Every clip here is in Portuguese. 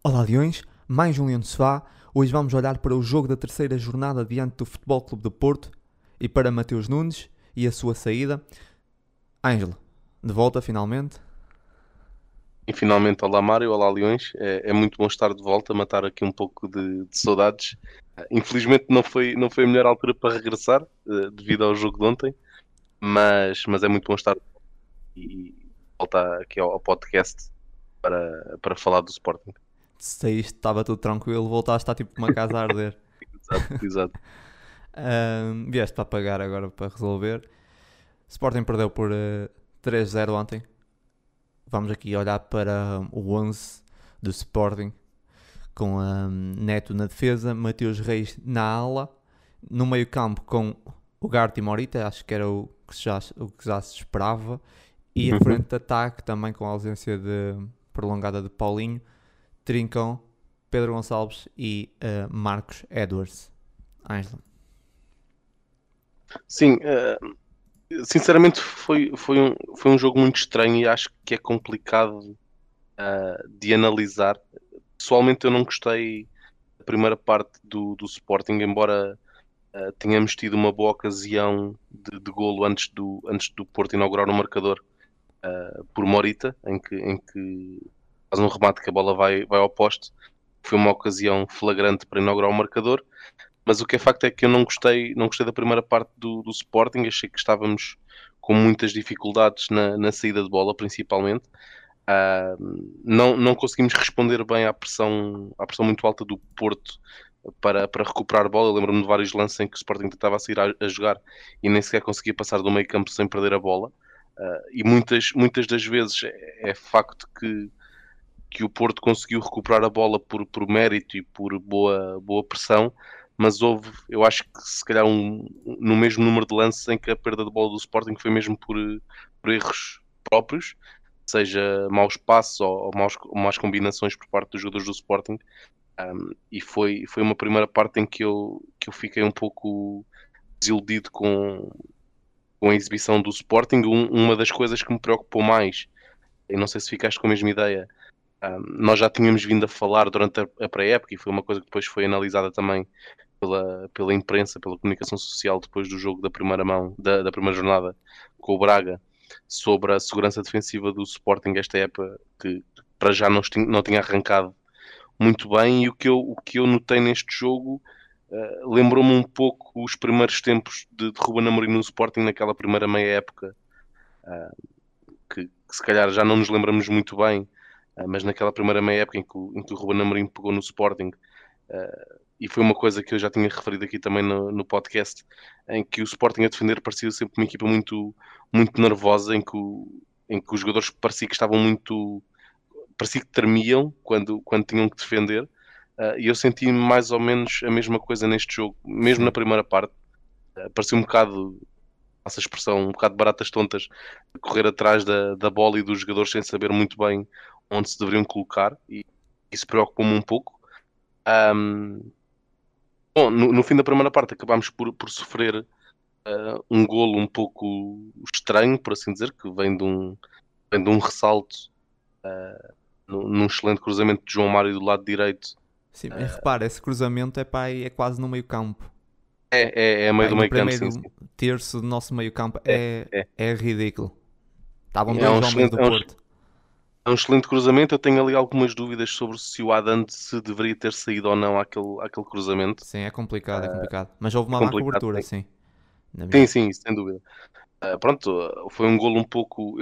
Olá Leões, mais um Leão de Sofá. Hoje vamos olhar para o jogo da terceira jornada diante do Futebol Clube do Porto e para Mateus Nunes e a sua saída. Ângelo, de volta finalmente. E finalmente, olá Mário, olá Leões. É, é muito bom estar de volta, matar aqui um pouco de, de, saudades. Infelizmente não foi, não foi a melhor altura para regressar, uh, devido ao jogo de ontem, mas, mas é muito bom estar e voltar aqui ao, ao podcast para, para falar do Sporting. Saíste, estava tudo tranquilo, voltaste a estar tipo uma casa a arder. exato, exato. Um, vieste para pagar agora para resolver. Sporting perdeu por uh, 3-0 ontem. Vamos aqui olhar para o 11 do Sporting com um, Neto na defesa, Mateus Reis na ala, no meio campo com o Garte e Morita, acho que era o que já, o que já se esperava, e a uhum. frente de ataque também com a ausência de, prolongada de Paulinho, Trincão, Pedro Gonçalves e uh, Marcos Edwards. Sim, uh, sinceramente foi, foi, um, foi um jogo muito estranho e acho que é complicado uh, de analisar. Pessoalmente eu não gostei da primeira parte do, do Sporting, embora uh, tenhamos tido uma boa ocasião de, de golo antes do, antes do Porto inaugurar o marcador por Morita, em que, em que faz um remate que a bola vai, vai ao poste. Foi uma ocasião flagrante para inaugurar o marcador. Mas o que é facto é que eu não gostei, não gostei da primeira parte do, do Sporting. Achei que estávamos com muitas dificuldades na, na saída de bola, principalmente. Uh, não, não conseguimos responder bem à pressão, à pressão muito alta do Porto para, para recuperar a bola. Eu lembro-me de vários lances em que o Sporting tentava sair a, a, jogar e nem sequer conseguia passar do meio campo sem perder a bola. Uh, e muitas, muitas das vezes é, é, facto que, que o Porto conseguiu recuperar a bola por, por mérito e por boa, boa pressão, mas houve, eu acho que se calhar um, no mesmo número de lances em que a perda de bola do Sporting foi mesmo por, por erros próprios, seja maus passos ou, ou maus, más combinações por parte dos jogadores do Sporting. Um, e foi, foi uma primeira parte em que eu, que eu fiquei um pouco desiludido com, com a exibição do Sporting, um, uma das coisas que me preocupou mais, e não sei se ficaste com a mesma ideia, nós já tínhamos vindo a falar durante a, a pré-época e foi uma coisa que depois foi analisada também pela, pela imprensa, pela comunicação social depois do jogo da primeira mão, da, da primeira jornada com o Braga, sobre a segurança defensiva do Sporting esta época, que para já não, não tinha arrancado muito bem, e o que eu, o que eu notei neste jogo Uh, lembrou-me um pouco os primeiros tempos de, de Ruben Amorim no Sporting naquela primeira meia época uh, que, que, se calhar já não nos lembramos muito bem mas naquela primeira meia época em que, o, em que o Ruben Amorim pegou no Sporting e foi uma coisa que eu já tinha referido aqui também no, no, podcast em que o Sporting a defender parecia sempre uma equipa muito, muito nervosa em que, o, em que os jogadores parecia que estavam muito parecia que tremiam quando, quando tinham que defender Uh, e eu senti mais ou menos a mesma coisa neste jogo, mesmo na primeira parte. Uh, parecia um bocado, essa expressão, um bocado baratas tontas, correr atrás da, da bola e dos jogadores sem saber muito bem onde se deveriam colocar, e isso preocupa-me um pouco. Um, bom, no, no, fim da primeira parte acabámos por, por sofrer uh, um golo um pouco estranho, por assim dizer, que vem de um, vem de um ressalto uh, num excelente cruzamento de João Mário do lado direito Sim, uh, repara, esse cruzamento é, pá, é quase no meio campo. É, é, é meio do meio campo. Sim, sim. terço do nosso meio campo é, é, é. é ridículo. Estavam dois é um homens do é Porto. É um excelente cruzamento. Eu tenho ali algumas dúvidas sobre se o Adam se deveria ter saído ou não àquele, àquele cruzamento. Sim, é complicado, é ah, complicado. Mas houve uma má cobertura, sim. Sim, sim, sem dúvida. Uh, pronto, foi um golo um pouco.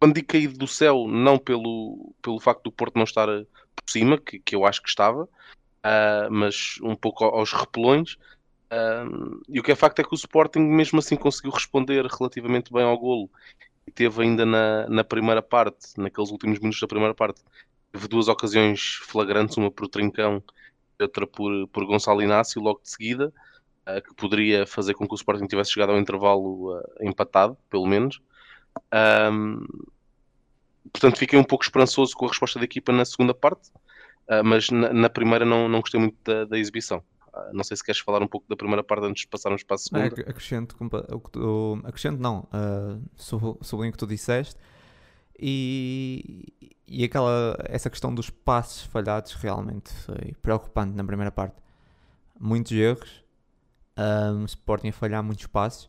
Quando digo caído do céu, não pelo, pelo facto do Porto não estar por cima, que, que eu acho que estava, uh, mas um pouco aos repelões. Uh, e o que é facto é que o Sporting, mesmo assim, conseguiu responder relativamente bem ao golo. Teve ainda na, na primeira parte, naqueles últimos minutos da primeira parte, teve duas ocasiões flagrantes, uma por Trincão e outra por, por Gonçalo Inácio, logo de seguida, uh, que poderia fazer com que o Sporting tivesse chegado ao intervalo uh, empatado, pelo menos. Um, portanto, fiquei um pouco esperançoso com a resposta da equipa na segunda parte, uh, mas na, na, primeira não, não gostei muito da, da exibição. Não sei se queres falar um pouco da primeira parte antes de passarmos para a segunda. É, acrescento, o tu, acrescento não, uh, sublinho o que tu disseste. E, e aquela, essa questão dos passes falhados realmente foi preocupante na primeira parte. Muitos erros, um, o Sporting a falhar muitos passes.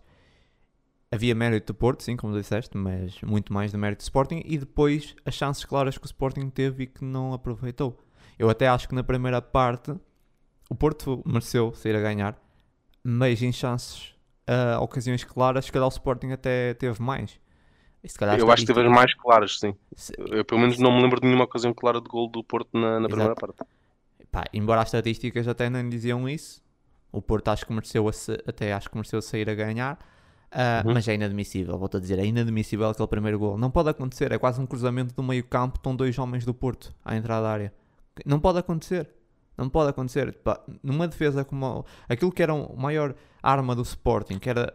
Havia mérito do Porto, sim, como disseste, mas muito mais do mérito do Sporting. E depois as chances claras que o Sporting teve e que não aproveitou. Eu até acho que na primeira parte o Porto mereceu sair a ganhar, mas em chances, uh, ocasiões claras, se calhar o Sporting até teve mais. eu acho que teve as mais claras, sim. Se... Eu pelo menos não me lembro de nenhuma ocasião clara de gol do Porto na, na primeira parte. Pá, embora as estatísticas até não diziam isso, o Porto acho que mereceu até acho que mereceu sair a ganhar. Uh, uhum. Mas é inadmissível, vou-te a dizer, é inadmissível aquele primeiro gol. Não pode acontecer, é quase um cruzamento do meio campo, estão dois homens do Porto à entrada da área. Não pode acontecer. Não pode acontecer. Pá, numa defesa como aquilo que era a maior arma do Sporting, que era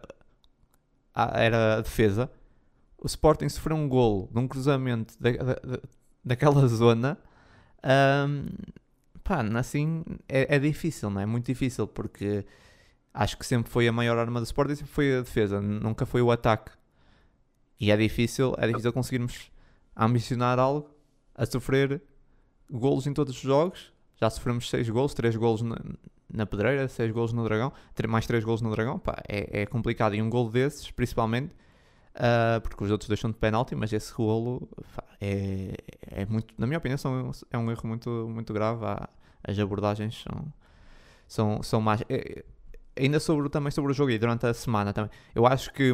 a, era a defesa, o Sporting sofreu um golo de um cruzamento da, da, daquela zona. Um, pá, assim é, é, difícil, não é? Muito difícil porque acho que sempre foi a maior arma do Sporting, sempre foi a defesa, nunca foi o ataque. E é difícil, é difícil conseguirmos ambicionar algo a sofrer golos em todos os jogos já sofremos 6 gols, 3 gols na, na Pedreira, 6 gols no Dragão, mais 3 gols no Dragão, pá, é, é complicado. E um gol desses, principalmente, uh, porque os outros deixam de penalti, mas esse golo pá, é, é muito, na minha opinião, são, é um erro muito, muito grave. Há, as abordagens são, são, são mais. É, ainda sobre, também sobre o jogo e durante a semana também, eu acho que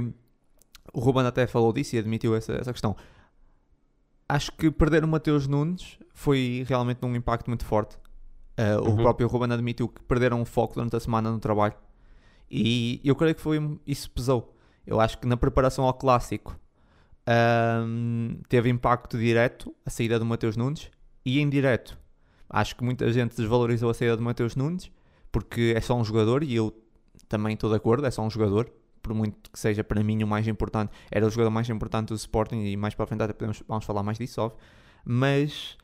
o Ruben até falou disso e admitiu essa, essa questão. Acho que perder o Mateus Nunes foi realmente um impacto muito forte. Uh, uhum. O próprio Ruben admitiu que perderam o foco durante a semana no trabalho. E eu creio que foi isso pesou. Eu acho que na preparação ao clássico um, teve impacto direto a saída do Mateus Nunes e indireto. Acho que muita gente desvalorizou a saída do Mateus Nunes porque é só um jogador e eu também estou de acordo, é só um jogador. Por muito que seja para mim o mais importante, era o jogador mais importante do Sporting e mais para a frente até podemos, vamos falar mais disso, óbvio. Mas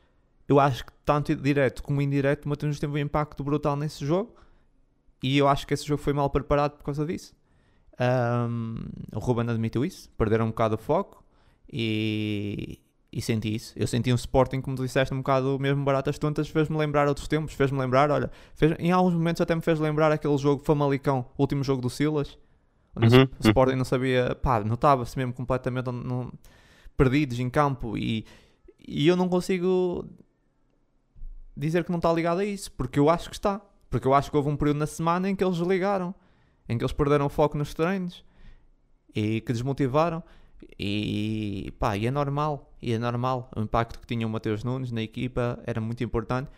eu acho que tanto direto como indireto o Matheus teve um impacto brutal nesse jogo e eu acho que esse jogo foi mal preparado por causa disso. Um, o Ruben admitiu isso, perderam um bocado o foco e, e senti isso. Eu senti um Sporting, como tu disseste, um bocado mesmo baratas tontas, fez-me lembrar outros tempos, fez-me lembrar, olha, fez, em alguns momentos até me fez lembrar aquele jogo Famalicão, o último jogo do Silas, onde uhum. o Sporting não sabia, pá, notava-se mesmo completamente não, perdidos em campo e, e eu não consigo dizer que não está ligado a isso, porque eu acho que está. Porque eu acho que houve um período na semana em que eles ligaram, em que eles perderam o foco nos treinos e que desmotivaram. E pá, e é normal, e é normal. O impacto que tinha o Mateus Nunes na equipa era muito importante.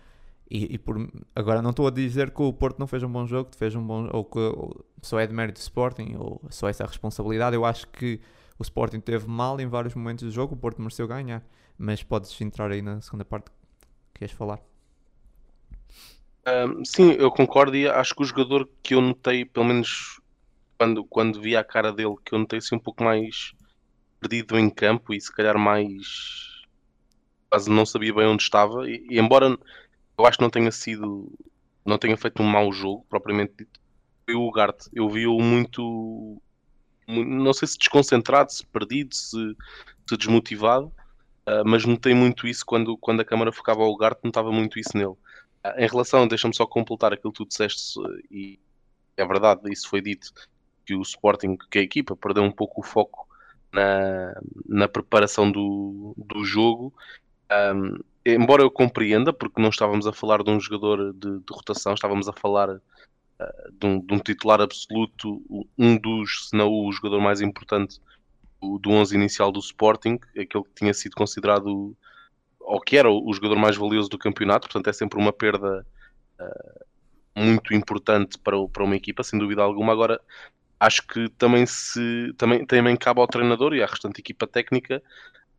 E, e por, agora não estou a dizer que o Porto não fez um bom jogo, fez um bom, ou que só é de mérito do Sporting, ou só essa responsabilidade. Eu acho que o Sporting teve mal em vários momentos do jogo, o Porto mereceu ganhar. Mas podes entrar aí na segunda parte que queres falar sim, eu concordo e acho que o jogador que eu notei, pelo menos quando, quando vi a cara dele, que eu notei assim um pouco mais perdido em campo e se calhar mais quase não sabia bem onde estava. E, e embora eu acho que não tenha sido, não tenha feito um mau jogo, propriamente dito, foi o Ugarte. Eu vi-o muito, não sei se desconcentrado, se perdido, se, se desmotivado, uh, mas notei muito isso quando, quando a câmara focava ao Ugarte, notava muito isso nele. Em relação, deixa-me só completar aquilo que tu disseste, e é verdade, isso foi dito, que o Sporting, que a equipa, perdeu um pouco o foco na, na preparação do, do jogo. Um, embora eu compreenda, porque não estávamos a falar de um jogador de, de rotação, estávamos a falar uh, de, um, de, um, titular absoluto, um dos, se não o jogador mais importante do, do 11 inicial do Sporting, aquele que tinha sido considerado ou que era o, jogador mais valioso do campeonato, portanto é sempre uma perda uh, muito importante para, para uma equipa, sem dúvida alguma. Agora, acho que também se também, também cabe ao treinador e à restante equipa técnica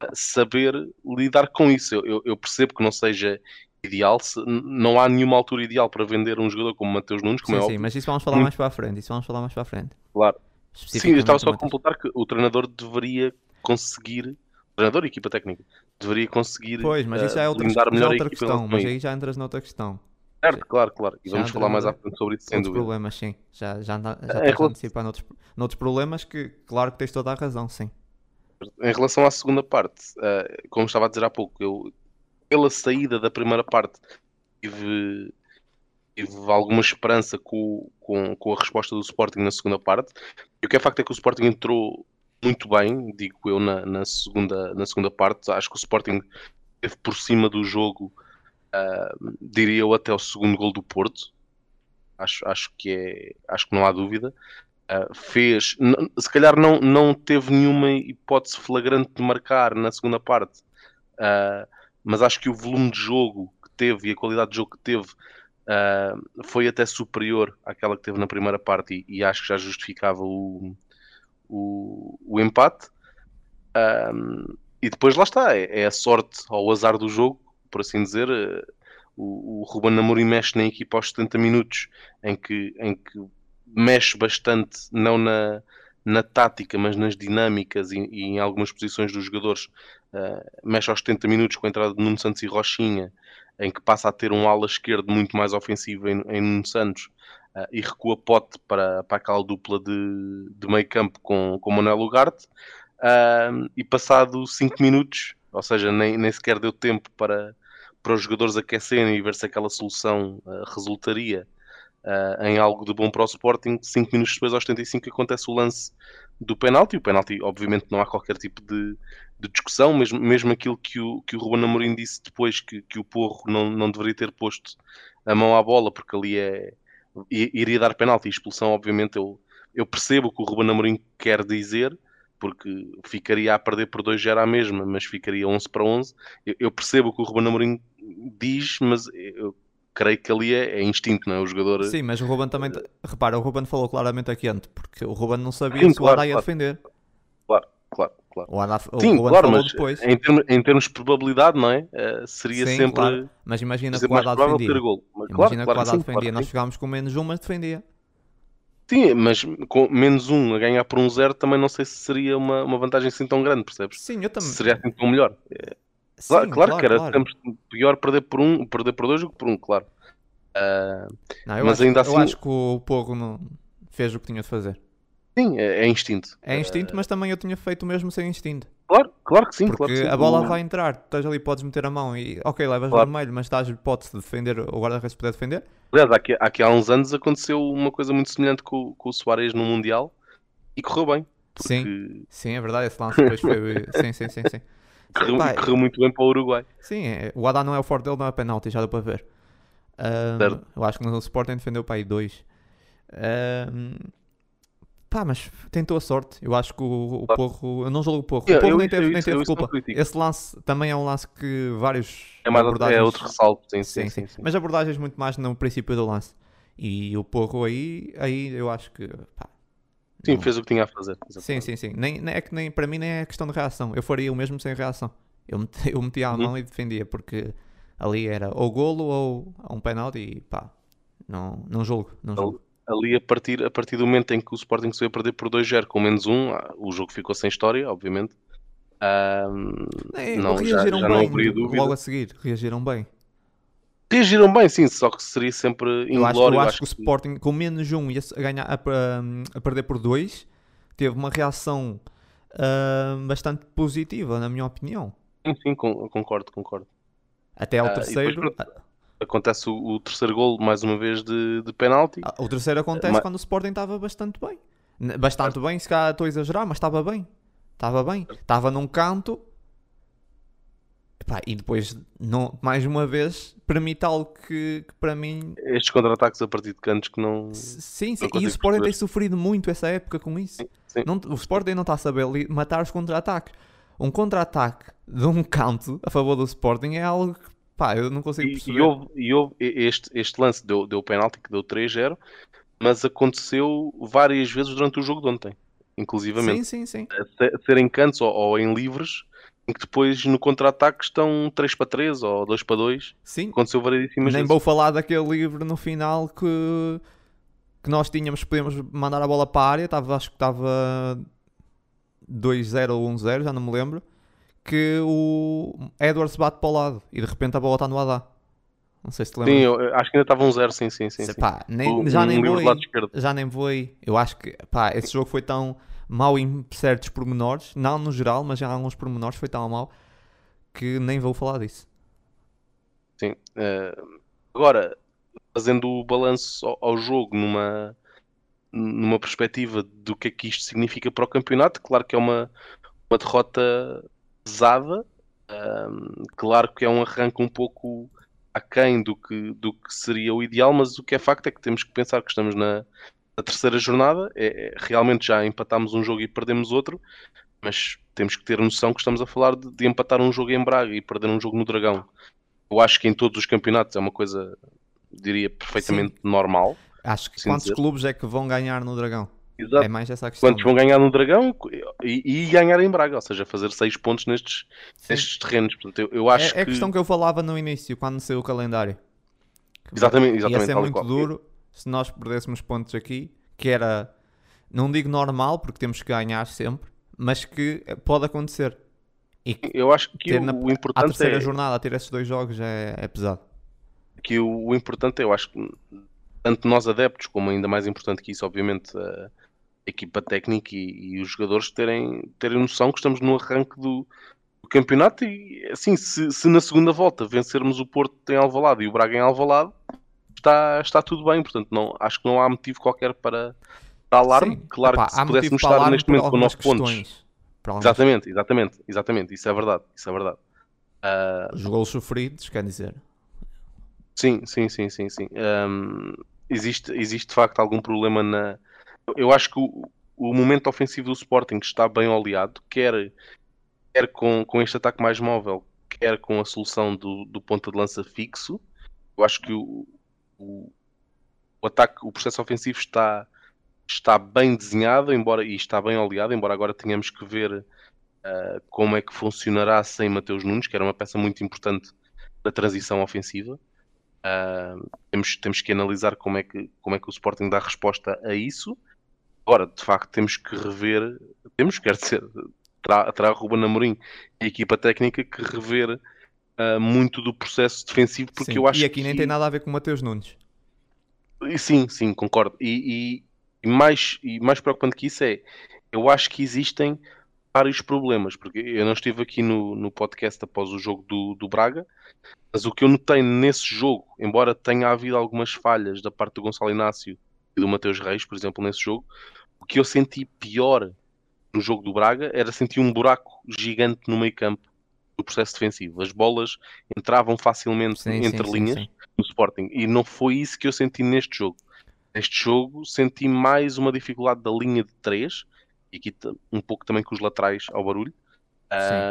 uh, saber lidar com isso. Eu, eu, percebo que não seja ideal, se, não há nenhuma altura ideal para vender um jogador como Mateus Nunes, como sim, é sim, mas isso vamos falar mais para a frente. Isso vamos falar mais para a frente. Claro. Sim, eu estava só a completar que o treinador deveria conseguir, treinador e equipa técnica, deveria conseguir pois, mas isso já é outra, melhor outra questão, mas aí já entras noutra questão. Certo, claro, claro. E já vamos falar mais à frente sobre isso, sem dúvida. problemas, sim. Já, já, já, é, estás a antecipar noutros, noutros problemas que, claro que tens toda a razão, sim. Em relação à segunda parte, uh, como estava a dizer há pouco, eu pela saída da primeira parte, tive, tive alguma esperança com, com, com a resposta do Sporting na segunda parte. E o que é facto é que o Sporting entrou muito bem, digo eu, na, na, segunda, na segunda parte. Acho que o Sporting esteve por cima do jogo, uh, diria eu, até o segundo gol do Porto. Acho, acho, que, é, acho que não há dúvida. Uh, fez, se calhar não, não teve nenhuma hipótese flagrante de marcar na segunda parte, uh, mas acho que o volume de jogo que teve e a qualidade de jogo que teve foi até superior àquela que teve na primeira parte e, e acho que já justificava o, o, o empate. e depois lá está, é, é, a sorte ou o azar do jogo, por assim dizer. o, o Ruben Amorim mexe na equipa aos 70 minutos em que, em que mexe bastante, não na, na tática, mas nas dinâmicas e, e em algumas posições dos jogadores. Uh, mexe aos 70 minutos com a entrada de Nuno Santos e Rochinha, em que passa a ter um ala esquerdo muito mais ofensivo em, em Nuno Santos uh, e recua Pote para, para aquela dupla de, de meio campo com, com Manuel Ugarte. Uh, e passado 5 minutos, ou seja, nem, nem sequer deu tempo para, para os jogadores aquecerem e ver se aquela solução resultaria uh, em algo de bom para o Sporting. 5 minutos depois, aos 75, acontece o lance do penalti. O penalti, obviamente, não há qualquer tipo de, de discussão, mesmo, mesmo aquilo que o, que o Ruben Amorim disse depois, que, que o Porro não, não deveria ter posto a mão à bola, porque ali é, iria dar penalti e expulsão, obviamente, eu, eu percebo o que o Ruben Amorim quer dizer, porque ficaria a perder por 2 já à mesma, mas ficaria 11 para 11. Eu, eu percebo o que o Ruben Amorim diz, mas eu creio que ali é, é, instinto, não é? O jogador. Sim, mas o Ruben também. Repara, o Ruben falou claramente aqui antes, porque o Ruben não sabia Sim, se claro, o Ada ia claro. defender. Claro, claro, claro. O Ada, o Sim, claro, mas depois. Em, termos, em termos de probabilidade, não é? Uh, seria sim, sempre. Claro. Mas imagina que o Ada defendia. Mas, imagina que o Ada defendia. Nós chegámos com menos um, mas defendia. Sim, mas com menos um a ganhar por um zero também não sei se seria uma, uma vantagem assim tão grande, percebes? Sim, eu também. Seria assim tão melhor. É... Sim, claro, claro, claro, que era claro. pior perder por um, perder por dois do que por um, claro. Uh, não, mas acho, ainda assim... Eu acho que o Porro não fez o que tinha de fazer. Sim, é, é instinto. É instinto, mas também eu tinha feito o mesmo sem instinto. Claro, claro que sim. Porque claro que sim. a bola vai entrar, estás ali, podes meter a mão e, ok, levas claro. vermelho, mas estás de defender, o guarda-redes poder defender. Aliás, aqui, aqui há uns anos aconteceu uma coisa muito semelhante com, com o Soares no Mundial e correu bem. Porque... Sim, sim, é verdade, esse lance depois foi. sim, sim, sim, sim. Correu, correu, muito bem para o Uruguai. Sim, é, o Adá não é o forte dele, não é penalti, já deu para ver. Um, eu acho que no Sporting defendeu para aí dois. Um, pá, mas tentou a sorte. Eu acho que o, o Porro. Eu não julgo o Porro. O Porro nem teve, nem teve culpa. Esse lance também é um lance que vários. É, mais, é outro ressalto, sim sim, sim, sim, sim, Mas abordagens muito mais no princípio do lance. E o Porro aí, aí eu acho que. Pá, sim, não... fez o que tinha a fazer. Sim, sim, sim. Nem, é que nem, para mim nem é questão de reação. Eu faria o mesmo sem reação. Eu, meti, eu metia a uhum. mão e defendia, porque ali era ou golo ou um penalti e pá, não, não julgo. Não julgo. Ali a partir, a partir do momento em que o Sporting se veio perder por 2-0 com menos um, ah, o jogo ficou sem história, obviamente. Um, é, não, reagiram já, já bem, logo a seguir, reagiram bem. Reagiram bem, sim, só que seria sempre inglório. Eu acho, eu acho, acho que, o Sporting com menos um ia a, ganhar, a, a, perder por 2 teve uma reação uh, bastante positiva, na minha opinião. Sim, sim, concordo, concordo. Até ao ah, terceiro. Depois, acontece o, o, terceiro gol, mais uma vez, de, de penalti. Ah, o terceiro acontece mas... quando o Sporting estava bastante bem. Bastante bem, se calhar estou a exagerar, mas estava bem. Estava bem. Estava num canto. Epá, e depois, não, mais uma vez, permite algo que, que para mim. Estes contra-ataques a partir de cantos que não. Sim, sim. Não e o Sporting tem sofrido muito essa época com isso. Sim, sim. Não, o Sporting não está a saber matar os contra-ataques um contra-ataque de um canto a favor do Sporting é algo que pá, eu não consigo perceber. E, houve, e houve este, este lance deu, deu penalti que deu 3-0, mas aconteceu várias vezes durante o jogo de ontem, inclusivamente. Sim, sim, sim. A ser em cantos ou, ou em livres, em que depois no contra-ataque estão 3 para 3 ou 2 para 2. Sim. Aconteceu variedíssimas Nem vezes. vou falar daquele livre no final que, que nós tínhamos, podíamos mandar a bola para a área, estava, acho que estava 2-0 ou 1-0, já não me lembro, que o Edwards bate para o lado e de repente a bola está no Adá. Não sei se te lembras. Sim, eu, acho que ainda estava um 0, sim, sim, sim. Pá, nem, o, já, um nem vou aí, já nem vou aí. Eu acho que pá, esse jogo foi tão mau em certos pormenores, não no geral, mas há alguns pormenores foi tão mau que nem vou falar disso. sim. Uh, agora, fazendo o balanço ao, ao, jogo numa, numa perspectiva do que é que isto significa para o campeonato, claro que é uma, uma derrota pesada, um, claro que é um arranque um pouco aquém do que, do que seria o ideal, mas o que é facto é que temos que pensar que estamos na, na terceira jornada, é, é, realmente já empatámos um jogo e perdemos outro, mas temos que ter noção que estamos a falar de, de, empatar um jogo em Braga e perder um jogo no Dragão. Eu acho que em todos os campeonatos é uma coisa, diria, perfeitamente Sim. normal. Acho que quantos dizer. clubes é que vão ganhar no Dragão? Exato. É mais essa a questão. Quantos vão ganhar no Dragão e, e, ganhar em Braga, ou seja, fazer 6 pontos nestes, nestes terrenos. Portanto, eu, eu acho é, é, a questão que eu falava no início, quando saiu o calendário. Exatamente, exatamente. Ia ser muito duro se nós perdêssemos pontos aqui, que era, não digo normal, porque temos que ganhar sempre, mas que pode acontecer. E eu acho que o, na, o importante a terceira é... jornada, ter esses dois jogos é, é pesado. Que o, o, importante é, eu acho que tanto nós adeptos, como ainda mais importante que isso, obviamente, a equipa técnica e, e os jogadores terem, terem noção que estamos no arranque do, do campeonato e assim, se, se, na segunda volta vencermos o Porto em Alvalade e o Braga em Alvalade, está, está tudo bem, portanto não, acho que não há motivo qualquer para, para alarme. Sim. Claro Opa, que se pudéssemos estar neste momento com 9 pontos. Exatamente, exatamente, exatamente, isso é verdade, isso é verdade. Uh... Os gols sofridos, quer dizer. Sim, sim, sim, sim, sim. Um, existe, existe de facto algum problema na. Eu acho que o, o momento ofensivo do Sporting está bem oleado, quer, quer com, com este ataque mais móvel, quer com a solução do, do ponto de lança fixo. Eu acho que o, o, o ataque, o processo ofensivo está, está bem desenhado embora, e está bem oleado, embora agora tenhamos que ver uh, como é que funcionará sem Mateus Nunes, que era uma peça muito importante da transição ofensiva. Uh, temos, temos que analisar como é que, como é que o Sporting dá resposta a isso. Agora, de facto, temos que rever, temos, quer dizer, terá, terá Ruben Amorim e a equipa técnica que rever uh, muito do processo defensivo, porque sim, eu acho E aqui que... nem tem nada a ver com o Mateus Nunes. Sim, sim, concordo. E, e, e, mais, e mais preocupante que isso é, eu acho que existem vários problemas, porque eu não estive aqui no, no podcast após o jogo do, do Braga, mas o que eu notei nesse jogo, embora tenha havido algumas falhas da parte do Gonçalo Inácio e do Mateus Reis, por exemplo, nesse jogo, que eu senti pior no jogo do Braga era sentir um buraco gigante no meio campo do processo defensivo. As bolas entravam facilmente sim, entre sim, linhas sim, no Sporting e não foi isso que eu senti neste jogo. Neste jogo senti mais uma dificuldade da linha de 3 e aqui um pouco também com os laterais ao barulho.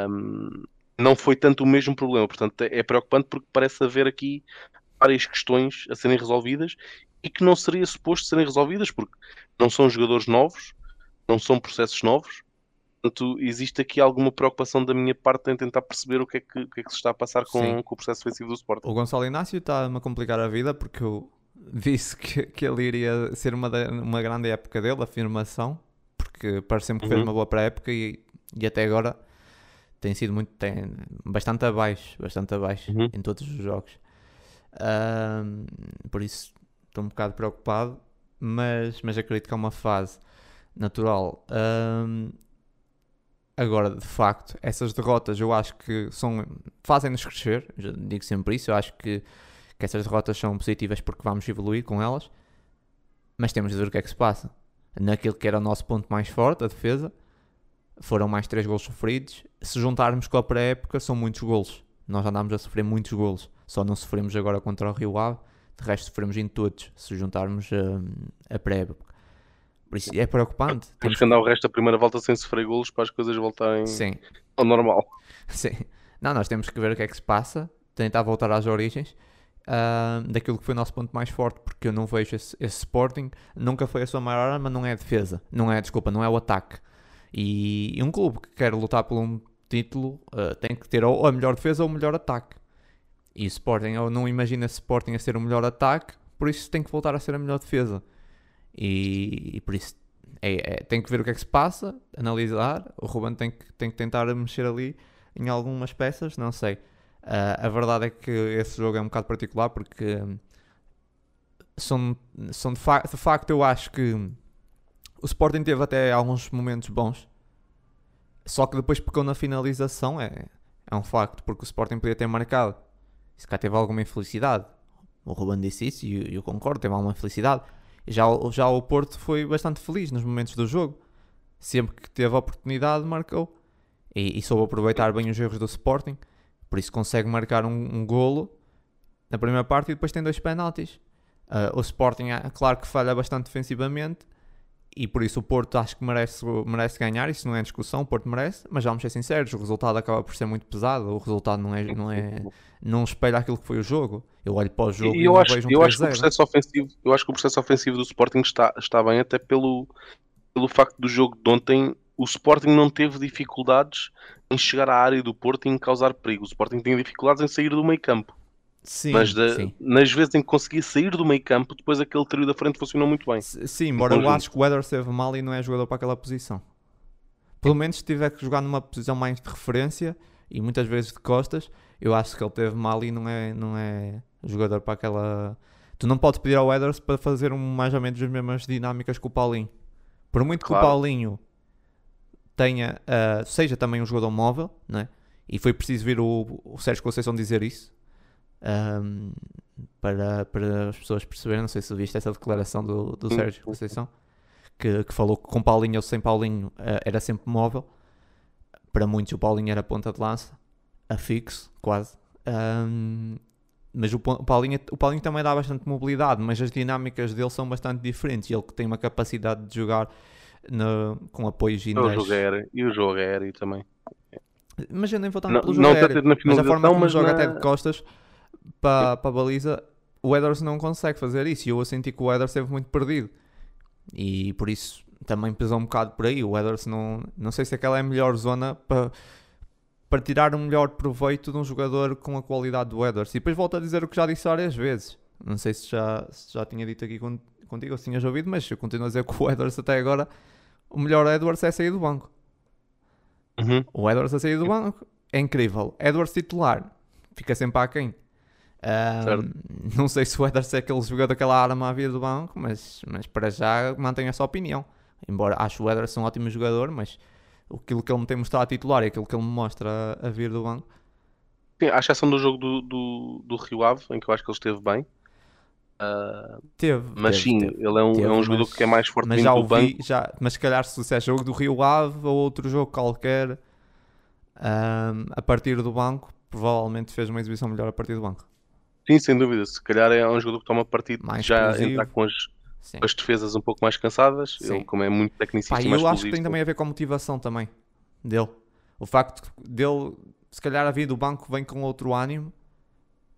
Um, não foi tanto o mesmo problema, portanto é preocupante porque parece haver aqui várias questões a serem resolvidas e que não seria suposto serem resolvidas porque não são jogadores novos, não são processos novos, portanto existe aqui alguma preocupação da minha parte em tentar perceber o que é que, o que, é que se está a passar com, com o processo defensivo do Sporting. O Gonçalo Inácio está-me a complicar a vida porque eu disse que, que ele iria ser uma, uma grande época dele, afirmação, porque parece-me que fez uhum. uma boa pré-época e, e até agora tem sido muito tem, bastante abaixo, bastante abaixo uhum. em todos os jogos. por isso estou um bocado preocupado, mas, mas acredito que é uma fase natural. agora, de facto, essas derrotas eu acho que são fazem-nos crescer, digo sempre isso, eu acho que, que essas derrotas são positivas porque vamos evoluir com elas, mas temos de ver o que é que se passa naquilo que era o nosso ponto mais forte, a defesa. Foram mais 3 gols sofridos. Se juntarmos com a pré-época, são muitos gols. Nós andámos a sofrer muitos gols. Só não sofremos agora contra o Rio Ave. De resto, sofremos em todos, se juntarmos a, a pré-época. Por isso é preocupante. Temos, Temos que andar o resto da primeira volta sem sofrer golos para as coisas voltarem Sim. ao normal. Sim. Não, nós temos que ver o que é que se passa, tentar voltar às origens uh, daquilo que foi o nosso ponto mais forte, porque eu não vejo esse, esse Sporting, nunca foi a sua maior arma, não é a defesa, não é, desculpa, não é o ataque. E, e um clube que quer lutar por um título uh, tem que ter ou a melhor defesa ou o melhor ataque. E Sporting, eu não imagino esse Sporting a ser o melhor ataque, por isso tem que voltar a ser a melhor defesa. E, e por isso é, é, tem que ver o que é que se passa, analisar. O Ruben tem que, tem que tentar mexer ali em algumas peças, não sei. Uh, a verdade é que esse jogo é um bocado particular porque são, são de, fa de facto eu acho que o Sporting teve até alguns momentos bons, só que depois pecou na finalização, é, é um facto, porque o Sporting podia ter marcado se cá teve alguma infelicidade. O Ruben disse isso e eu concordo, teve alguma infelicidade. Já, já o Porto foi bastante feliz nos momentos do jogo. Sempre que teve a oportunidade, marcou. E, e soube aproveitar bem os erros do Sporting. Por isso consegue marcar um, um golo na primeira parte e depois tem dois penaltis. Uh, o Sporting, é claro que falha bastante defensivamente e por isso o Porto acho que merece, merece ganhar. Isso não é discussão, o Porto merece, mas vamos ser sinceros: o resultado acaba por ser muito pesado. O resultado não, é, não, é, não espelha aquilo que foi o jogo. Eu olho para o jogo e, e eu, acho, vejo um eu acho que o processo ofensivo, eu acho que o processo ofensivo do Sporting está, está bem, até pelo, pelo facto do jogo de ontem. O Sporting não teve dificuldades em chegar à área do Porto e em causar perigo. O Sporting tinha dificuldades em sair do meio campo. Sim, mas sim. nas vezes em que conseguia sair do meio campo, depois aquele trio da frente funcionou muito bem. Sim, embora eu acho que o Eder esteve mal e não é jogador para aquela posição. Pelo menos se tiver que jogar numa posição mais de referência e muitas vezes de costas, eu acho que ele teve mal e não é, não é jogador para aquela. Tu não podes pedir ao Eders para fazer um, mais ou menos as mesmas dinâmicas que o Paulinho. Por muito claro. que o Paulinho tenha, uh, seja também um jogador móvel, né? e foi preciso vir o, o Sérgio Conceição dizer isso, um, para, para as pessoas perceberem. Não sei se viste essa declaração do, do Sérgio Conceição, que, que falou que com Paulinho ou sem Paulinho uh, era sempre móvel. Para muitos, o Paulinho era ponta de lança, a fixo, quase. Um, mas o, Paulinho, o Paulinho também dá bastante mobilidade, mas as dinâmicas dele são bastante diferentes. Ele que tem uma capacidade de jogar no, com apoios e, o jogo aéreo, e o jogo aéreo também. Mas eu nem vou tanto não, pelo jogo não aéreo, mas a forma como joga na... até de costas para, para a baliza, o Ederson não consegue fazer isso. E eu senti que o Ederson esteve muito perdido. E por isso também pesou um bocado por aí. O Ederson não, não sei se aquela é a melhor zona para, para tirar o melhor proveito de um jogador com a qualidade do Ederson. E depois volto a dizer o que já disse várias vezes. Não sei se já, se já tinha dito aqui contigo ou se tinhas ouvido, mas eu continuo a dizer que o Edwards até agora, o melhor Edwards é sair do banco. Uhum. O Edwards a sair do banco é incrível. Edwards titular fica sempre aquém. Um, não sei se o Ederson é aquele jogador daquela arma à vida do banco, mas, mas para já mantenho essa opinião. Embora acho o Ederson um ótimo jogador, mas aquilo que ele me tem mostrado a titular e aquilo que ele me mostra a, a vir do banco. Sim, à exceção do jogo do, do, do Rio Ave, em que eu acho que ele esteve bem. Uh, teve, mas teve, sim, teve, ele é um, teve, é um jogador mas, que é mais forte mas já ouvi, banco. Já, mas se calhar se é jogo do Rio Ave ou outro jogo qualquer um, a partir do banco, provavelmente fez uma exibição melhor a partir do banco. Sim, sem dúvida. Se calhar é um jogador que toma partido mais já entrar com as, as, defesas um pouco mais cansadas. Sim. Ele, como é muito tecnicista, Pá, eu acho que tem também a ver com a motivação também dele. O facto dele, se calhar a vida do banco vem com outro ânimo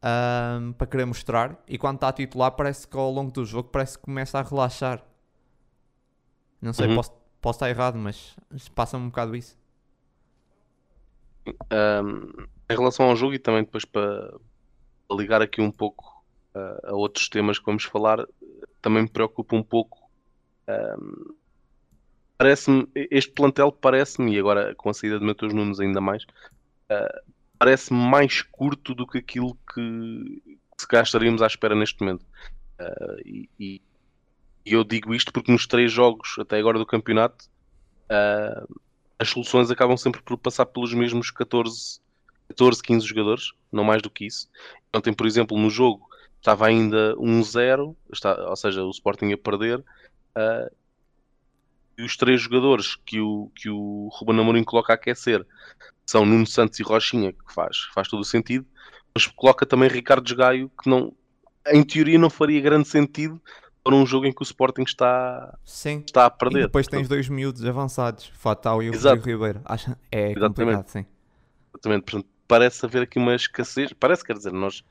um, para querer mostrar. E quando está a titular, parece que ao longo do jogo parece que começa a relaxar. Não sei, uhum. posso, posso estar errado, mas passa-me um bocado isso. Um, em relação ao jogo e também depois para, ligar aqui um pouco uh, a outros temas que vamos falar, também me preocupa um pouco. Um, parece-me, este plantel parece-me, e agora com a saída de Matheus Nunes ainda mais, uh, parece-me mais curto do que aquilo que, que se calhar estaríamos à espera neste momento. Uh, e, e, eu digo isto porque nos três jogos até agora do campeonato uh, as soluções acabam sempre por passar pelos mesmos 14 14, 15 jogadores, não mais do que isso. Ontem, por exemplo, no jogo estava ainda 1-0, ou seja, o Sporting a perder, uh, e os três jogadores que o, que o Ruben Amorim coloca a aquecer são Nuno Santos e Rochinha, que faz, faz todo o sentido, mas coloca também Ricardo Gaio, que não, em teoria não faria grande sentido para um jogo em que o Sporting está, sim. está a perder. E depois tens dois miúdos avançados, Fatal e o Rodrigo Ribeiro. Acho, é Exatamente. complicado, sim. Exatamente, portanto, parece haver aqui uma escassez. Parece, quer dizer, nós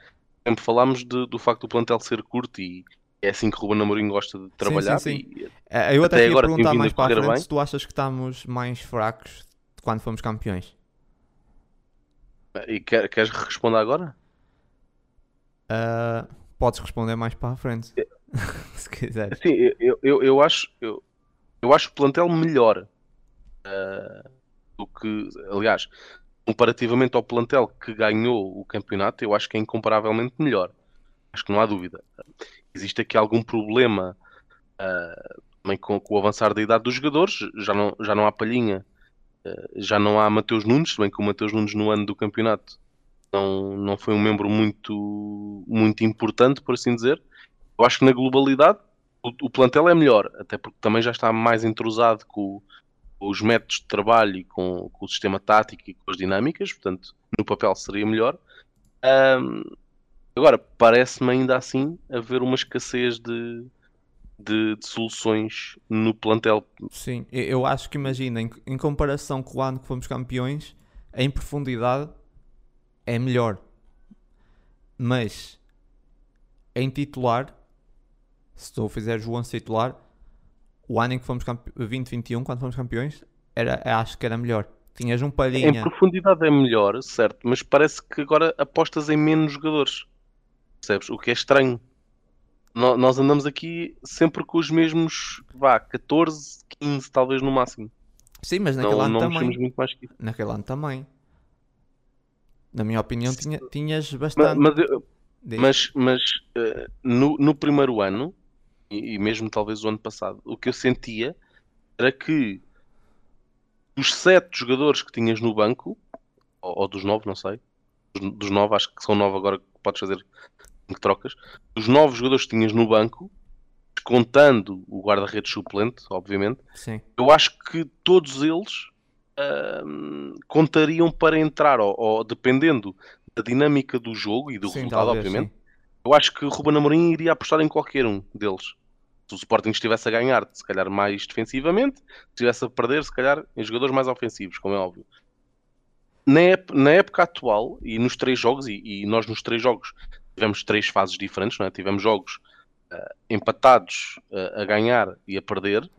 sempre falámos de, do facto do plantel ser curto e é assim que o Ruben Amorim gosta de trabalhar. Sim, sim, sim. E, é, eu até, até queria agora perguntar mais para a frente bem. se tu achas que estamos mais fracos de quando fomos campeões. E quer, queres responder agora? Uh, podes responder mais para a frente, é. se quiseres. Sim, eu, eu, eu, acho, eu, eu acho o plantel melhor uh, do que, aliás, comparativamente ao plantel que ganhou o campeonato, eu acho que é incomparavelmente melhor. Acho que não há dúvida. Existe aqui algum problema uh, também com, com, o avançar da idade dos jogadores. Já não, já não há Palhinha, uh, já não há Mateus Nunes, bem que o Mateus Nunes no ano do campeonato não, não foi um membro muito, muito importante, por assim dizer. Eu acho que na globalidade o, o plantel é melhor, até porque também já está mais entrosado com, os métodos de trabalho e com, com, o sistema tático e com as dinâmicas, portanto, no papel seria melhor. Um, agora, parece-me ainda assim haver uma escassez de, de, de, soluções no plantel. Sim, eu acho que imagina, em, em comparação com o ano que fomos campeões, em profundidade é melhor. Mas em titular, se tu fizeres o 11 titular, o ano em que fomos 2021, quando fomos campeões, era, acho que era melhor. Tinhas um palhinha. Em profundidade é melhor, certo, mas parece que agora apostas em menos jogadores. Percebes? O que é estranho. No, nós andamos aqui sempre com os mesmos, vá, 14, 15 talvez no máximo. Sim, mas naquele não, ano não também. Muito mais que isso. Naquele ano também. Na minha opinião, tinha, tinhas bastante. Mas, mas, mas, mas uh, no, no primeiro ano, e, mesmo talvez o ano passado, o que eu sentia era que os sete jogadores que tinhas no banco, ou, ou dos nove, não sei, dos, dos nove, acho que são nove agora que podes fazer que trocas, os nove jogadores que tinhas no banco, contando o guarda-redes suplente, obviamente, Sim. eu acho que todos eles uh, contariam para entrar, ou, ou, dependendo da dinâmica do jogo e do sim, resultado, talvez, obviamente, sim. Eu acho que o Ruben Amorim iria apostar em qualquer um deles. Se o Sporting estivesse a ganhar, se calhar mais defensivamente, se estivesse a perder, se calhar em jogadores mais ofensivos, como é óbvio. Na, na época atual, e nos três jogos, e, e, nós nos três jogos tivemos três fases diferentes, não é? tivemos jogos uh, empatados uh, a ganhar e a perder,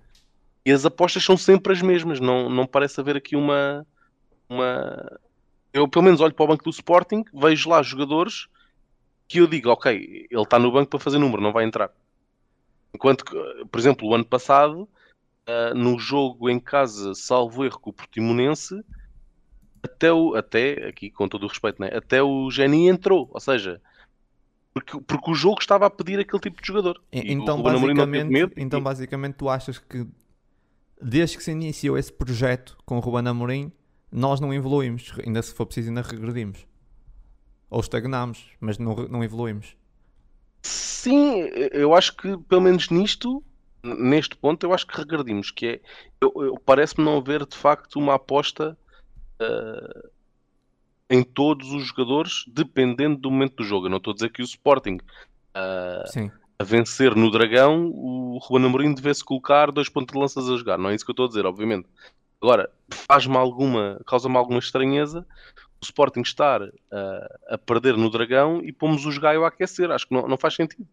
e as apostas são sempre as mesmas, não, não parece haver aqui uma, uma. Eu pelo menos olho para o banco do Sporting, vejo lá jogadores que eu digo, ok, ele está no banco para fazer número, não vai entrar. Enquanto que, por exemplo, o ano passado, uh, no jogo em casa, salvo erro com o Portimonense, até, o, até aqui com todo o respeito, né? até o Geni entrou, ou seja, porque, porque o jogo estava a pedir aquele tipo de jogador. então, basicamente, então, basicamente, tu achas que desde que se iniciou esse projeto com o Ruben Amorim, nós não evoluímos. Ainda se for preciso, ainda regredimos. Ou estagnamos, mas não, não evoluímos. Sim, eu acho que pelo menos nisto, neste ponto, eu acho que regredimos. Que é, eu, eu parece-me não haver de facto uma aposta uh, em todos os jogadores, dependendo do momento do jogo. Eu não estou a dizer que o Sporting uh, a vencer no Dragão, o Ruben Amorim devesse colocar dois pontos de lanças a jogar. Não é isso que eu estou a dizer, obviamente. Agora, faz-me alguma, causa-me alguma estranheza o Sporting estar uh, a perder no Dragão e pomos o Gaio a aquecer. Acho que não, não faz sentido.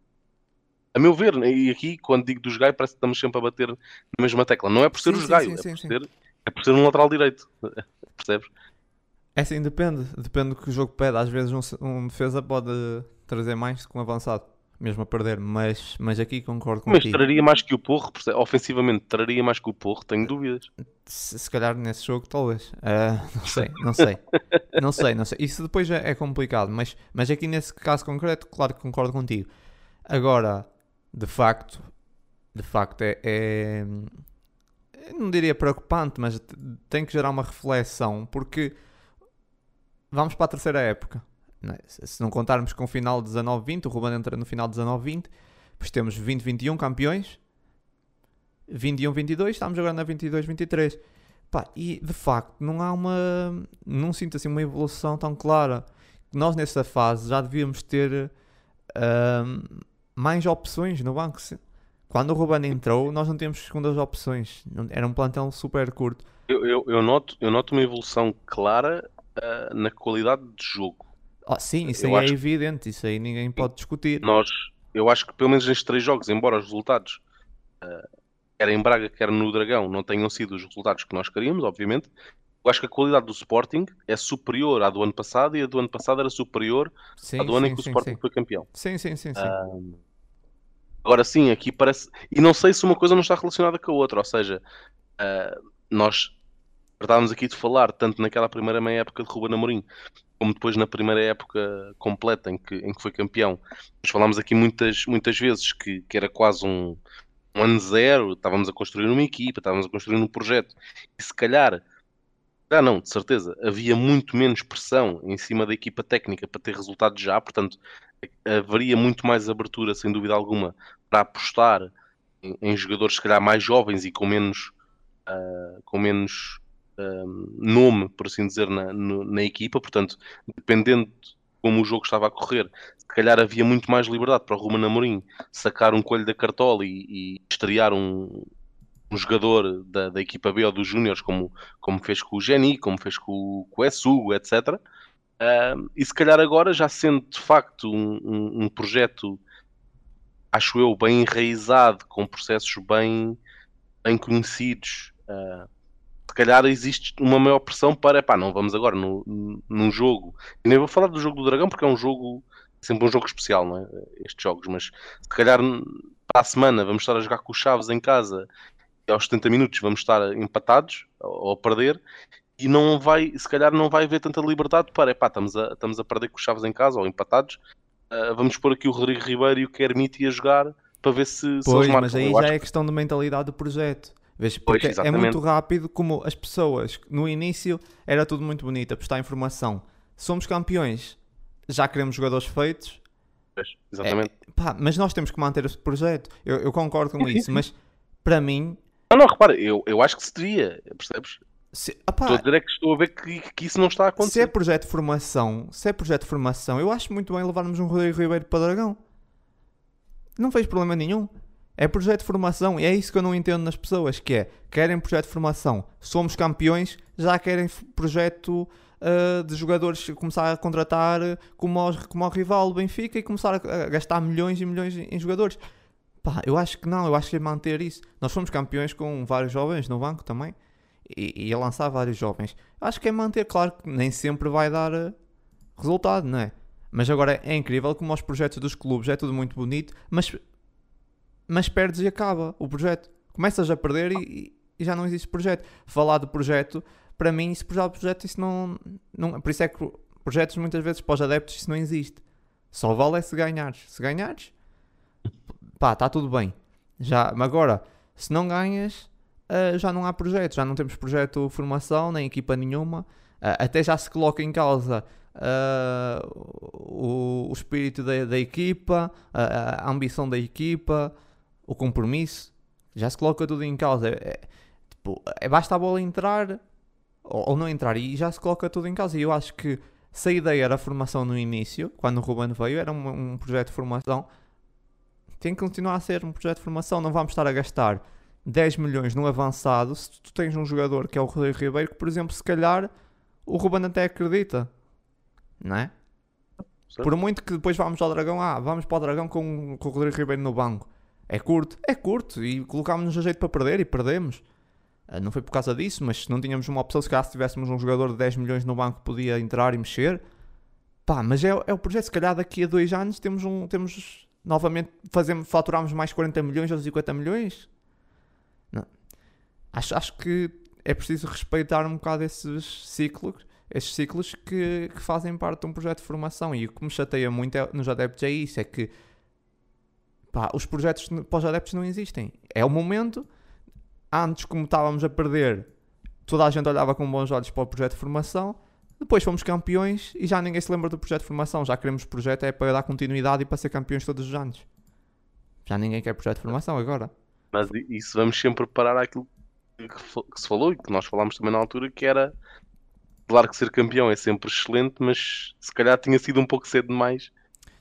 A meu ver, e aqui, quando digo dos Gaio, parece que estamos sempre a bater na mesma tecla. Não é por ser sim, os Gaio, é, por ser, é por ser um lateral direito. Percebes? É assim, depende. Depende do que o jogo pede. Às vezes um, um defesa pode trazer mais que um avançado mesmo a perder, mas, mas aqui concordo com Mas traria mais que o Porro, ofensivamente traria mais que o Porro, tenho dúvidas. Se, se calhar nesse jogo, talvez. Uh, não sei, não sei. não sei, não sei. Isso depois é, é, complicado, mas, mas aqui nesse caso concreto, claro que concordo contigo. Agora, de facto, de facto é, é não diria preocupante, mas tem que gerar uma reflexão, porque vamos para a terceira época? Se não contarmos com o final de 19-20, o Ruben entra no final de 19-20, depois temos 20-21 campeões, 21-22, estamos agora na 22-23. e de facto, não há uma. Não sinto assim uma evolução tão clara. Nós, nessa fase, já devíamos ter uh, mais opções no banco. Quando o Ruben entrou, nós não tínhamos segundas opções. Era um plantel super curto. Eu, eu, eu noto, eu noto uma evolução clara uh, na qualidade de jogo. Oh, sim, isso eu aí é evidente, isso aí ninguém pode discutir. Nós, eu acho que pelo menos nestes três jogos, embora os resultados, uh, quer em Braga, quer no Dragão, não tenham sido os resultados que nós queríamos, obviamente, eu acho que a qualidade do Sporting é superior à do ano passado e a do ano passado era superior sim, à do ano sim, em que sim, o Sporting foi campeão. Sim, sim, sim. sim. Uh, agora sim, aqui parece. E não sei se uma coisa não está relacionada com a outra, ou seja, uh, nós estávamos aqui de falar, tanto naquela primeira meia época de Ruben Amorim, como depois na primeira época completa em que, em que foi campeão. Nós falámos aqui muitas, muitas vezes que, que era quase um, um ano zero, estávamos a construir uma equipa, estávamos a construir um projeto, e se calhar Ah, não, de certeza. Havia muito menos pressão em cima da equipa técnica para ter resultados já, portanto, haveria muito mais abertura, sem dúvida alguma, para apostar em, em jogadores, se calhar, mais jovens e com menos, uh, com menos uh, nome, por assim dizer, na, no, na equipa. Portanto, dependendo de como o jogo estava a correr, se calhar havia muito mais liberdade para o Ruben Amorim sacar um coelho da cartola e, e estrear um, um jogador da, da equipa B ou dos Júniores, como, como fez com o Geni, como fez com, com o Essugo, etc. E se calhar agora, já sendo de facto um, um, um, projeto, acho eu, bem enraizado, com processos bem, bem conhecidos, uh, se calhar existe uma maior pressão para, pá, não vamos agora no, num jogo. E nem vou falar do jogo do Dragão porque é um jogo, sempre um jogo especial, não é? Estes jogos, mas se calhar para a semana vamos estar a jogar com os Chaves em casa aos 70 minutos vamos estar empatados ou a perder e não vai, se calhar não vai haver tanta liberdade para, epá, estamos a, estamos a perder com os Chaves em casa ou empatados, uh, vamos pôr aqui o Rodrigo Ribeiro e o Kermit a jogar para ver se, pois, se mas aí já é questão de mentalidade do projeto. Vês, porque pois, é muito rápido, como as pessoas no início era tudo muito bonito, apostar em formação. Somos campeões, já queremos jogadores feitos. Pois, exatamente. É, pá, mas nós temos que manter esse projeto. Eu, eu concordo com isso, mas para mim não, não, repara, eu, eu acho que se devia, percebes? Se, estou a dizer é que estou a ver que, que isso não está a acontecer. Se é projeto de formação, se é projeto de formação, eu acho muito bem levarmos um Rodrigo Ribeiro para Dragão. Não fez problema nenhum. É projeto de formação e é isso que eu não entendo nas pessoas, que é, querem projeto de formação, somos campeões, já querem projeto uh, de jogadores começar a contratar como, o, como rival Benfica e começar a, a gastar milhões e milhões em jogadores. Pá, eu acho que não, eu acho que é manter isso. Nós fomos campeões com vários jovens no banco também e, e a lançar vários jovens. Acho que é manter, claro que nem sempre vai dar uh, resultado, não é? Mas agora é incrível como os projetos dos clubes é tudo muito bonito, mas, mas perdes e acaba o projeto. Começas a perder e, e já não existe projeto. Falar do projeto, para mim, se projeto, projeto isso não, não. Por isso é que projetos muitas vezes para os adeptos isso não existe. Só vale é se ganhares. Se ganhares, pá, está tudo bem. Já, agora, se não ganhas, uh, já não há projeto, já não temos projeto formação, nem equipa nenhuma. Uh, até já se coloca em causa uh, o, o, espírito da, da equipa, a ambição da equipa, o compromisso. Já se coloca tudo em causa. É, é, tipo, é, basta a bola entrar ou, ou, não entrar e já se coloca tudo em causa. E eu acho que se a ideia era a formação no início, quando o Ruben veio, era um, um projeto de formação tem que continuar a ser um projeto de formação. Não vamos estar a gastar 10 milhões no avançado se tu tens um jogador que é o Rodrigo Ribeiro, que, por exemplo, se calhar o Ruben até acredita, não é? Certo. Por muito que depois vamos ao Dragão, ah, vamos para o Dragão com, com o Rodrigo Ribeiro no banco. É curto, é curto, e colocámos-nos a jeito para perder e perdemos. Ah, não foi por causa disso, mas se não tínhamos uma opção, se calhar se tivéssemos um jogador de 10 milhões no banco podia entrar e mexer. Pá, mas é, é o projeto, se calhar daqui a dois anos temos, um, temos novamente fazemos, faturamos mais 40 milhões ou 50 milhões? Não. Acho, acho que é preciso respeitar um bocado esses ciclos, esses ciclos que, que fazem parte de um projeto de formação. E o que me chateia muito é, nos adeptos é isso, é que pá, os projetos para os adeptos não existem. É o momento, antes como estávamos a perder, toda a gente olhava com bons olhos para o projeto de formação, depois fomos campeões e já ninguém se lembra do projeto de formação. Já queremos projeto é para dar continuidade e para ser campeões todos os anos. Já ninguém quer projeto de formação agora. Mas isso vamos sempre parar aquilo que se falou e que nós falámos também na altura, que era claro que ser campeão é sempre excelente, mas se calhar tinha sido um pouco cedo demais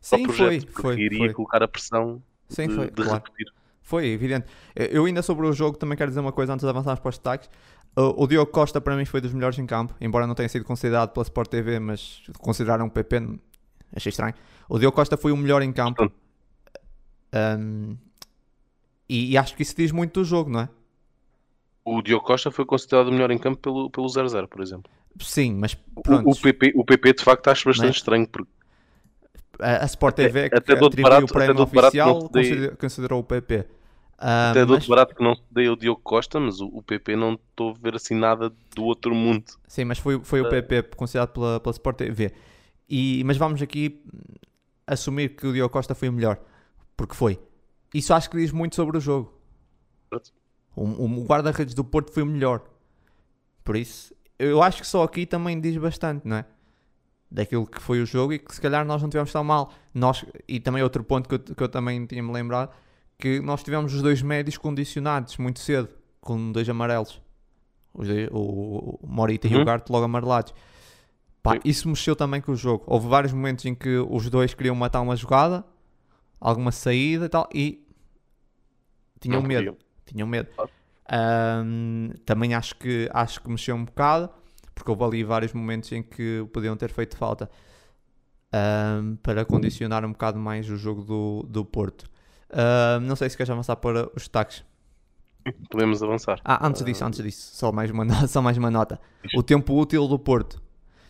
Sim, para o projeto, foi, foi, iria foi. colocar a pressão Sim, de, foi, de claro. repetir. Foi, evidente. Eu ainda sobre o jogo também quero dizer uma coisa antes de avançarmos para os destaques. O, Diogo Costa para mim foi dos melhores em campo, embora não tenha sido considerado pela Sport TV, mas consideraram um PP, achei estranho. O Diogo Costa foi o melhor em campo. Um, e, e, acho que isso diz muito do jogo, não é? O Diogo Costa foi considerado o melhor em campo pelo, pelo 0-0, por exemplo. Sim, mas pronto. O, o, PP, o PP de facto acho bastante é? estranho porque a, Sport TV até, que até atribuiu o prémio oficial considerou, considerou o PP. Uh, Até mas... barato que não dei o Diogo Costa, mas o, o PP não estou a ver assim nada do outro mundo. Sim, mas foi, foi o PP ah. considerado pela, pela Sport TV. E, mas vamos aqui assumir que o Diogo Costa foi o melhor, porque foi. Isso acho que diz muito sobre o jogo. O, o guarda-redes do Porto foi o melhor. Por isso, eu acho que só aqui também diz bastante, não é? Daquilo que foi o jogo e que se calhar nós não tivemos tão mal. Nós, e também outro ponto que eu, que eu também tinha-me lembrado, que nós tivemos os dois médios condicionados muito cedo, com dois amarelos. Os dois- o, o Morita e o Uhum. Garte logo amarelados. Pá, isso mexeu também com o jogo. Houve vários momentos em que os dois queriam matar uma jogada, alguma saída e tal, e tinham Não medo tinham medo. Ahm, também acho que, acho que mexeu um bocado, porque houve ali vários momentos em que podiam ter feito falta ahm, para condicionar um bocado mais o jogo do, do Porto. Ahm, não sei se queres avançar para os destaques. Podemos avançar. Ah, antes disso, antes disso, só mais uma, no- só mais uma nota. O tempo útil do Porto.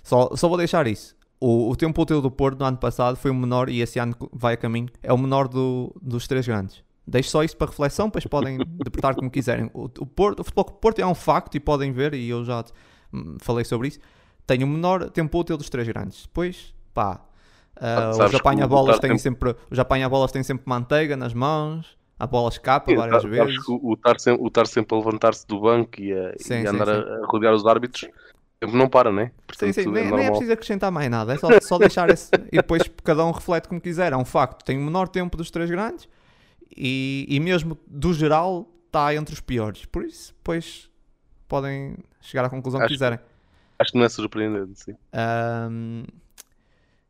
Só, só vou deixar isso. O, o tempo útil do Porto no ano passado foi o menor e esse ano vai a caminho. É o menor do- dos três grandes. Deixo só isso para reflexão, depois podem interpretar como quiserem. O, o Porto, o futebol do Porto é um facto e podem ver, e eu já falei sobre isso. Tem o menor tempo útil dos três grandes. Depois, pá, ah, Sabes os apanha-bolas têm tem- sempre, os apanha-bolas têm sempre manteiga nas mãos, a bola escapa Sim, várias sabes vezes. que o- estar sempre, sempre a levantar-se do banco e a, Sim, e sim, andar sim. A, rodear os árbitros, não para, né? Sim, Portanto, sim, é nem, nem é preciso acrescentar mais nada, é só, só deixar esse. E depois cada um reflete como quiser. É um facto, tem o menor tempo dos três grandes e, e mesmo do geral está entre os piores. Por isso, depois podem chegar à conclusão que Acho- quiserem. Acho que não é surpreendente, sim. Ahm,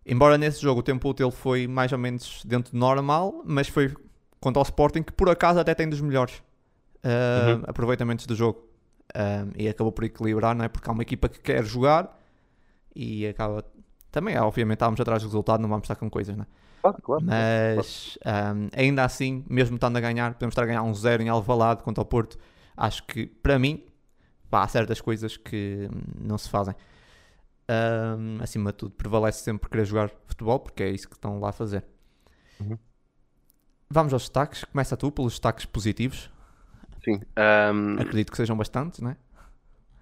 embora nesse jogo o tempo útil foi mais ou menos dentro do normal, mas foi contra o Sporting que por acaso até tem dos melhores ah, Uhum. aproveitamentos do jogo. Ahm, e acabou por equilibrar, não é? Porque há uma equipa que quer jogar e acaba. Também, obviamente, estávamos atrás do resultado, não vamos estar com coisas, não é? Claro, claro. Mas ahm, ainda assim, mesmo estando a ganhar, podemos estar a ganhar um zero em Alvalade contra o Porto. Acho que, para mim, pá, há certas coisas que não se fazem. Ahm, acima de tudo, prevalece sempre querer jogar futebol, porque é isso que estão lá a fazer. Uhum. Vamos aos destaques. Começa tu pelos destaques positivos. Sim. Ahm, Acredito que sejam bastantes, não é?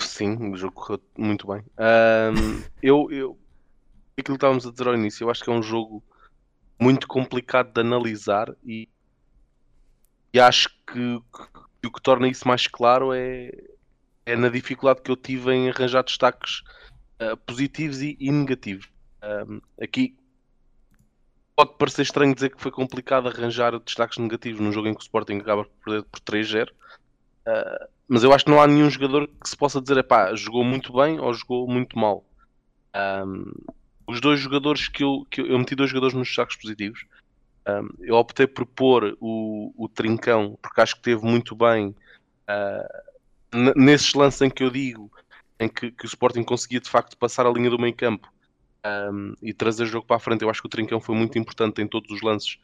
Sim, o jogo correu muito bem. Ahm, eu, eu, aquilo que estávamos a dizer ao início, eu acho que é um jogo muito complicado de analisar e, e acho que, que o que torna isso mais claro é, é na dificuldade que eu tive em arranjar destaques ah, positivos e, e negativos. Aqui pode parecer estranho dizer que foi complicado arranjar destaques negativos num jogo em que o Sporting acaba por perder por 3-0. Ah, mas eu acho que não há nenhum jogador que se possa dizer, pá, jogou muito bem ou jogou muito mal. Ahm, os dois jogadores que eu, que eu, eu meti dois jogadores nos destaques positivos. Ahm, eu optei por pôr o, o Trincão, porque acho que teve muito bem ah, nesses lances em que eu digo em que, que o Sporting conseguia de facto passar a linha do meio campo ahm, e trazer o jogo para a frente. Eu acho que o Trincão foi muito importante em todos os lances,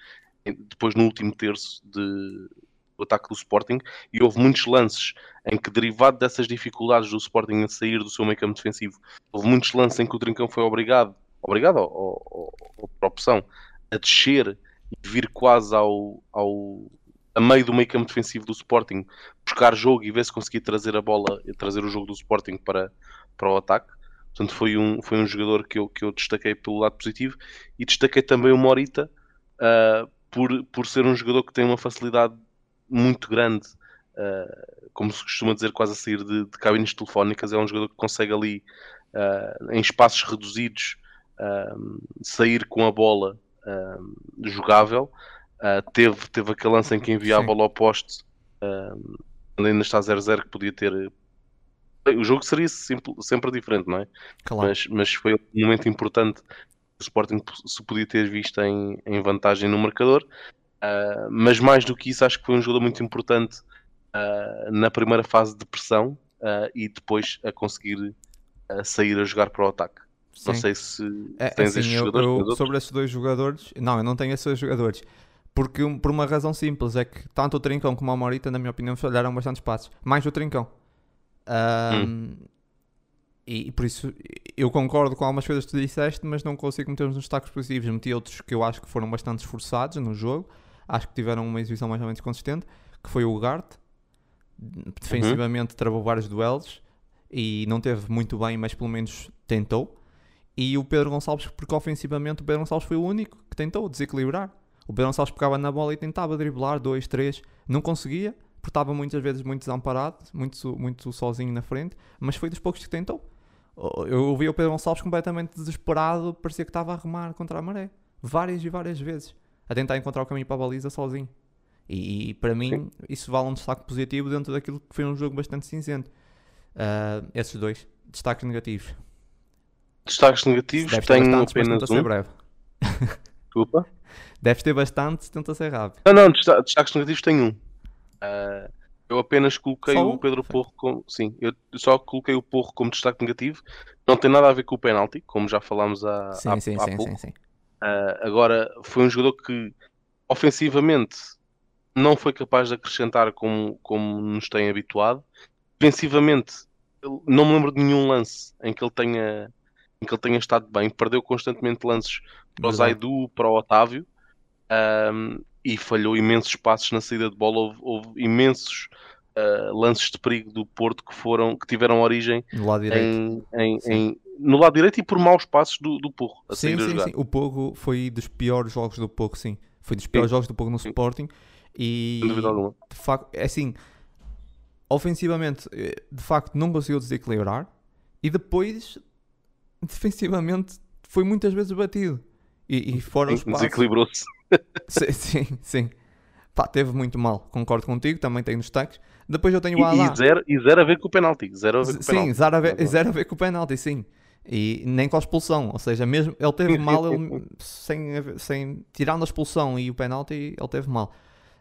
depois no último terço de, do ataque do Sporting, e houve muitos lances em que, derivado dessas dificuldades do Sporting a sair do seu meio campo defensivo, houve muitos lances em que o Trincão foi obrigado, obrigado ou, ou, ou por opção, a descer e vir quase ao, ao a meio do meio campo defensivo do Sporting, buscar jogo e ver se conseguia trazer a bola trazer o jogo do Sporting para, para o ataque. Portanto, foi um, foi um jogador que eu, que eu destaquei pelo lado positivo e destaquei também o Morita ah, por, por ser um jogador que tem uma facilidade muito grande, ah, como se costuma dizer, quase a sair de, de cabines telefónicas. É um jogador que consegue ali, ah, em espaços reduzidos, sair com a bola jogável. Ah, teve, teve aquele lance em que envia a bola ao poste, ah, quando ainda está 0-0, que podia ter. O jogo seria sempre, diferente, não é? Claro. mas, mas foi um momento importante o Sporting se podia ter visto em, em vantagem no marcador. Ah, mas mais do que isso, acho que foi um jogador muito importante ah, na primeira fase de pressão ah, e depois a conseguir ah, sair a jogar para o ataque. Não Sim. sei se É, tens assim, estes eu- jogadores. eu- sobre esses dois jogadores, não, eu não tenho esses dois jogadores. Porque, um- por uma razão simples, é que tanto o Trincão como o Morita, na minha opinião, falharam bastante espaços. Mais o Trincão. Ahm, Hum. e, e por isso, eu concordo com algumas coisas que tu disseste, mas não consigo meter-nos nos destaques positivos. Meti outros que eu acho que foram bastante esforçados no jogo. Acho que tiveram uma exibição mais ou menos consistente, que foi o Gart. Defensivamente travou vários duelos e não teve muito bem, mas pelo menos tentou. E o Pedro Gonçalves, porque ofensivamente o Pedro Gonçalves foi o único que tentou desequilibrar. O Pedro Gonçalves pegava na bola e tentava driblar, dois, três, não conseguia, porque estava muitas vezes muito desamparado, muito, muito sozinho na frente, mas foi dos poucos que tentou. Eu ouvi o Pedro Gonçalves completamente desesperado, parecia que estava a remar contra a maré. Várias e várias vezes. A tentar encontrar o caminho para a baliza sozinho. E, e para mim, isso vale um destaque positivo dentro daquilo que foi um jogo bastante cinzento. Uh, esses dois. Destaques negativos. Destaques negativos, tenho apenas um. breve. Desculpa? Deves ter bastante, tenta ser rápido. Não, não, destaques negativos tenho um. Uh, eu apenas coloquei o Pedro Porro como. Sim, eu só coloquei o Porro como destaque negativo. Não tem nada a ver com o penalti, como já falámos há, sim, há, sim, há sim, pouco. Sim, sim. Uh, agora, foi um jogador que ofensivamente não foi capaz de acrescentar como, como nos tem habituado. Defensivamente, não me lembro de nenhum lance em que ele tenha, em que ele tenha estado bem. Perdeu constantemente lances para o Zaidu, para o Otávio. Um, e falhou imensos passos na saída de bola. Houve, houve imensos uh, lances de perigo do Porto que foram que tiveram origem no lado direito. Em, em, em, no lado direito e por maus passos do, do Porro. sim, sim, sim. O Porro foi dos piores jogos do Porro, sim. Foi dos piores sim. jogos do Porro no sim. Sporting. E de facto, é assim, ofensivamente, eh, de facto, não conseguiu desequilibrar. E depois, defensivamente, foi muitas vezes batido. E, e fora os Desequilibrou-se. sim, sim, sim. Pá, teve muito mal, concordo contigo, também tenho destaques. Depois eu tenho o Alá. E zero, e zero a ver com o penalti. Zero a ver com o sim, penalti. Zero a ver, zero a ver com o penalti, sim. E nem com a expulsão, ou seja, mesmo ele teve mal ele, sem, sem tirando a expulsão e o penalti, ele teve mal.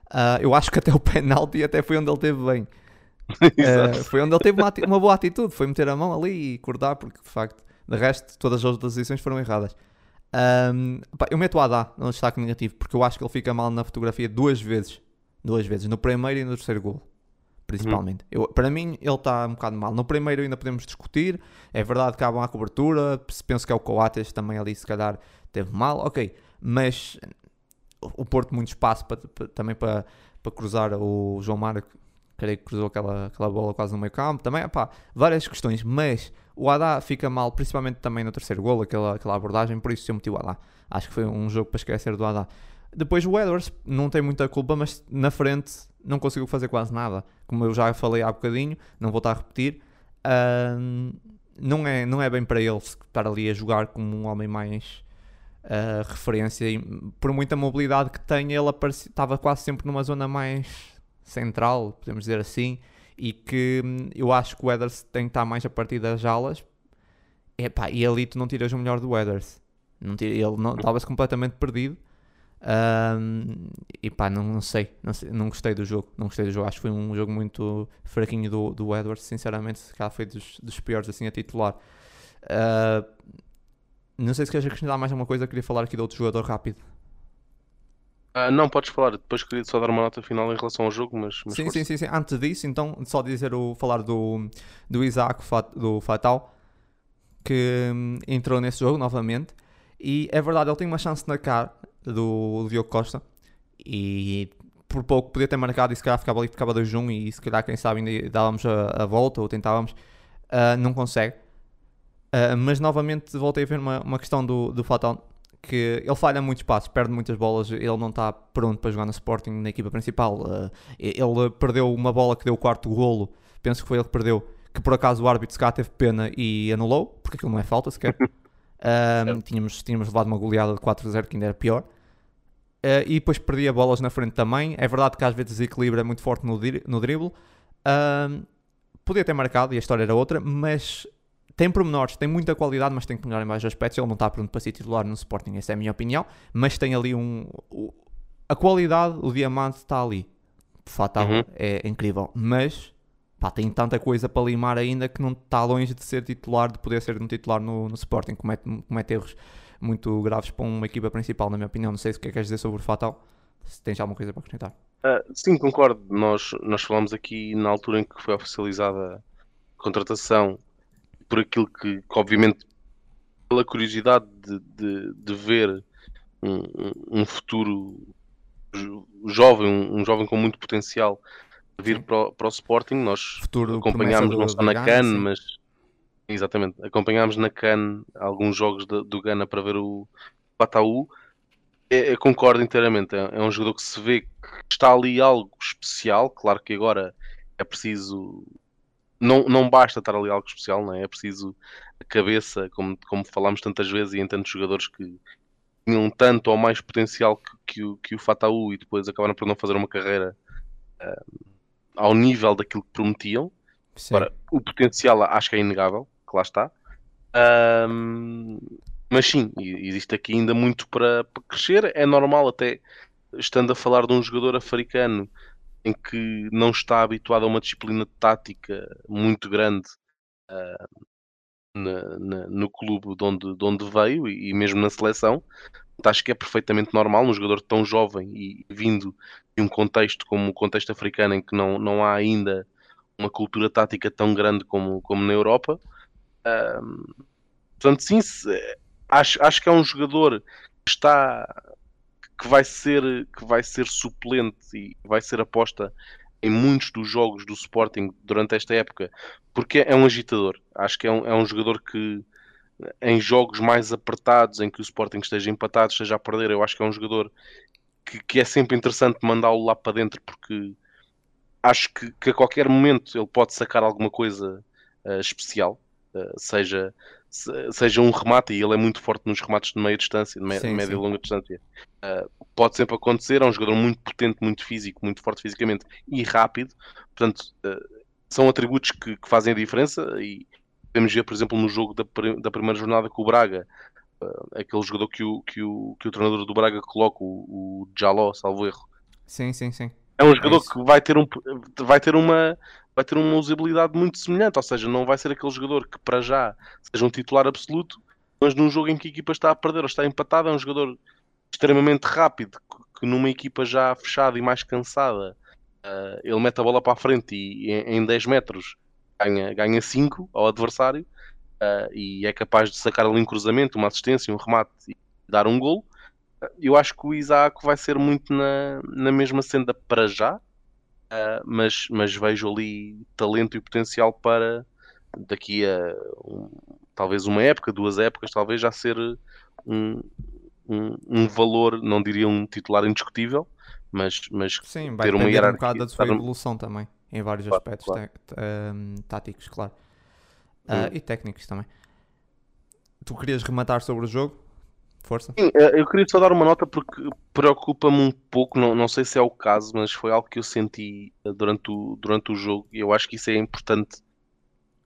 Uh, eu acho que até o penalti até foi onde ele teve bem. uh, foi onde ele teve uma, uma, boa atitude, foi meter a mão ali e cortar, porque de facto, de resto, todas as outras decisões foram erradas. Um, pá, eu meto o Adá no destaque negativo porque eu acho que ele fica mal na fotografia duas vezes. Duas vezes, no primeiro e no terceiro gol. Principalmente. Uhum. Eu, para mim, ele está um bocado mal. No primeiro ainda podemos discutir. É verdade que há uma cobertura. Penso que é o Coates também ali, se calhar, teve mal. Ok. Mas o Porto, muito espaço para, para, também para, para cruzar o João Mário. Creio que cruzou aquela, aquela bola quase no meio campo. Também, pá, várias questões. Mas o Haddad fica mal, principalmente também no terceiro gol, aquela, aquela abordagem, por isso eu meti o Haddad. Acho que foi um jogo para esquecer do Haddad. Depois o Edwards não tem muita culpa, mas na frente não conseguiu fazer quase nada. Como eu já falei há bocadinho, não vou estar a repetir. Uh, não, é, não é bem para ele estar ali a jogar como um homem mais uh, referência. E por muita mobilidade que tem, ele estava quase sempre numa zona mais central, podemos dizer assim e que hum, eu acho que o Weathers tem que estar mais a partir das alas. Epá, e ali tu não tiras o melhor do Weathers. Não tira, ele estava-se completamente perdido. Um, e pá, não, não, sei, não, sei, não gostei do jogo. Não gostei do jogo. Acho que foi um jogo muito fraquinho do, do Edwards. Sinceramente, se calhar foi dos, dos piores assim a titular. Uh, não sei se queres acrescentar mais alguma coisa. Queria falar aqui de outro jogador rápido. Ah, não, podes falar. Depois queria só dar uma nota final em relação ao jogo, mas. mas sim, sim, sim, sim, Antes disso, então, só dizer o, falar do, do Isaac do Fatal, que hum, entrou nesse jogo novamente. E é verdade, ele tem uma chance na cara do, do Diogo Costa. E por pouco podia ter marcado e se calhar ficava ali, ficava 2-1 e se calhar, quem sabe, ainda dávamos a, a volta ou tentávamos. Uh, não consegue. Uh, mas novamente voltei a ver uma, uma questão do, do Fatal que ele falha muitos passos, perde muitas bolas, ele não está pronto para jogar no Sporting na equipa principal. Uh, ele perdeu uma bola que deu o quarto golo, penso que foi ele que perdeu, que por acaso o árbitro se cá teve pena e anulou, porque aquilo não é falta sequer. Uh, tínhamos, tínhamos levado uma goleada de 4-0 que ainda era pior. Uh, e depois perdia bolas na frente também. É verdade que às vezes desequilíbrio é muito forte no, no drible. Uh, podia ter marcado e a história era outra, mas tem pormenores, tem muita qualidade, mas tem que melhorar em vários aspectos. Ele não está pronto para ser titular no Sporting, essa é a minha opinião. Mas tem ali um. a qualidade, o diamante está ali. De fato, uhum. é incrível. Mas pá, tem tanta coisa para limar ainda que não está longe de ser titular, de poder ser um titular no, no Sporting. Comete, comete erros muito graves para uma equipa principal, na minha opinião. Não sei se o que é que queres dizer sobre o Fatal. Se tens alguma coisa para acrescentar. Uh, sim, concordo. Nós, nós falamos aqui na altura em que foi oficializada a contratação por aquilo que, que obviamente, pela curiosidade de, de, de ver um, um, futuro jovem, um, jovem com muito potencial a vir para o, para o Sporting, nós futuro acompanhámos não só na CAN, mas exatamente, acompanhámos na CAN alguns jogos de, do Gana para ver o Pataú. É, é, concordo inteiramente, é, é um jogador que se vê que está ali algo especial, claro que agora é preciso não, não basta estar ali algo especial, não é? É preciso a cabeça, como, como falámos tantas vezes, e em tantos jogadores que tinham tanto ou mais potencial que, que, o, que o Fataú e depois acabaram por não fazer uma carreira uh, ao nível daquilo que prometiam. Sim. Agora, o potencial acho que é inegável, que lá está. Um, mas sim, existe aqui ainda muito para, para, crescer. É normal, até estando a falar de um jogador africano em que não está habituado a uma disciplina tática muito grande uh, na, na, no clube de onde, de onde veio e, e, mesmo na seleção. Acho que é perfeitamente normal um jogador tão jovem e vindo de um contexto como o contexto africano em que não, não há ainda uma cultura tática tão grande como, como na Europa. Uh, portanto, sim, se, acho, acho que é um jogador que está que vai ser que vai ser suplente e vai ser aposta em muitos dos jogos do Sporting durante esta época, porque é um agitador. Acho que é um, é um jogador que em jogos mais apertados, em que o Sporting esteja empatado, esteja a perder, eu acho que é um jogador que, que é sempre interessante mandá-lo lá para dentro, porque acho que, que, a qualquer momento ele pode sacar alguma coisa uh, especial, uh, seja seja um remate, e ele é muito forte nos remates de meia distância, de, sim, média sim. e longa distância. Uh, pode sempre acontecer, é um jogador muito potente, muito físico, muito forte fisicamente e rápido. Portanto, uh, são atributos que, que, fazem a diferença e podemos ver, por exemplo, no jogo da, da primeira jornada com o Braga, uh, aquele jogador que o, que, o, que o treinador do Braga coloca, o, o Jaló, salvo erro. Sim, sim, sim. É um jogador é que vai ter, um, vai ter uma, vai ter uma usabilidade muito semelhante, ou seja, não vai ser aquele jogador que para já seja um titular absoluto, mas num jogo em que a equipa está a perder ou está empatada, é um jogador extremamente rápido, que numa equipa já fechada e mais cansada, uh, ele mete a bola para a frente e em, em 10 metros ganha, ganha 5 ao adversário uh, e é capaz de sacar ali um cruzamento, uma assistência, um remate e dar um gol. Eu acho que o Isaac vai ser muito na, na mesma senda para já, Uh, mas, mas vejo ali talento e potencial para daqui a um, talvez uma época, duas épocas, talvez já ser um, um, um, valor, não diria um titular indiscutível, mas, mas Sim, vai ter uma hierarquia. um bocado da sua evolução também, em vários claro, aspectos claro. táticos, claro. Uh, e técnicos também. Tu querias rematar sobre o jogo? Força. Sim, eh, eu queria só dar uma nota porque preocupa-me um pouco, não, não sei se é o caso, mas foi algo que eu senti eh, durante o, durante o jogo e eu acho que isso é importante,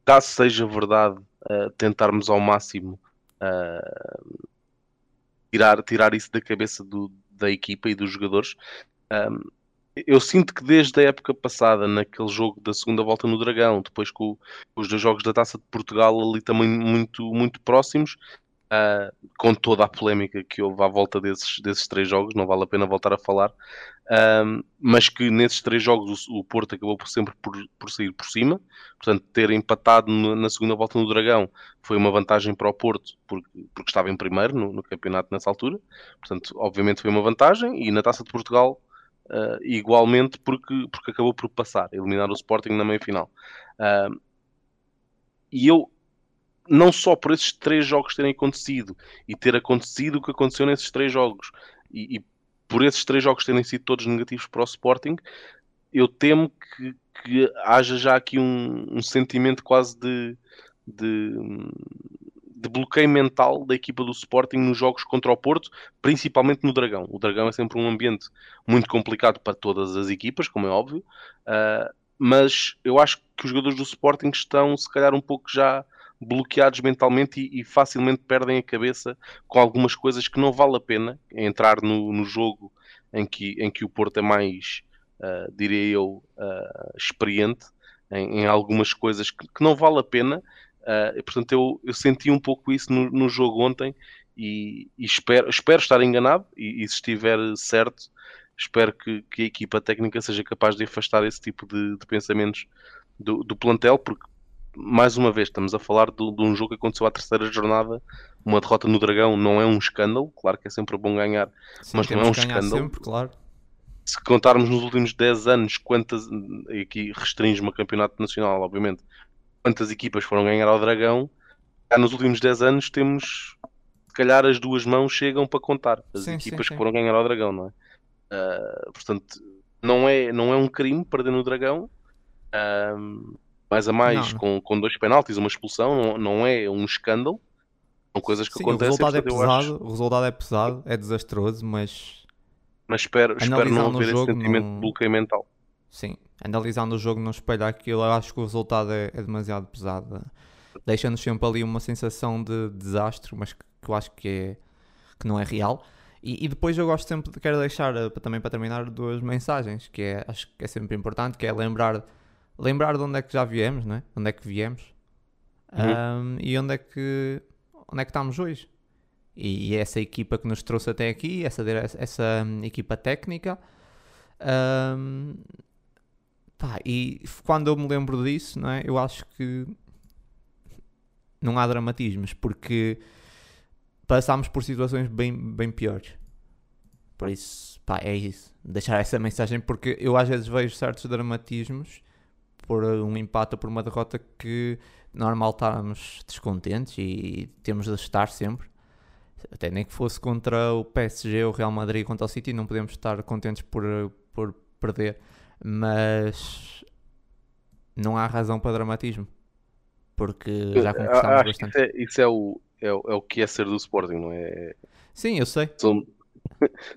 caso seja verdade, uh, tentarmos ao máximo uh, tirar, tirar isso da cabeça do, da equipa e dos jogadores. Um, eu sinto que desde a época passada, naquele jogo da segunda volta no Dragão, depois com, com os dois jogos da Taça de Portugal ali também muito, muito próximos, Uh, com toda a polémica que houve à volta desses, desses três jogos, não vale a pena voltar a falar, uh, mas que nesses três jogos o, o, Porto acabou por sempre por, por sair por cima, portanto, ter empatado no, na segunda volta no Dragão foi uma vantagem para o Porto, porque, porque estava em primeiro no, no, campeonato nessa altura, portanto, obviamente foi uma vantagem, e na Taça de Portugal, uh, igualmente, porque, porque acabou por passar, eliminar o Sporting na meia-final. e eu não só por esses três jogos terem acontecido e ter acontecido o que aconteceu nesses três jogos e, e por esses três jogos terem sido todos negativos para o Sporting, eu temo que, que haja já aqui um, um sentimento quase de, de, de, bloqueio mental da equipa do Sporting nos jogos contra o Porto, principalmente no Dragão. O Dragão é sempre um ambiente muito complicado para todas as equipas, como é óbvio, uh, mas eu acho que os jogadores do Sporting estão, se calhar, um pouco já bloqueados mentalmente e, e, facilmente perdem a cabeça com algumas coisas que não vale a pena entrar no, no jogo em que, em que o Porto é mais, uh, diria eu, uh, experiente em, em, algumas coisas que, que, não vale a pena. Uh, e, portanto, eu, eu senti um pouco isso no, no jogo ontem e, e, espero, espero estar enganado e, e se estiver certo, espero que, que, a equipa técnica seja capaz de afastar esse tipo de, de pensamentos do, do plantel, porque mais uma vez, estamos a falar de, de, um jogo que aconteceu à terceira jornada. Uma derrota no Dragão não é um escândalo, claro que é sempre bom ganhar, Sim, mas não é um escândalo. Sempre, claro. Se contarmos nos últimos 10 anos quantas, e aqui restringe uma campeonato nacional, obviamente, quantas equipas foram ganhar ao Dragão, nos últimos 10 anos temos, se calhar, as duas mãos chegam para contar as sim, equipas sim, que foram ganhar ao Dragão, não é? Uh, portanto, não é, não é um crime perder no Dragão. Uh, mais a mais Não. Com, com dois penaltis, uma expulsão, não, não é um escândalo. São coisas que Sim, o acontecem. resultado é acho- pesado, o resultado é pesado, é desastroso, mas mas espero, espero não o haver esse sentimento não- de bloqueio mental. sim, analisando o jogo não espelha aquilo, eu acho que o resultado é, é demasiado pesado. Deixa-nos sempre ali uma sensação de desastre, mas que, que eu acho que, é, que não é real. E, e depois eu gosto sempre de quero deixar eh, também para terminar duas mensagens, que é, acho que é sempre importante, que é lembrar, lembrar de onde é que já viemos, né? onde é que viemos Uhum. Ahm, e onde é que onde é que estamos hoje. E, e essa equipa que nos trouxe até aqui, essa, essa hum, equipa técnica, pá, e quando eu me lembro disso, não é, eu acho que não há dramatismos, porque passámos por situações bem, bem piores. Por isso, pá, é isso. Deixar essa mensagem, porque eu às vezes vejo certos dramatismos por um empate ou por uma derrota que normal estarmos descontentes e temos de estar sempre. Até nem que fosse contra o PSG, o Real Madrid, contra o City, não podemos estar contentes por, por perder. Mas não há razão para dramatismo. Porque já Ah, conquistámos acho que bastante. isso, é, isso é o, é, é o que é ser do Sporting, não é? Sim, eu sei. Eu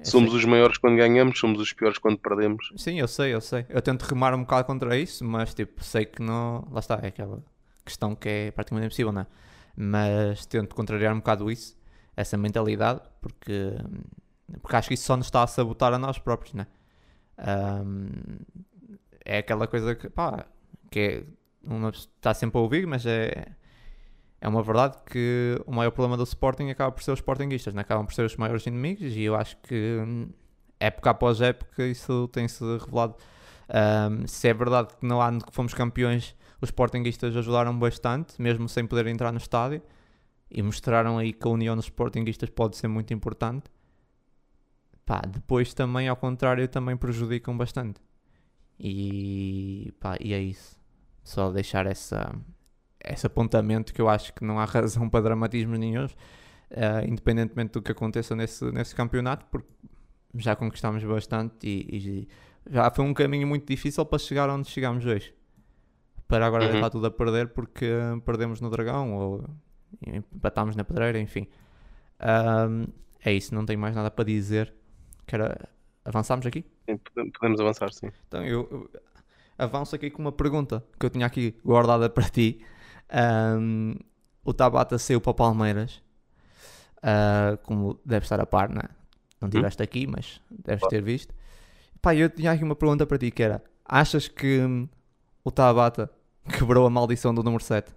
somos sei. os maiores quando ganhamos, somos os piores quando perdemos. Sim, eu sei, eu sei. Eu tento remar um bocado contra isso, mas tipo, sei que não. Lá está, é aquela questão que é praticamente impossível, não é? Mas tento contrariar um bocado isso, essa mentalidade, porque, porque acho que isso só nos está a sabotar a nós próprios, não é? Ahm, é aquela coisa que, pá, que é, uma está sempre a ouvir, mas é, é uma verdade que o maior problema do Sporting acaba por ser os Sportingistas, não é? acabam por ser os maiores inimigos e eu acho que hum, época após época isso tem-se revelado. Ahm, se é verdade que no ano que fomos campeões os Sportingistas ajudaram bastante, mesmo sem poder entrar no estádio, e mostraram aí que a união dos Sportingistas pode ser muito importante. Pá, depois também, ao contrário, também prejudicam bastante. E, pá, e é isso. Só deixar essa, esse apontamento que eu acho que não há razão para dramatismo nenhum, eh, independentemente do que aconteça nesse, nesse campeonato, porque já conquistámos bastante e, e já foi um caminho muito difícil para chegar onde chegámos hoje. Para agora Uhum. deixar tudo a perder porque perdemos no Dragão ou empatámos na Pedreira, enfim. Ahm, é isso, não tenho mais nada para dizer. Quero... Avançamos aqui? Sim, pode- podemos avançar, sim. Então eu, eu avanço aqui com uma pergunta que eu tinha aqui guardada para ti. Ahm, o Tabata saiu para o Palmeiras, ah, como deve estar a par, não é? Não estiveste aqui, mas deves ter visto. Pá, eu tinha aqui uma pergunta para ti que era: achas que hum, o Tabata quebrou a maldição do número 7?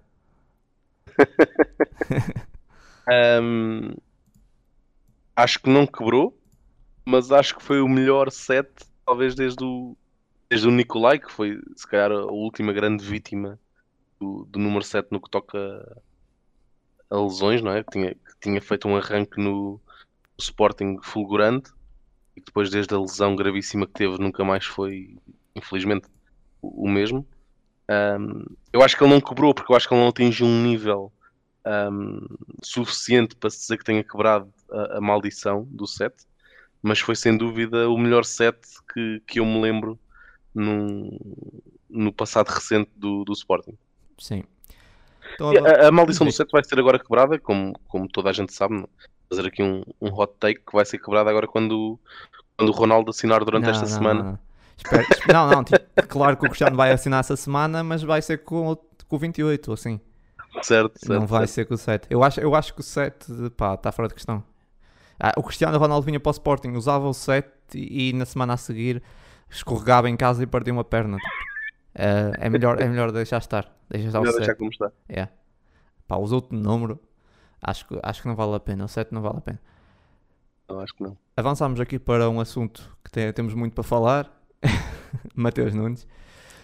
Ahm, acho que não quebrou, mas acho que foi o melhor set, talvez desde o, desde o Nicolai, que foi se calhar a última grande vítima do, do número 7 no que toca a lesões, não é? Que tinha, que tinha feito um arranque no Sporting fulgurante e que depois, desde a lesão gravíssima que teve, nunca mais foi, infelizmente, o, o mesmo. Ahm, eu acho que ele não quebrou, porque eu acho que ele não atingiu um nível ahm, suficiente para se dizer que tenha quebrado a, a maldição do set, mas foi sem dúvida o melhor set que, que eu me lembro num- no passado recente do, do Sporting. Sim. Então, agora- A, a maldição do set vai ser agora quebrada, como, como toda a gente sabe. não? Fazer aqui um, um hot take que vai ser quebrada agora quando, quando o Ronaldo assinar durante Não, esta não, semana. Não, não. Espero- espe- não, não, tipo, claro que o Cristiano vai assinar essa semana, mas vai ser com, o- com o 28, assim. Certo, certo. não vai certo. ser com o 7. Eu acho, eu acho que o 7, pá, está fora de questão. Ah, o Cristiano Ronaldo vinha para o Sporting, usava o 7 e, e na semana a seguir escorregava em casa e partia uma perna. tipo. Ah, é, melhor, é melhor deixar estar. Deixa estar o Melhor 7. deixar como está. É. Pá, os outros número, acho que, acho que não vale a pena. O 7 não vale a pena. Não, acho que não. Avançamos aqui para um assunto que tem- temos muito para falar. Mateus Nunes.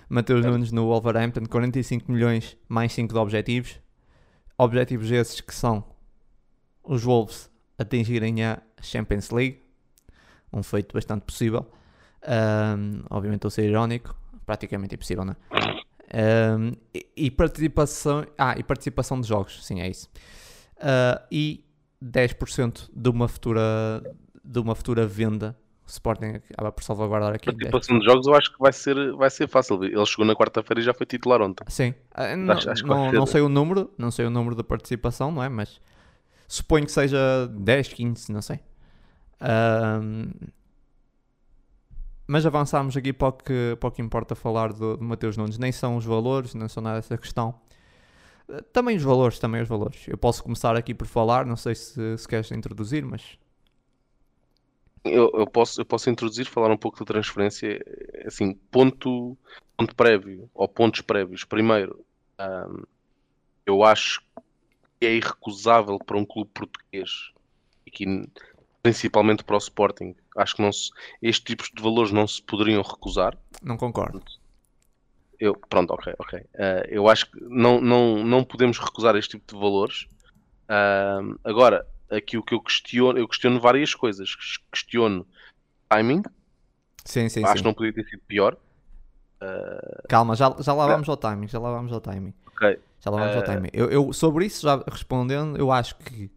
Mateus Certo. Nunes no Wolverhampton, 45 milhões mais 5 de objetivos. Objetivos esses que são os Wolves atingirem a Champions League. Um feito bastante possível. Ahm, obviamente estou a ser irónico. Praticamente impossível, não é? Ahm, e, e participação... Ah, e participação de jogos. Sim, é isso. Ah, e 10% de uma futura de uma futura venda O Sporting acaba por salvaguardar aqui. Participação de jogos eu acho que vai ser, vai ser fácil. Ele chegou na quarta-feira e já foi titular ontem. Sim. Uh, não, acho, acho não, não sei o número, não sei o número da participação, não é? Mas suponho que seja 10, 15, não sei. Uh, mas avançámos aqui para o que, para o que importa falar do, do Mateus Nunes. Nem são os valores, não são nada dessa questão. Também os valores, também os valores. Eu posso começar aqui por falar, não sei se, se queres introduzir, mas. Eu, eu, posso, eu posso introduzir, falar um pouco da transferência. Assim, ponto, ponto prévio, ou pontos prévios. Primeiro, eu acho que é irrecusável para um clube português, aqui, principalmente para o Sporting. Acho que não se, estes tipos de valores não se poderiam recusar. Não concordo. Eu, pronto, ok, ok. Uh, eu acho que não, não, não podemos recusar este tipo de valores. Uh, agora, aqui o que eu questiono, eu questiono várias coisas. Questiono timing. Sim, sim, acho sim. que não podia ter sido pior. Uh, Calma, já, já lá vamos ao timing. Já lá vamos ao timing. Ok. Já lá vamos ao timing. Eu, eu, sobre isso, já respondendo, eu acho que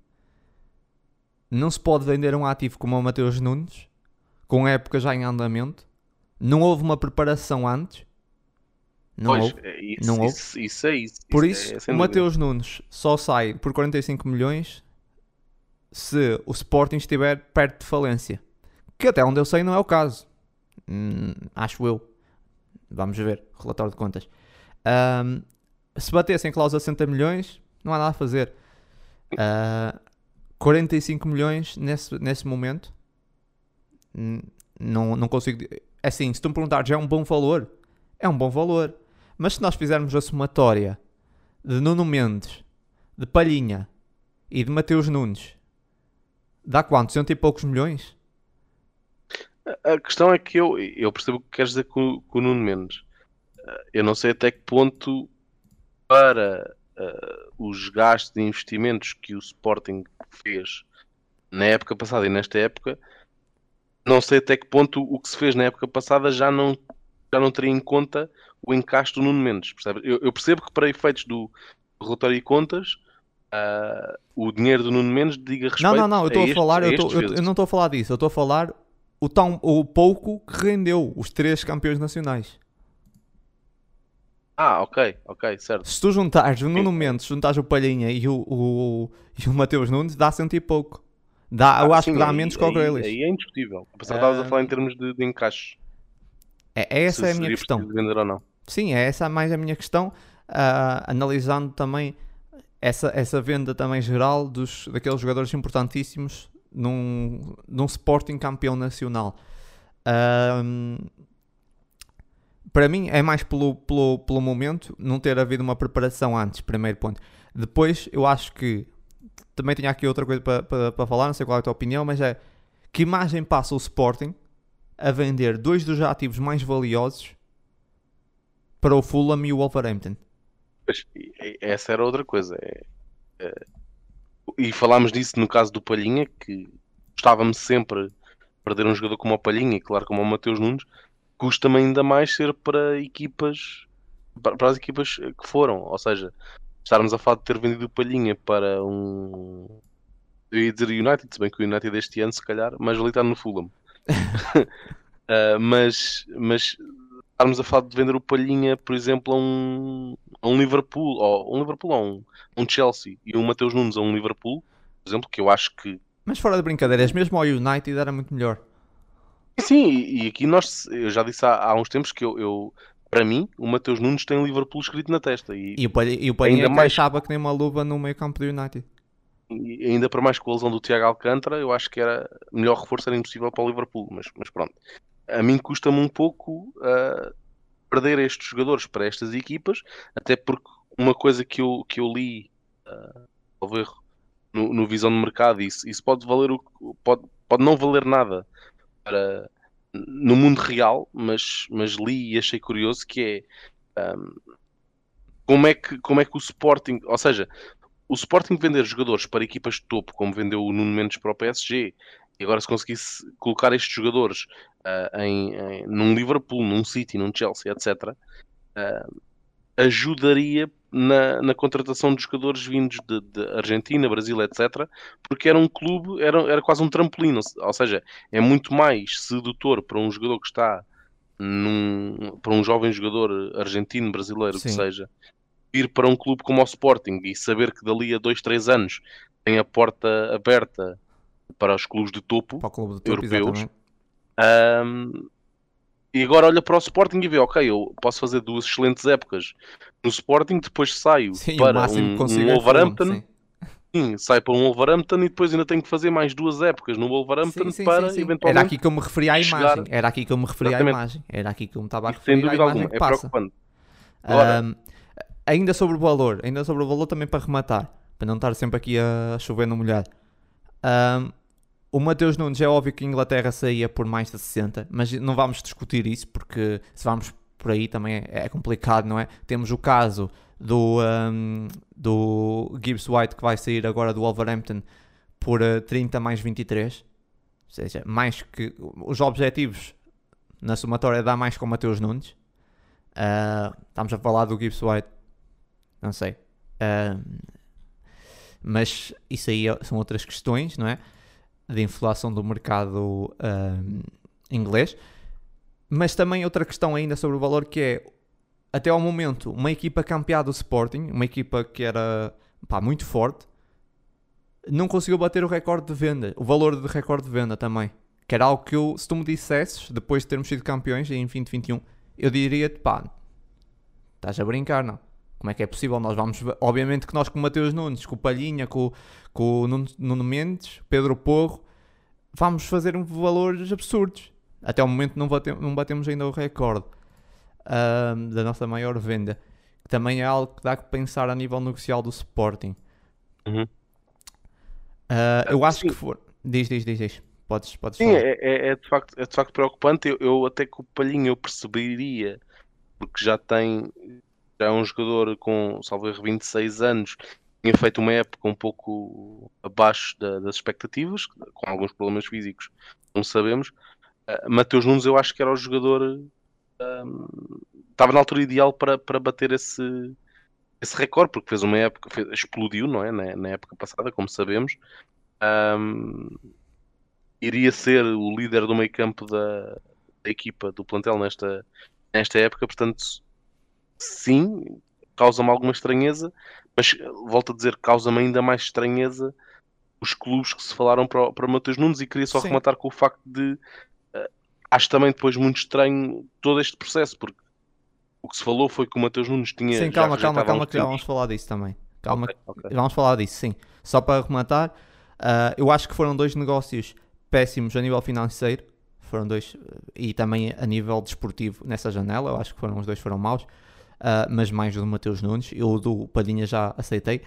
não se pode vender um ativo como o Mateus Nunes com época já em andamento. Não houve uma preparação antes não pois, houve. É isso, não isso, isso, é isso. Por isso, isso, é, o Mateus Nunes só sai por 45 milhões se o Sporting estiver perto de falência. Que até onde eu sei não é o caso. Hum, acho eu. Vamos ver. Relatório de contas. Um, se batessem cláusula 60 milhões, não há nada a fazer. Uh, 45 milhões nesse, nesse momento. Não, não consigo. É assim, se tu me perguntar, já é um bom valor? É um bom valor. Mas se nós fizermos a somatória de Nuno Mendes, de Palhinha e de Mateus Nunes, dá quanto? Cento e poucos milhões? A questão é que eu, eu percebo o que queres dizer com, com o Nuno Mendes. Eu não sei até que ponto, para uh, os gastos de investimentos que o Sporting fez na época passada e nesta época, não sei até que ponto o que se fez na época passada já não, já não teria em conta o encaixe do Nuno Mendes. Percebe? Eu, eu percebo que para efeitos do relatório e contas uh, o dinheiro do Nuno Mendes diga respeito Não, não, não, eu estou a, este, falar, a eu, tô, eu, eu, não estou a falar disso, eu estou a falar o, tão, o pouco que rendeu os três campeões nacionais. Ah, ok, ok, certo. Se tu juntares o Nuno Mendes, juntares o Palhinha e o, o, e o Mateus Nunes, dá cento e pouco. Dá, ah, eu acho sim, que dá aí, menos que o Grealish. Aí é indiscutível. Apesar de estavas a falar em termos de, de encaixe. É, é essa é a minha questão. Vender ou não. Sim, é essa mais a minha questão, uh, analisando também essa, essa venda também geral dos, daqueles jogadores importantíssimos num, num Sporting campeão nacional. Uh, para mim é mais pelo, pelo, pelo momento não ter havido uma preparação antes, primeiro ponto. Depois eu acho que também tinha aqui outra coisa para, para, para falar, não sei qual é a tua opinião, mas é que imagem passa o Sporting a vender dois dos ativos mais valiosos para o Fulham e o Wolverhampton. essa era outra coisa. É, é, e falámos disso no caso do Palhinha, que gostava-me sempre perder um jogador como o Palhinha e claro como o Mateus Nunes, custa-me ainda mais ser para equipas para, as equipas que foram, ou seja, estarmos a falar de ter vendido o Palhinha para um eu ia dizer United, se bem que o United deste ano se calhar, mas ali está no Fulham. uh, mas, mas estarmos a falar de vender o Palhinha, por exemplo, a um, a um Liverpool, ou um Liverpool, ou um, um Chelsea e um Mateus Nunes a um Liverpool, por exemplo, que eu acho que. Mas fora de brincadeiras, mesmo ao United era muito melhor. Sim, e aqui nós, eu já disse há, há uns tempos que eu, eu, para mim, o Mateus Nunes tem Liverpool escrito na testa. E, e o Palhinha, ainda mais... achava que nem uma luva no meio campo do United. E ainda para mais com a lesão do Tiago Alcântara, eu acho que era melhor reforço era impossível para o Liverpool, mas, mas pronto. A mim custa-me um pouco uh, perder estes jogadores para estas equipas, até porque uma coisa que eu, que eu li uh, erro, no, no visão de mercado, isso, isso pode valer o, pode, pode não valer nada para no mundo real, mas, mas li e achei curioso que é um, como é que como é que o Sporting, ou seja, o Sporting vender jogadores para equipas de topo, como vendeu o Nuno Mendes para o PSG, e agora se conseguisse colocar estes jogadores uh, em, em, num Liverpool, num City, num Chelsea, etc., uh, ajudaria na, na contratação de jogadores vindos de, de, Argentina, Brasil, etc. Porque era um clube, era, era quase um trampolim, ou seja, é muito mais sedutor para um jogador que está num, para um jovem jogador argentino, brasileiro, Sim. que seja, ir para um clube como o Sporting e saber que dali a dois, três anos tem a porta aberta para os clubes de topo, de topo europeus. Um, e agora olha para o Sporting e vê, ok, eu posso fazer duas excelentes épocas no Sporting, depois saio sim, para um, um Wolverhampton. Sim. sim, sai para um Wolverhampton e depois ainda tenho que fazer mais duas épocas no Wolverhampton sim, para eventualmente. Era aqui que eu me referia à imagem. Era aqui que eu me referia à imagem. Era aqui que eu me estava a referir Sem dúvida alguma, é preocupante. Agora, um, ainda sobre o valor, ainda sobre o valor também para rematar, para não estar sempre aqui a chover no molhado. Um, o Mateus Nunes é óbvio que a Inglaterra saía por mais de 60, mas não vamos discutir isso porque se vamos por aí também é, é complicado, não é? Temos o caso do, um, do Gibbs White que vai sair agora do Wolverhampton por 30 eh, mais 23, ou seja, mais que os objetivos na somatória dá mais com o Mateus Nunes. Uh, estamos a falar do Gibbs White não sei. mas isso aí são outras questões, não é? De inflação do mercado inglês. Mas também outra questão ainda sobre o valor que é, até ao momento, uma equipa campeada do Sporting, uma equipa que era pá, muito forte, não conseguiu bater o recorde de venda, o valor de recorde de venda também. Que era algo que eu, se tu me dissesses, depois de termos sido campeões em 2021, eu diria-te, pá, estás a brincar, não? Como é que é possível? Nós vamos, obviamente que nós com o Mateus Nunes, com o Palhinha, com, com o Nuno, Nuno Mendes, Pedro Porro, vamos fazer um valores absurdos. Até o momento não, bate, não batemos ainda o recorde uh, da nossa maior venda. Que também é algo que dá que pensar a nível negocial do Sporting. Uhum. Uh, eu acho Sim. que for. Diz, diz, diz, diz. Podes, podes Sim, é, é, é, de facto, é de facto preocupante. Eu, eu até com o Palhinha eu perceberia, porque já tem já é um jogador com, salvo erro, 26 anos, tinha feito uma época um pouco abaixo da, das expectativas, com alguns problemas físicos, não sabemos. Uh, Mateus Nunes, eu acho que era o jogador. Estava na altura ideal para, para bater esse, esse recorde, porque fez uma época, fez, explodiu, não é? Na, na, época passada, como sabemos. Um, iria ser o líder do meio campo da, da equipa, do plantel nesta, nesta época, portanto sim, causa-me alguma estranheza, mas volto a dizer, causa-me ainda mais estranheza os clubes que se falaram para, para Matheus Nunes e queria só sim. rematar com o facto de uh, acho também depois muito estranho todo este processo, porque o que se falou foi que o Matheus Nunes tinha. Sim, calma, calma, calma, que já vamos falar disso também. Calma, okay, okay. vamos falar disso, sim. Só para rematar, uh, eu acho que foram dois negócios péssimos a nível financeiro, foram dois, e também a nível desportivo nessa janela, eu acho que foram os dois foram maus uh, mas mais do Mateus Nunes. Eu do Padinha já aceitei.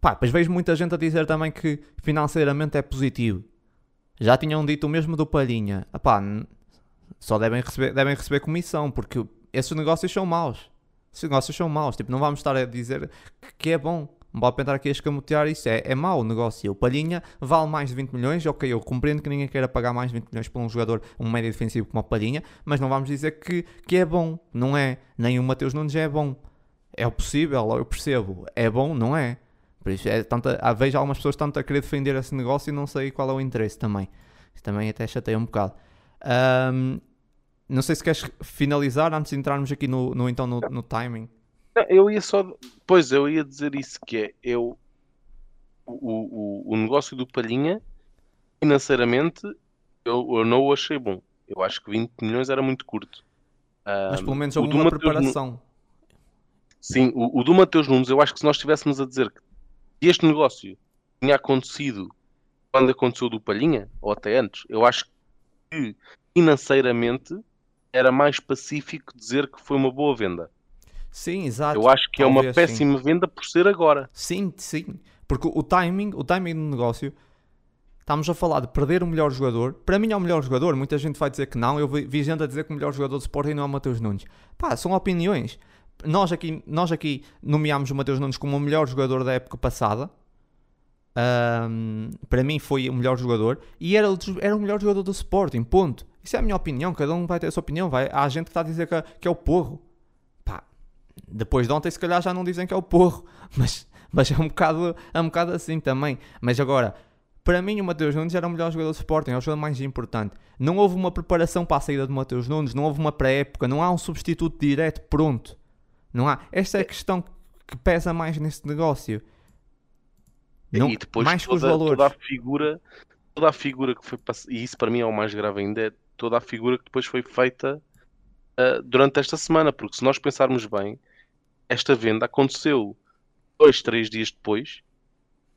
Pá, depois vejo muita gente a dizer também que financeiramente é positivo. Já tinham dito o mesmo do Palhinha. Epá, só devem receber, devem receber comissão, porque esses negócios são maus. Esses negócios são maus. Tipo, não vamos estar a dizer que é bom. Não pode tentar aqui a escamotear isso. É, é mau o negócio. O Palhinha vale mais de 20 milhões. Ok, eu compreendo que ninguém queira pagar mais de 20 milhões por um jogador, um médio defensivo como o Palhinha, mas não vamos dizer que, que é bom. Não é. Nem o Mateus Nunes é bom. É possível, eu percebo. É bom, não é. Por isso, é tanta, vejo algumas pessoas tanto a querer defender esse negócio e não sei qual é o interesse também. Isso também até chateia um bocado. Um, não sei se queres finalizar antes de entrarmos aqui no, no então no, no timing. Não, eu ia só. Pois, eu ia dizer isso, que é eu. O, o, o negócio do Palhinha, financeiramente, eu, eu não o achei bom. Eu acho que 20 milhões era muito curto. Mas pelo menos houve uma preparação. Sim, o, o do Mateus Nunes, eu acho que se nós estivéssemos a dizer que este negócio tinha acontecido quando aconteceu do Palhinha, ou até antes, eu acho que financeiramente era mais pacífico dizer que foi uma boa venda. Sim, exato. Eu acho que Talvez, é uma péssima sim. venda por ser agora. Sim, sim. Porque o timing, o timing do negócio, estamos a falar de perder o melhor jogador. Para mim é o melhor jogador. Muita gente vai dizer que não. Eu vi gente a dizer que o melhor jogador do Sporting não é o Mateus Nunes. Pá, são opiniões. Nós aqui, nós aqui nomeámos o Mateus Nunes como o melhor jogador da época passada. Um, para mim foi o melhor jogador e era, era o melhor jogador do Sporting, ponto. Isso é a minha opinião, cada um vai ter a sua opinião. Vai. Há gente que está a dizer que, que é o porro depois de ontem, se calhar já não dizem que é o porro, mas, mas é, um bocado, é um bocado assim também. Mas agora, para mim, o Mateus Nunes era o melhor jogador de Sporting, é o jogador mais importante. Não houve uma preparação para a saída do Mateus Nunes, não houve uma pré-época, não há um substituto direto pronto. Não há. Esta é a questão que pesa mais neste negócio. Não, e depois mais toda, que os valores. toda a figura, toda a figura que foi e isso para mim é o mais grave ainda, é toda a figura que depois foi feita uh, durante esta semana, porque se nós pensarmos bem, esta venda aconteceu dois, três dias depois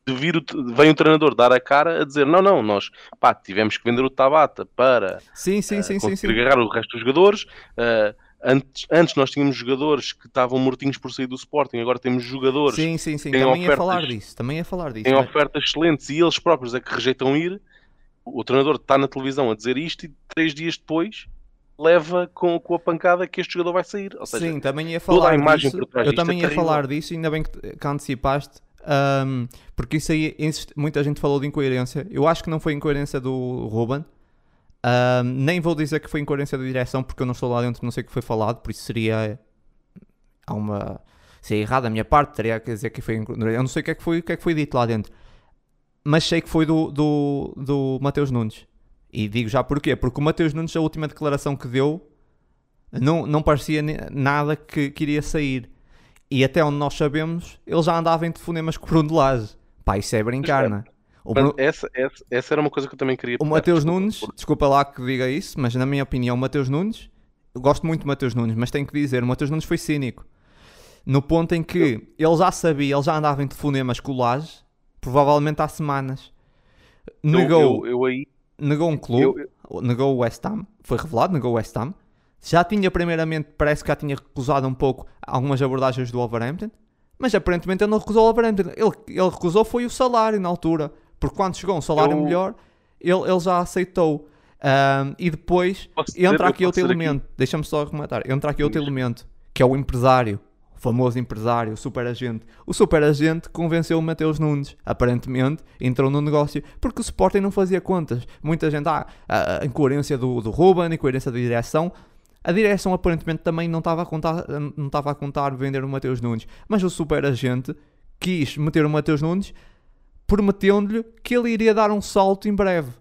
de vir o, vem o treinador dar a cara a dizer não, não, nós pá, tivemos que vender o Tabata para sim, sim, uh, sim, sim, sim. agarrar o resto dos jogadores. Uh, antes, antes nós tínhamos jogadores que estavam mortinhos por sair do Sporting, agora temos jogadores sim, sim, sim. também ofertas, ia falar disso, também ia falar disso. Têm mas... ofertas excelentes e eles próprios é que rejeitam ir. O treinador está na televisão a dizer isto e três dias depois leva com, com a pancada que este jogador vai sair. Ou seja, Sim, também ia falar toda a imagem disso. Eu também é ia falar disso, ainda bem que, que antecipaste, um, porque isso aí muita gente falou de incoerência. Eu acho que não foi incoerência do Ruben. Um, nem vou dizer que foi incoerência da direção, porque eu não estou lá dentro, não sei o que foi falado, por isso seria uma. Se é errado a minha parte, teria que dizer que foi. Eu não sei o que é que foi, o que é que foi dito lá dentro. Mas sei que foi do, do, do Mateus Nunes. E digo já porquê. Porque o Mateus Nunes, a última declaração que deu, não, não parecia nada que, que iria sair. E até onde nós sabemos, ele já andava em telefonemas com o Bruno Lage. Pá, isso é brincar, não é? Bruno... essa, essa, essa, era uma coisa que eu também queria... O Mateus Nunes, desculpa lá que diga isso, mas na minha opinião, o Mateus Nunes, eu gosto muito do Mateus Nunes, mas tenho que dizer, o Mateus Nunes foi cínico. No ponto em que eu... ele já sabia, ele já andava em telefonemas com o Lage, provavelmente há semanas. Negou, eu, eu aí negou um clube, eu... negou o West Ham, foi revelado, negou o West Ham. Já tinha, primeiramente, parece que já tinha recusado um pouco algumas abordagens do Wolverhampton, mas aparentemente ele não recusou o Wolverhampton. Ele, ele recusou foi o salário na altura, porque quando chegou um salário eu... melhor, ele, ele já aceitou. Um, e depois entra aqui outro elemento, deixa-me só arrematar, entra aqui outro elemento, que é o empresário famoso empresário, o superagente. O superagente convenceu o Mateus Nunes, aparentemente, entrou no negócio, porque o Sporting não fazia contas. Muita gente, ah, a incoerência do, do Ruben, a incoerência da direção. A direção aparentemente também não estava a contar, não estava a contar vender o Mateus Nunes, mas o superagente quis meter o Mateus Nunes, prometendo-lhe que ele iria dar um salto em breve.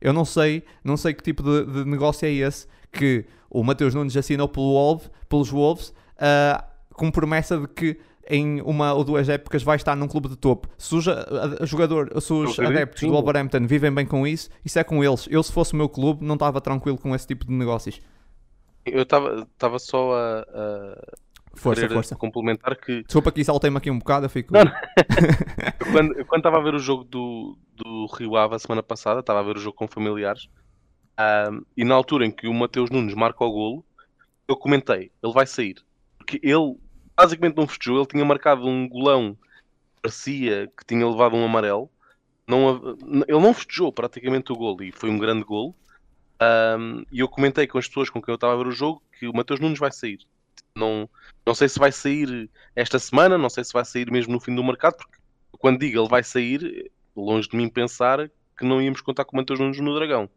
Eu não sei, não sei que tipo de, de negócio é esse que o Mateus Nunes assinou pelo pelos Wolves. Uh, com promessa de que em uma ou duas épocas vai estar num clube de topo. Se os, jogador, se os adeptos do Wolverhampton vivem bem com isso, isso é com eles. Eu, se fosse o meu clube, não estava tranquilo com esse tipo de negócios. Eu estava só a, a força, força. complementar que. Desculpa que saltei-me aqui um bocado, eu fico. Não, não. quando estava a ver o jogo do, do Rio Ave a semana passada, estava a ver o jogo com familiares, um, e na altura em que o Mateus Nunes marca o golo, eu comentei: ele vai sair. Porque ele basicamente não festejou, ele tinha marcado um golão, parecia que tinha levado um amarelo. Não, ele não festejou praticamente o gol e foi um grande gol. Um, e eu comentei com as pessoas com quem eu estava a ver o jogo que o Matheus Nunes vai sair. Não, não sei se vai sair esta semana, não sei se vai sair mesmo no fim do mercado, porque quando digo ele vai sair, longe de mim pensar que não íamos contar com o Matheus Nunes no Dragão.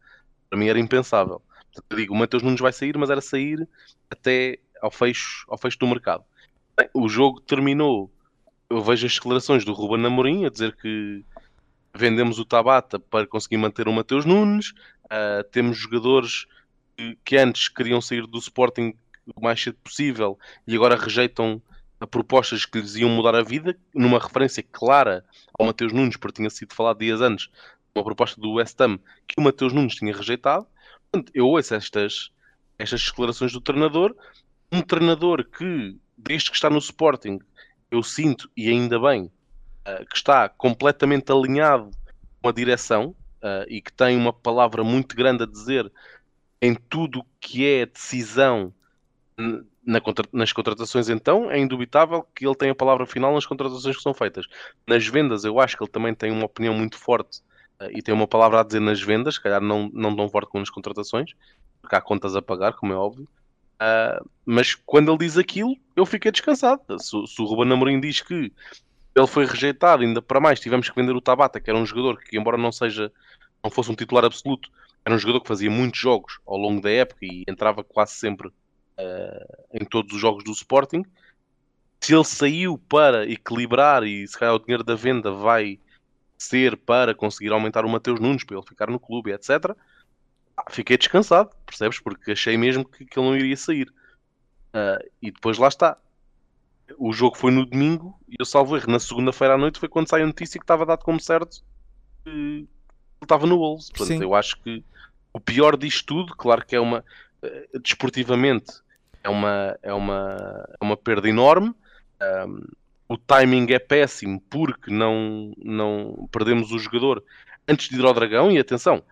Para mim era impensável. Portanto, digo, o Matheus Nunes vai sair, mas era sair até ao fecho, ao fecho do mercado. Bem, o jogo terminou. Eu vejo as declarações do Ruben Amorim a dizer que vendemos o Tabata para conseguir manter o Mateus Nunes. Uh, temos jogadores que, que, antes queriam sair do Sporting o mais cedo possível e agora rejeitam propostas que lhes iam mudar a vida, numa referência clara ao Mateus Nunes, porque tinha sido falado dias antes, uma proposta do West Ham que o Mateus Nunes tinha rejeitado. Portanto, eu ouço estas, estas declarações do treinador um treinador que, desde que está no Sporting, eu sinto, e ainda bem, uh, que está completamente alinhado com a direção uh, e que tem uma palavra muito grande a dizer em tudo que é decisão na contra nas contratações, então, é indubitável que ele tem a palavra final nas contratações que são feitas. Nas vendas, eu acho que ele também tem uma opinião muito forte uh, e tem uma palavra a dizer nas vendas, se calhar não, não tão forte como nas contratações, porque há contas a pagar, como é óbvio. Uh, mas quando ele diz aquilo, eu fiquei descansado. Se, se o Ruben Amorim diz que ele foi rejeitado, ainda para mais, tivemos que vender o Tabata, que era um jogador que, embora não seja, não fosse um titular absoluto, era um jogador que fazia muitos jogos ao longo da época e entrava quase sempre uh, em todos os jogos do Sporting. se ele saiu para equilibrar e se calhar o dinheiro da venda vai ser para conseguir aumentar o Mateus Nunes para ele ficar no clube, etc. Fiquei descansado, percebes? Porque achei mesmo que, que ele não iria sair. Uh, e depois lá está. O jogo foi no domingo e eu salvo erro. Na segunda-feira à noite foi quando saiu a notícia que estava dado como certo que ele estava no Wolves. Portanto, Sim. eu acho que o pior disto tudo, claro que é uma. Uh, desportivamente é uma, é uma, é uma perda enorme. Um, o timing é péssimo porque não, não perdemos o jogador antes de ir ao Dragão. E atenção,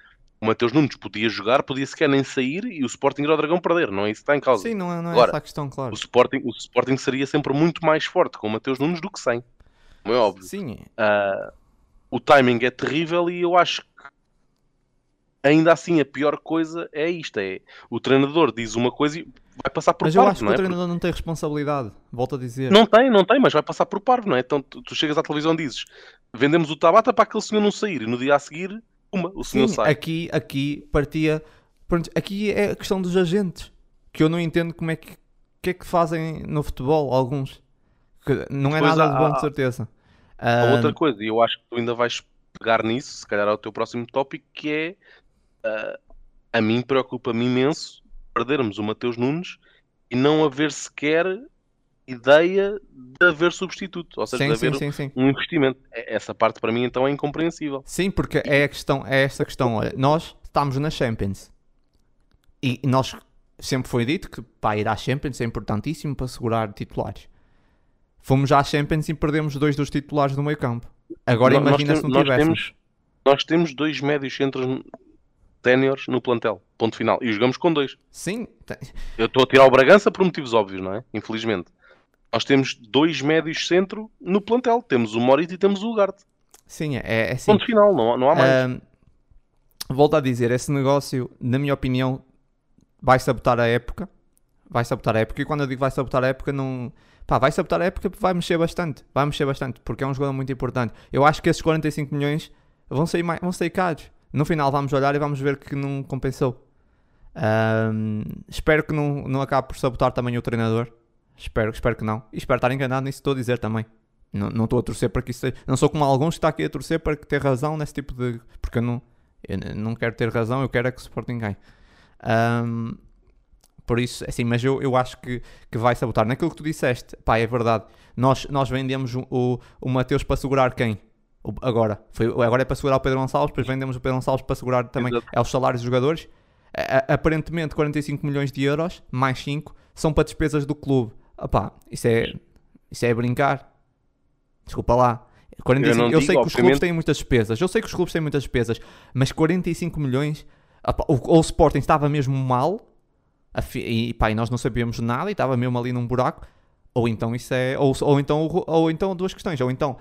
o Mateus Nunes podia jogar, podia sequer nem sair e o Sporting ir ao Dragão perder, não é isso que está em causa. Sim, não é, não é Agora, essa a questão, claro. O Sporting, o Sporting seria sempre muito mais forte com o Mateus Nunes do que sem, como é óbvio. Sim. Uh, o timing é terrível e eu acho que ainda assim a pior coisa é isto: é o treinador diz uma coisa e vai passar por mas parvo. Mas eu acho que é? o treinador não tem responsabilidade, volto a dizer. Não tem, não tem, mas vai passar por parvo, não é? Então tu, tu chegas à televisão e dizes: vendemos o Tabata para aquele senhor não sair, e no dia a seguir, uma, o senhor Sim, sai. Aqui, aqui partia. Pronto, aqui é a questão dos agentes, que eu não entendo como é que, que é que fazem no futebol, alguns. Que não é nada há, de bom, de certeza. Há outra coisa, e eu acho que tu ainda vais pegar nisso, se calhar é o teu próximo tópico, que é. Uh, a mim preocupa-me imenso perdermos o Mateus Nunes e não haver sequer ideia de haver substituto, ou seja, sim, de haver sim, sim, um investimento. É, essa parte para mim então é incompreensível. Sim, porque é a questão, é essa questão, olha, nós estamos na Champions e nós sempre foi dito que para ir à Champions é importantíssimo para segurar titulares. Fomos à Champions e perdemos dois dos titulares do meio campo. Agora imagina se não nós tivéssemos. Nós temos dois médios centros téniores no plantel. Ponto final. E jogamos com dois. Sim. Eu estou a tirar o Bragança por motivos óbvios, não é? Infelizmente. Nós temos dois médios centro no plantel. Temos o Morito e temos o Ugarte. Sim, é, é assim. Ponto final, não, não há mais. Um, volto a dizer, esse negócio, na minha opinião, vai sabotar a época. Vai sabotar a época. E quando eu digo vai sabotar a época, não. Pá, vai sabotar a época vai mexer bastante. Vai mexer bastante, porque é um jogador muito importante. Eu acho que esses 45 milhões vão sair, mais, vão sair caros. No final vamos olhar e vamos ver que não compensou. Um, espero que não, não acabe por sabotar também o treinador. Espero, espero que não. E espero estar enganado nisso estou a dizer também. Não, não estou a torcer para que isso seja. Não sou como alguns que está aqui a torcer para que ter razão nesse tipo de. Porque eu não, eu não quero ter razão, eu quero é que o Sporting ganhe. Um, por isso, assim, mas eu, eu acho que, que vai sabotar. Naquilo que tu disseste, pá, é verdade. Nós, nós vendemos o, o, o Mateus para segurar quem? agora. Foi, agora é para segurar o Pedro Gonçalves, depois vendemos o Pedro Gonçalves para segurar também é os salários dos jogadores. A, aparentemente 45 milhões de euros, mais 5, são para despesas do clube. Opá, isso é, isso é brincar. Desculpa lá. 45, eu, eu sei que os clubes têm muitas despesas. Eu sei que os clubes têm muitas despesas, mas 45 milhões. Opa, o, o Sporting estava mesmo mal e, pá, e nós não sabíamos nada e estava mesmo ali num buraco. Ou então isso é. Ou, ou, então, ou então duas questões. Ou então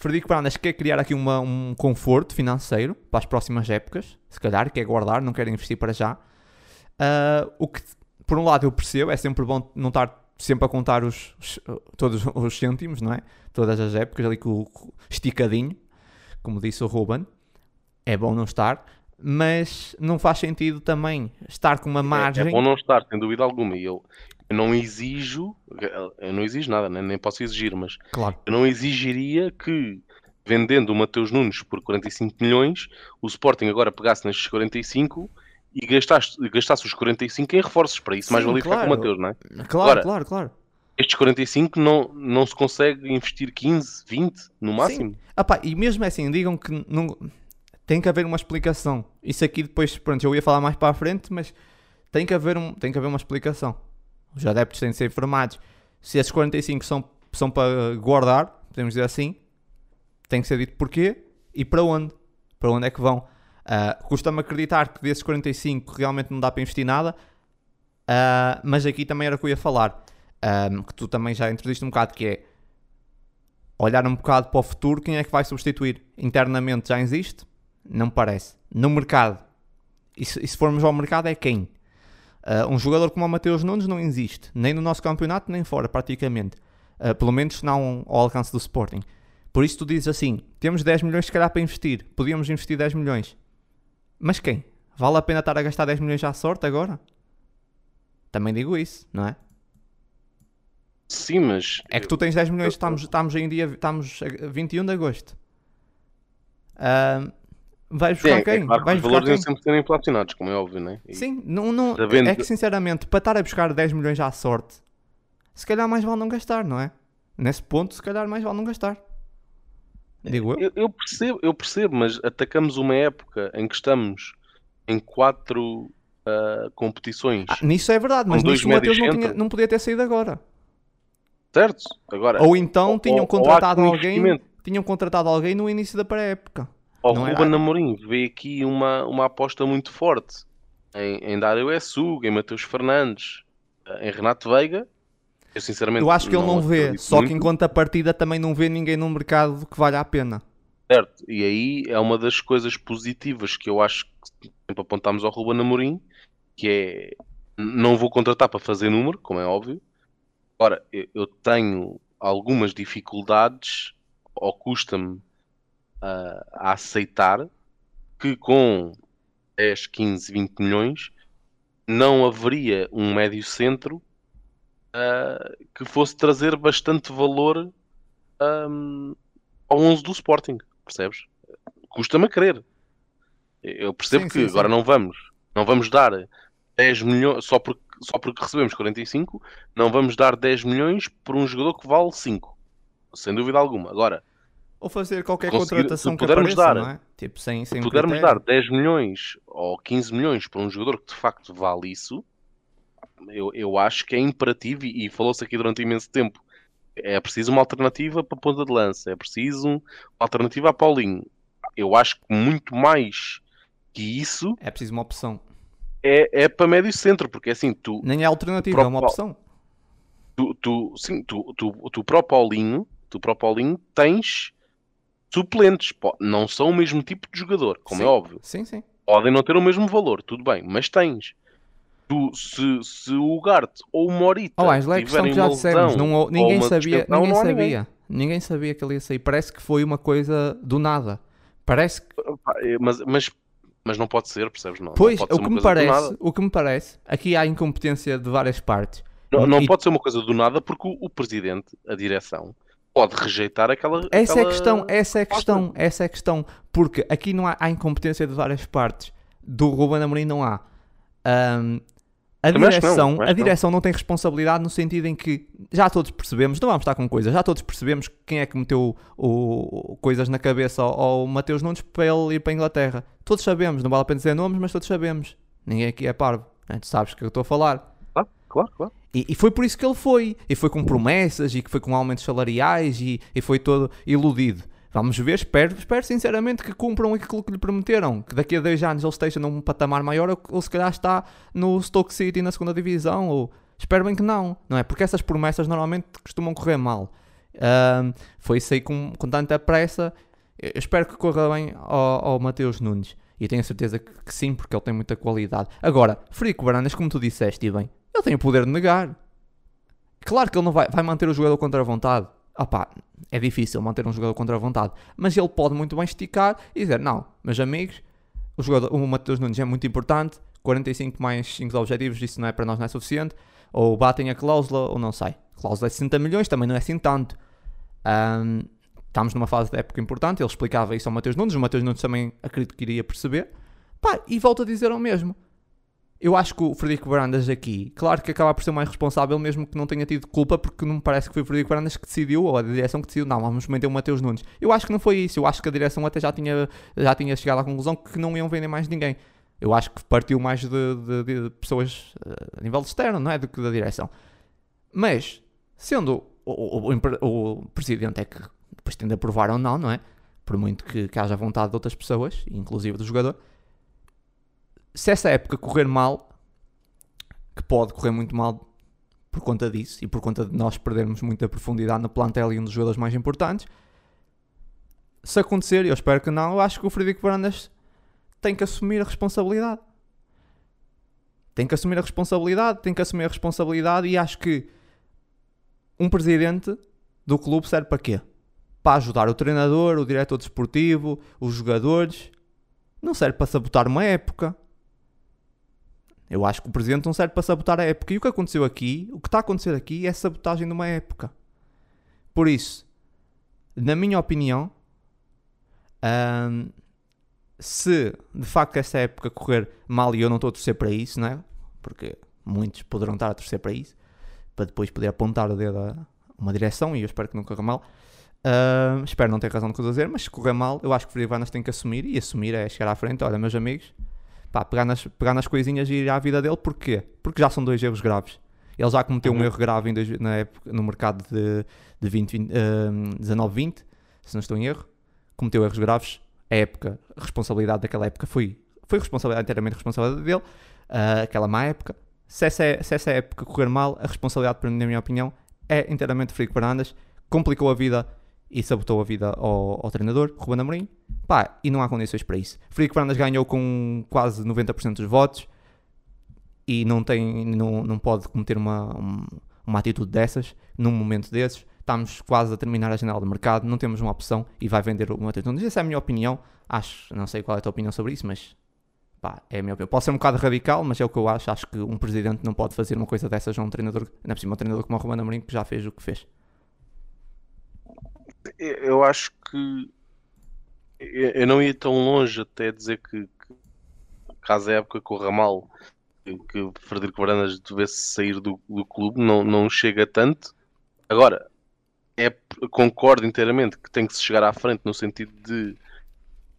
Frederico Brandas quer criar aqui uma, um conforto financeiro para as próximas épocas, se calhar, quer guardar, não quer investir para já. Uh, o que, por um lado, eu percebo, é sempre bom não estar sempre a contar os, os todos os cêntimos, não é? Todas as épocas ali com o esticadinho, como disse o Ruben. É bom não estar, mas não faz sentido também estar com uma margem. É, é bom não estar, sem dúvida alguma. E eu, eu não exijo, eu não exijo nada, né? nem posso exigir, mas claro. eu não exigiria que vendendo o Mateus Nunes por 45 milhões, o Sporting agora pegasse nestes 45 e gastasse, gastasse os 45 em reforços. Para isso, Sim, mais valia claro. ficar com o Mateus, não é? Claro, agora, claro, claro. Estes 45 não, não se consegue investir 15, 20 no máximo. Sim. Ah, pá, e mesmo assim, digam que não... tem que haver uma explicação. Isso aqui depois, pronto, eu ia falar mais para a frente, mas tem que haver, um, tem que haver uma explicação. Os adeptos têm de ser informados. Se esses 45 são, são para guardar, podemos dizer assim, tem que ser dito porquê e para onde. Para onde é que vão. Uh, Custa-me acreditar que desses 45 realmente não dá para investir nada, uh, mas aqui também era o que eu ia falar, um, que tu também já introduziste um bocado, que é olhar um bocado para o futuro, quem é que vai substituir? Internamente já existe? Não me parece. No mercado, e se, e se formos ao mercado é quem? Uh, um jogador como o Mateus Nunes não existe, nem no nosso campeonato, nem fora, praticamente. Uh, pelo menos não ao alcance do Sporting. Por isso tu dizes assim: temos 10 milhões se calhar para investir, podíamos investir 10 milhões. Mas quem? Vale a pena estar a gastar 10 milhões à sorte agora? Também digo isso, não é? Sim, mas. É que tu tens 10 milhões, estamos, estamos em dia, estamos a 21 de agosto. Uh, vais buscar Sim, quem? É claro que os valores quem? sempre serem platinados, como é óbvio, né? E- Sim, não, não, Sabendo é que que- sinceramente, para estar a buscar 10 milhões à sorte, se calhar mais vale não gastar, não é? Nesse ponto, se calhar mais vale não gastar. Digo eu. Eu, eu percebo, eu percebo, mas atacamos uma época em que estamos em quatro ah, competições, Ah, nisso é verdade, mas nisso o Mateus não, tinha, não podia ter saído agora. certo? Agora, Ou então ou- tinham contratado alguém, tinham contratado alguém no início da pré-época. o era- Ruben Amorim vê aqui uma, uma aposta muito forte em, em Dário Essug, em Mateus Fernandes, em Renato Veiga. Eu sinceramente Eu acho que ele não vê, só que enquanto a partida também não vê ninguém no mercado que valha a pena. Certo, e aí é uma das coisas positivas que eu acho que sempre apontamos ao Ruben Amorim, que é não vou contratar para fazer número, como é óbvio. Ora, eu, tenho algumas dificuldades, ou custa-me ah, a aceitar que com 10, 15, 20 milhões não haveria um médio centro ah, que fosse trazer bastante valor ahm, ao 11 do Sporting, percebes? Custa-me a crer. Eu percebo Sim, que sim, agora sim. não vamos, não vamos dar 10 milhões só porque, só porque recebemos 45, não vamos dar 10 milhões por um jogador que vale 5, sem dúvida alguma. Agora, Ou fazer qualquer contratação que pudermos apareça, dar- não é? Tipo, sem, sem se um pudermos critério. dar 10 milhões ou 15 milhões para um jogador que de facto vale isso, eu, eu acho que é imperativo e, e falou-se aqui durante imenso tempo. É preciso uma alternativa para a ponta de lança, é preciso uma alternativa a Paulinho. Eu acho que muito mais que isso É preciso uma opção. é, é para médio centro, porque assim, tu, Nem é alternativa, Pro- é uma opção. tu, tu, sim, tu, tu, tu para o Paulinho, tu para o Paulinho tens suplentes, não são o mesmo tipo de jogador, como Sim. é óbvio. Sim, sim. podem não ter o mesmo valor, tudo bem, mas tens. Tu, se, se o Garte ou o Morita Oh, Ângelo, é questão que já dissemos. Não, ninguém sabia, ninguém não há ninguém. sabia. Ninguém sabia que ele ia sair. Parece que foi uma coisa do nada. Parece que. É, Mas, mas, mas não pode ser, percebes? Não, não Pois, pode o que, me parece, o que me parece, aqui há incompetência de várias partes. Não, não E- pode ser uma coisa do nada porque o, o presidente, a direção, pode rejeitar aquela. Essa é a aquela- questão, essa é a questão, essa é a questão. Porque aqui não há, há incompetência de várias partes. Do Ruben Amorim não há. Ahm, a Também não, direção, que a não. direção não tem responsabilidade no sentido em que já todos percebemos, não vamos estar com coisas, já todos percebemos quem é que meteu o, o- coisas na cabeça ao, ao Mateus Nunes para ele ir para a Inglaterra. Todos sabemos, não vale a pena dizer nomes, mas todos sabemos. Ninguém aqui é parvo. né? Tu sabes o que eu estou a falar. Claro, claro, claro. E, e foi por isso que ele foi. E foi com promessas e que foi com aumentos salariais e, e foi todo iludido. Vamos ver, espero, espero sinceramente que cumpram aquilo que lhe prometeram. Que daqui a dois anos ele esteja num patamar maior ou, ou se calhar está no Stoke City na segunda divisão. Ou, espero bem que não, não é? Porque essas promessas normalmente costumam correr mal. Foi isso aí com, com tanta pressa. Eu espero que corra bem ao, ao Mateus Nunes. E tenho a certeza que, que sim, porque ele tem muita qualidade. Agora, Frico Barandas, como tu disseste, e bem, ele tem o poder de negar. Claro que ele não vai, vai manter o jogador contra a vontade. Ah pá, é difícil manter um jogador contra a vontade. Mas ele pode muito bem esticar e dizer: Não, meus amigos, o, jogador, o Mateus Nunes é muito importante. 45 mais 5 objetivos, isso não é para nós, não é suficiente. Ou batem a cláusula, ou não sei. Cláusula é 60 milhões, também não é assim tanto. Ahm, estamos numa fase de época importante. Ele explicava isso ao Mateus Nunes. O Mateus Nunes também acredito que iria perceber. Pá, e volto a dizer ao mesmo. Eu acho que o Frederico Barandas aqui, claro que acaba por ser mais responsável, mesmo que não tenha tido culpa, porque não me parece que foi o Frederico Barandas que decidiu, ou a direção que decidiu, não, vamos manter o Mateus Nunes. Eu acho que não foi isso, eu acho que a direção até já tinha, já tinha chegado à conclusão que não iam vender mais ninguém. Eu acho que partiu mais de, de- de pessoas eh, a nível externo, não é? Do que da direção. Mas, sendo o, o- o o presidente é que depois tem de aprovar ou não, não é? Por muito que, que haja vontade de outras pessoas, inclusive do jogador se essa época correr mal, que pode correr muito mal por conta disso e por conta de nós perdermos muita profundidade na plantel e um dos jogadores mais importantes, se acontecer, e eu espero que não, eu acho que o Frederico Varandas tem que assumir a responsabilidade. Tem que assumir a responsabilidade, tem que assumir a responsabilidade e acho que um presidente do clube serve para quê? Para ajudar o treinador, o diretor desportivo, os jogadores. Não serve para sabotar uma época. Eu acho que o presidente não serve para sabotar a época. E o que aconteceu aqui, o que está a acontecer aqui é sabotagem de uma época. Por isso, na minha opinião, hum, se de facto essa época correr mal e eu não estou a torcer para isso, não é? Porque muitos poderão estar a torcer para isso, para depois poder apontar o dedo a uma direção e eu espero que não corra mal. Uh, espero não ter razão que eu dizer, mas se correr mal, eu acho que o Frivanas tem que assumir e assumir é chegar à frente. Olha, meus amigos, pá, pegar, nas, pegar nas coisinhas e ir à vida dele, porquê? Porque já são dois erros graves. Ele já cometeu uhum. um erro grave dois, na época, no mercado de, de 20, 20, uh, 19-20, se não estou em erro. Cometeu erros graves. A época, a responsabilidade daquela época foi, foi responsabilidade, inteiramente responsabilidade dele. Uh, aquela má época. Se essa, se essa época correr mal, a responsabilidade, na minha opinião, é inteiramente Frico Fernandes. Complicou a vida e sabotou a vida ao, ao treinador, Ruben Amorim. Pá, e não há condições para isso. Frico Fernandes ganhou com quase 90% dos votos e não, tem, não, não pode cometer uma, uma atitude dessas num momento desses. Estamos quase a terminar a janela de mercado, não temos uma opção e vai vender uma atitude. Essa é a minha opinião. Acho, não sei qual é a tua opinião sobre isso, mas pá, é a minha opinião. Pode ser um bocado radical, mas é o que eu acho. Acho que um presidente não pode fazer uma coisa dessas a um treinador, não é possível, um treinador como o Romano Amorim que já fez o que fez. Eu acho que eu não ia tão longe até dizer que, que caso a época corra mal, que, que Frederico Varandas devesse sair do, do clube, não, não chega tanto. Agora, é, concordo inteiramente que tem que se chegar à frente no sentido de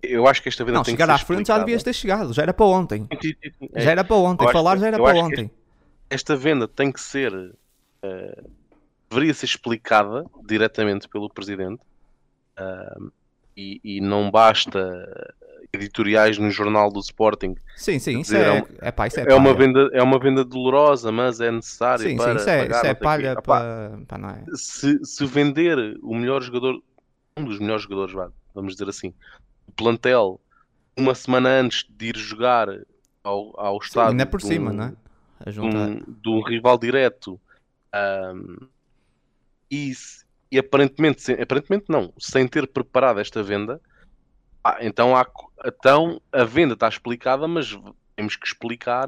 eu acho que esta venda não, tem chegar que à frente já devias ter chegado, já era para ontem. É, já era para ontem, falar já era para ontem. Esta venda tem que ser uh, deveria ser explicada diretamente pelo presidente uh, e, e, não basta editoriais no jornal do Sporting. Sim, sim, isso é, é, é, pá, isso é, é uma venda é uma venda dolorosa, mas é necessário sim, para sim, isso é, pagar, isso é palha para, não é. Se, se vender o melhor jogador, um dos melhores jogadores, vamos dizer assim, plantel uma semana antes de ir jogar ao, ao estádio. Ainda por cima, um, não é? De um, de um, rival direto. Um, e, e, aparentemente, sem, aparentemente não, sem ter preparado esta venda, ah, então, há, então a venda está explicada, mas temos que explicar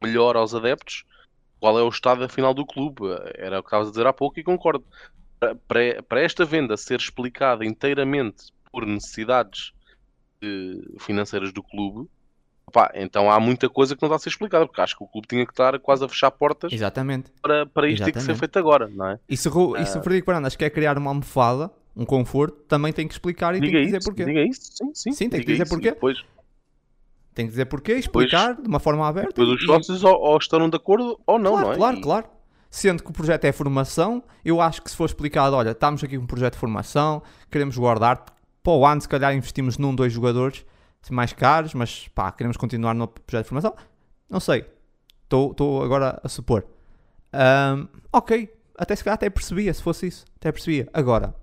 melhor aos adeptos qual é o estado afinal do clube. Era o que estavas a dizer há pouco e concordo. Para, para esta venda ser explicada inteiramente por necessidades financeiras do clube, então há muita coisa que não está a ser explicada, porque acho que o clube tinha que estar quase a fechar portas Exatamente. para, para isto ter que ser feito agora, não é? E se, uh, e se o Frederico Barandas quer criar uma almofada, um conforto, também tem que explicar e tem que dizer isso, porquê. Diga isso, sim, sim. Sim, tem que dizer porquê. Depois... Tem que dizer porquê, explicar depois, de uma forma aberta. Depois os sócios e... ou, ou estão de acordo ou não, claro, não é? Claro, e... claro. Sendo que o projeto é formação, eu acho que se for explicado, olha, estamos aqui com um projeto de formação, queremos guardar, para o ano se calhar investimos num, dois jogadores, mais caros, mas pá, queremos continuar no projeto de formação. Não sei. Estou agora a supor. Um, ok, até se calhar até percebia se fosse isso. Até percebia. Agora,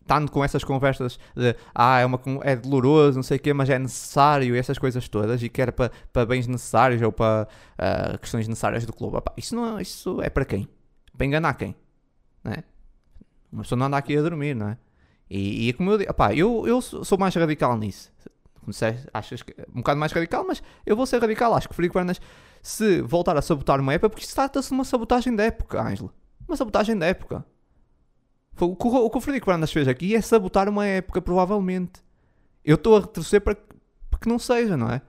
estando com essas conversas de ah, é, uma, é doloroso, não sei o quê, mas é necessário, essas coisas todas, e que era para, para bens necessários ou para uh, questões necessárias do clube. Isso, não, isso é para quem? Para enganar quem? Não é? Uma pessoa não anda aqui a dormir, não é? E, e como eu digo, opá, eu, eu sou mais radical nisso sei, achas que um bocado mais radical, mas eu vou ser radical. Acho que Frederico Fernandes, se voltar a sabotar uma época, porque isto trata-se de uma sabotagem da época, Ângelo. Uma sabotagem da época. O que o, o Frederico Fernandes fez aqui é sabotar uma época, provavelmente. Eu estou a retroceder para, para que não seja, não é?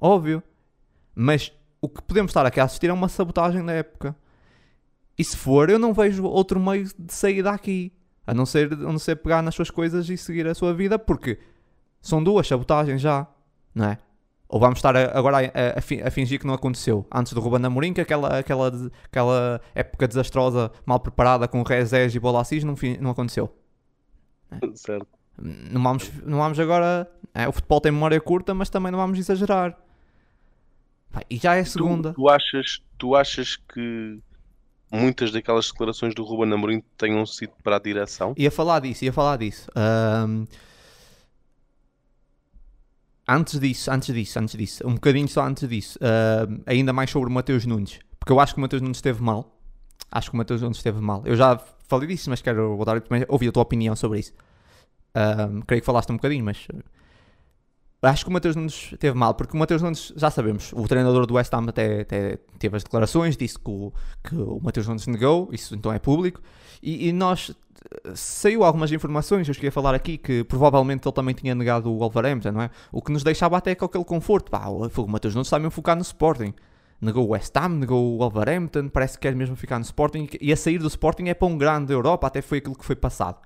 Óbvio. Mas o que podemos estar aqui a assistir é uma sabotagem da época. E se for, eu não vejo outro meio de sair daqui. A não ser, a não ser pegar nas suas coisas e seguir a sua vida, porque são duas sabotagens já, não é? Ou vamos estar agora a, a, a, fingir que não aconteceu antes do Ruben Amorim, que aquela, aquela, aquela época desastrosa, mal preparada com Rezés e Bola Assis não, não aconteceu. É? Certo. Não vamos, não vamos agora. É, o futebol tem memória curta, mas também não vamos exagerar. E já é a segunda. Tu, tu, achas, tu achas que muitas daquelas declarações do Ruben Amorim tenham sido para a direção? Ia falar disso, ia falar disso. Um, antes disso, antes disso, antes disso, um bocadinho só antes disso, uh, ainda mais sobre o Mateus Nunes, porque eu acho que o Mateus Nunes esteve mal. Acho que o Mateus Nunes esteve mal. Eu já falei disso, mas quero voltar também ouvir a tua opinião sobre isso. Uh, creio que falaste um bocadinho, mas acho que o Mateus Nunes teve mal, porque o Mateus Nunes, já sabemos, o treinador do West Ham até, até teve as declarações, disse que o, que o Mateus Nunes negou, isso então é público, e, e nós saiu algumas informações, eu cheguei a falar aqui que provavelmente ele também tinha negado o Wolverhampton, não é? O que nos deixava até com aquele conforto, pá, o Mateus Nunes está mesmo focado no Sporting. Negou o West Ham, negou o Wolverhampton, parece que quer mesmo ficar no Sporting e a sair do Sporting é para um grande da Europa, até foi aquilo que foi passado.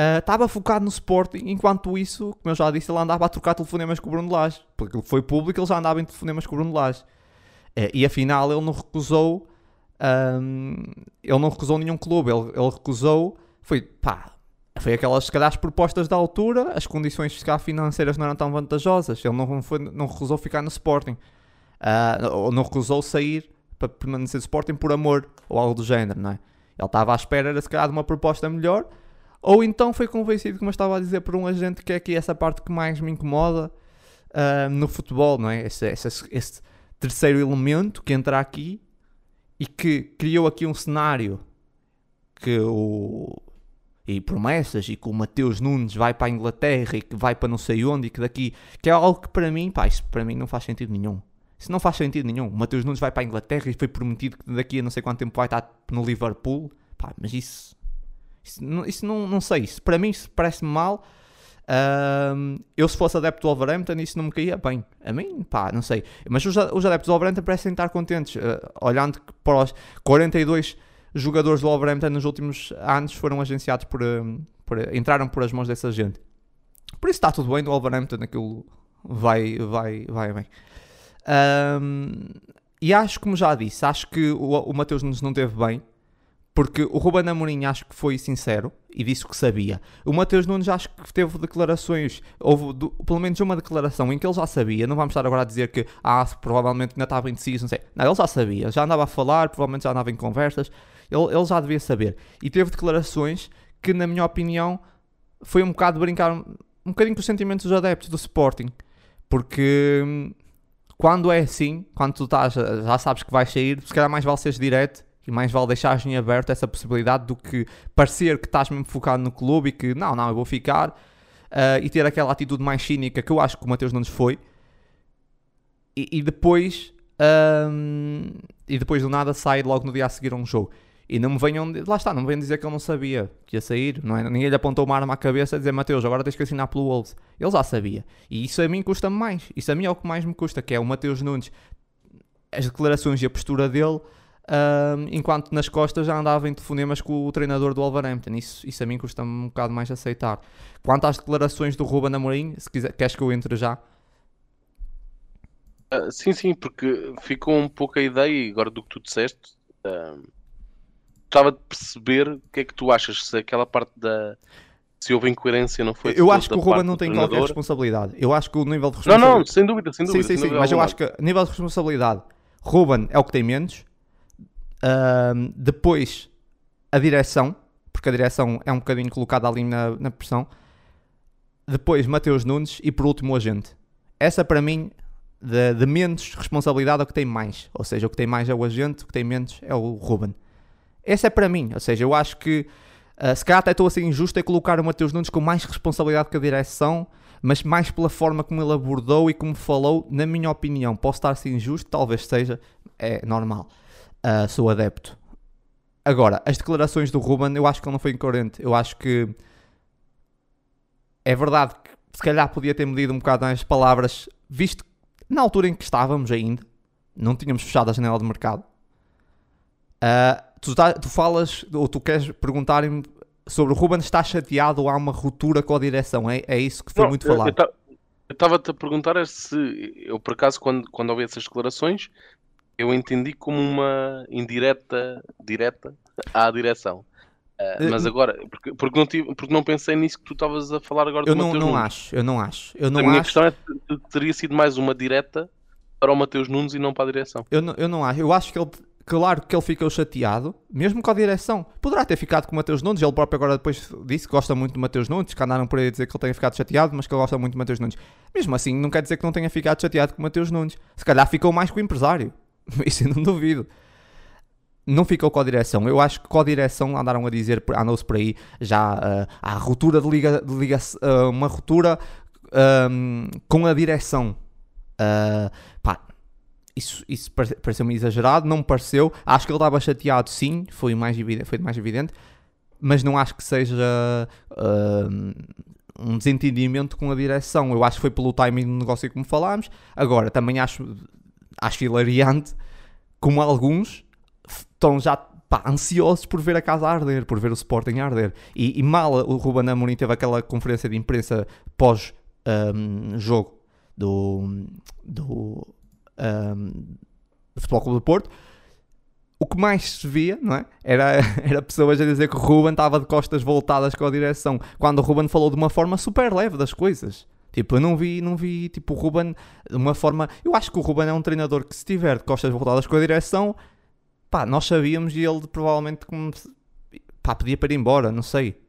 Uh, estava focado no Sporting, enquanto isso, como eu já disse, ele andava a trocar telefonemas com o Bruno Lage, porque ele foi público, ele já andava em telefonemas com o Bruno Lage. Uh, e afinal ele não recusou, um, ele não recusou nenhum clube, ele, ele recusou, foi pá, foi aquelas, se calhar, as propostas da altura, as condições financeiras não eram tão vantajosas, ele não, foi, não recusou ficar no Sporting, uh, ou não recusou sair para permanecer no Sporting por amor, ou algo do género, não é? Ele estava à espera, se calhar, de uma proposta melhor, ou então foi convencido, como eu estava a dizer, por um agente que é aqui essa parte que mais me incomoda uh, no futebol, não é? Esse, esse, esse, terceiro elemento que entra aqui e que criou aqui um cenário que o. E promessas, e que o Mateus Nunes vai para a Inglaterra e que vai para não sei onde, e que daqui. que é algo que para mim, pá, isso para mim não faz sentido nenhum. Isso não faz sentido nenhum. O Mateus Nunes vai para a Inglaterra e foi prometido que daqui a não sei quanto tempo vai estar no Liverpool. Pá, mas isso isso, não, isso não, não sei, isso para mim parece-me mal. Uh, eu, se fosse adepto do Wolverhampton, isso não me caía bem. A mim, pá, não sei. Mas os, os adeptos do Wolverhampton parecem estar contentes. Uh, olhando para os 42 jogadores do Wolverhampton nos últimos anos foram agenciados por, por, entraram por as mãos dessa gente. Por isso está tudo bem do Wolverhampton, aquilo vai, vai, vai bem. e acho, como já disse, acho que o, o Mateus Nunes não teve bem. Porque o Ruben Amorim acho que foi sincero e disse o que sabia. O Mateus Nunes acho que teve declarações, houve do, pelo menos uma declaração em que ele já sabia. Não vamos estar agora a dizer que ah, provavelmente ainda estava indeciso, não sei. Não, ele já sabia, já andava a falar, provavelmente já andava em conversas. Ele, ele já devia saber. E teve declarações que, na minha opinião, foi um bocado brincar um bocadinho com os sentimentos dos adeptos do Sporting. Porque hum, quando é assim, quando tu estás, já sabes que vais sair, se calhar mais vale seres direto e mais vale deixar em aberto essa possibilidade do que parecer que estás mesmo focado no clube e que não, não, eu vou ficar uh, e ter aquela atitude mais cínica que eu acho que o Mateus Nunes foi. E, e depois, um, e depois do nada sai logo no dia a seguir a um jogo. E não me venham, lá está, não me venham dizer que ele não sabia que ia sair, não é? Ninguém lhe apontou uma arma à cabeça a dizer Mateus, agora tens que assinar pelo Wolves. Ele já sabia. E isso a mim custa-me mais. Isso a mim é o que mais me custa, que é o Mateus Nunes, as declarações e a postura dele Uh, enquanto nas costas já andava em telefonemas com o treinador do Wolverhampton. Isso, isso a mim custa-me um bocado mais aceitar. Quanto às declarações do Ruben Amorim, se quiser, queres que eu entre já? Uh, sim, sim, porque ficou um pouco a ideia, agora do que tu disseste, uh, estava de perceber o que é que tu achas, se aquela parte da. Se houve incoerência, não foi? Eu acho que o Ruben não tem qualquer responsabilidade. Eu acho que o nível de responsabilidade. Não, não, sem dúvida, sem dúvida. Sim, sim, sim, mas eu acho que nível de responsabilidade, Ruben é o que tem menos, Depois, a direção, porque a direção é um bocadinho colocada ali na, na pressão. Depois, Mateus Nunes e por último, o agente. Essa para mim, de, de, menos responsabilidade, é o que tem mais. Ou seja, o que tem mais é o agente, o que tem menos é o Ruben. Essa é para mim. Ou seja, eu acho que uh, se calhar até estou a ser injusto é colocar o Mateus Nunes com mais responsabilidade que a direção, mas mais pela forma como ele abordou e como falou, na minha opinião. Posso estar a ser injusto, talvez seja, é normal uh, sou adepto. Agora, as declarações do Ruben, eu acho que ele não foi incoerente. Eu acho que é verdade que se calhar podia ter medido um bocado as palavras, visto que na altura em que estávamos ainda, não tínhamos fechado a janela de mercado. Uh, tu, tá, tu, falas, ou tu queres perguntar-me sobre o Ruben está chateado ou há uma ruptura com a direção? É, é isso que foi não, muito falado. Eu estava-te a perguntar é se eu, por acaso, quando, quando ouvi essas declarações, eu entendi como uma indireta direta à direção. Uh, mas agora, porque, porque, não tive, porque não pensei nisso que tu estavas a falar agora eu do não, Mateus não Nunes. acho, eu não acho. Eu não a minha acho... questão é se teria sido mais uma direta para o Mateus Nunes e não para a direção. Eu não, eu não acho. Eu acho que ele, claro que ele ficou chateado, mesmo com a direção. Poderá ter ficado com o Mateus Nunes, ele próprio agora depois disse que gosta muito do Mateus Nunes, que andaram por aí a dizer que ele tenha ficado chateado, mas que ele gosta muito do Mateus Nunes. Mesmo assim, não quer dizer que não tenha ficado chateado com o Mateus Nunes. Se calhar ficou mais com o empresário. Isso eu não duvido. Não ficou com a direção. Eu acho que com a direção andaram a dizer, andou-se por aí, já uh, há ruptura de liga, de liga uh, uma ruptura um, com a direção. Uh, pá, isso, isso pareceu-me exagerado, não me pareceu. Acho que ele estava chateado, sim, foi mais evidente, foi mais evidente mas não acho que seja uh, um desentendimento com a direção. Eu acho que foi pelo timing do negócio como falámos. Agora, também acho, acho hilariante como alguns estão já pá, ansiosos por ver a casa arder, por ver o Sporting arder. E, e mal o Ruben Amorim teve aquela conferência de imprensa pós-jogo um, do, do, um, do Futebol Clube do Porto, o que mais se via, não é? Era, era pessoas a dizer que o Ruben estava de costas voltadas com a direção, quando o Ruben falou de uma forma super leve das coisas. Tipo, eu não vi, não vi, tipo, o Ruben de uma forma... Eu acho que o Ruben é um treinador que se tiver de costas voltadas com a direção, pá, nós sabíamos e ele provavelmente como, pá, pedia para ir embora, não sei.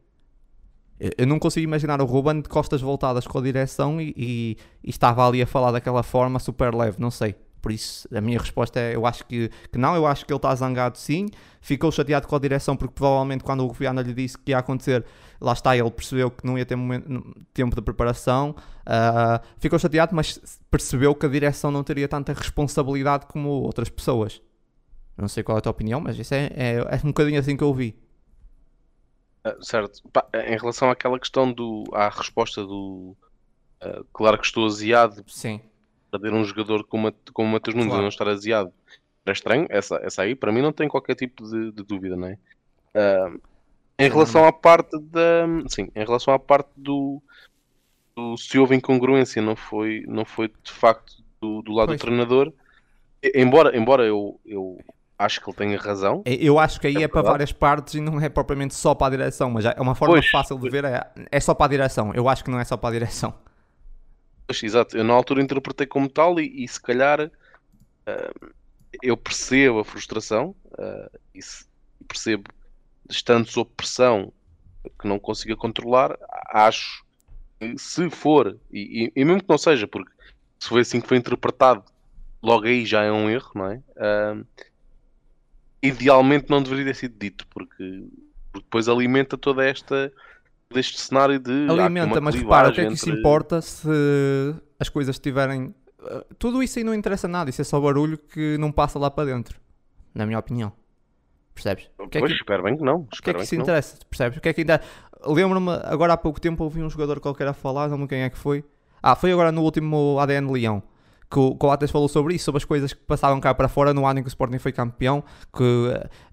Eu não consigo imaginar o Ruben de costas voltadas com a direção e, e, e estava ali a falar daquela forma super leve, não sei. Por isso, a minha resposta é: eu acho que, que não, eu acho que ele está zangado sim. Ficou chateado com a direção, porque provavelmente quando o Viana lhe disse que ia acontecer, lá está, ele percebeu que não ia ter momento, tempo de preparação. Uh, ficou chateado, mas percebeu que a direção não teria tanta responsabilidade como outras pessoas. Não sei qual é a tua opinião, mas isso é, é, é um bocadinho assim que eu vi. Uh, certo. em relação àquela questão do, à resposta do. Uh, claro que estou aziado. Sim perder um jogador como, como o Matheus Nunes claro. e não estar aziado era estranho, essa, essa aí para mim não tem qualquer tipo de, de dúvida, não é? Uh, em relação à parte da. Sim, em relação à parte do, do se houve incongruência, não foi, não foi de facto do, do lado pois. do treinador. Embora, embora eu, eu acho que ele tenha razão. É, eu acho que aí é, é para várias partes e não é propriamente só para a direção, mas é uma forma pois, fácil de ver, é, é só para a direção. Eu acho que não é só para a direção. Exato, eu na altura interpretei como tal e, e se calhar uh, eu percebo a frustração uh, e se, percebo, estando sob pressão que não consiga controlar, acho que se for, e, e, e, mesmo que não seja, porque se foi assim que foi interpretado, logo aí já é um erro, não é? Uh, idealmente não deveria ter sido dito, porque, porque depois alimenta toda esta deste cenário de. Alimenta, mas repara, o que é que entre... isso importa se as coisas estiverem. Eh, tudo isso aí não interessa nada, isso é só barulho que não passa lá para dentro, na minha opinião. Percebes? O que pois, é que... espero bem que não. O que é que isso interessa? Percebes? O que é que ainda. Lembro-me, agora há pouco tempo ouvi um jogador qualquer a falar, não me quem é que foi. Ah, foi agora no último ADN Leão que o Coates falou sobre isso, sobre as coisas que passavam cá para fora no ano em que o Sporting foi campeão, que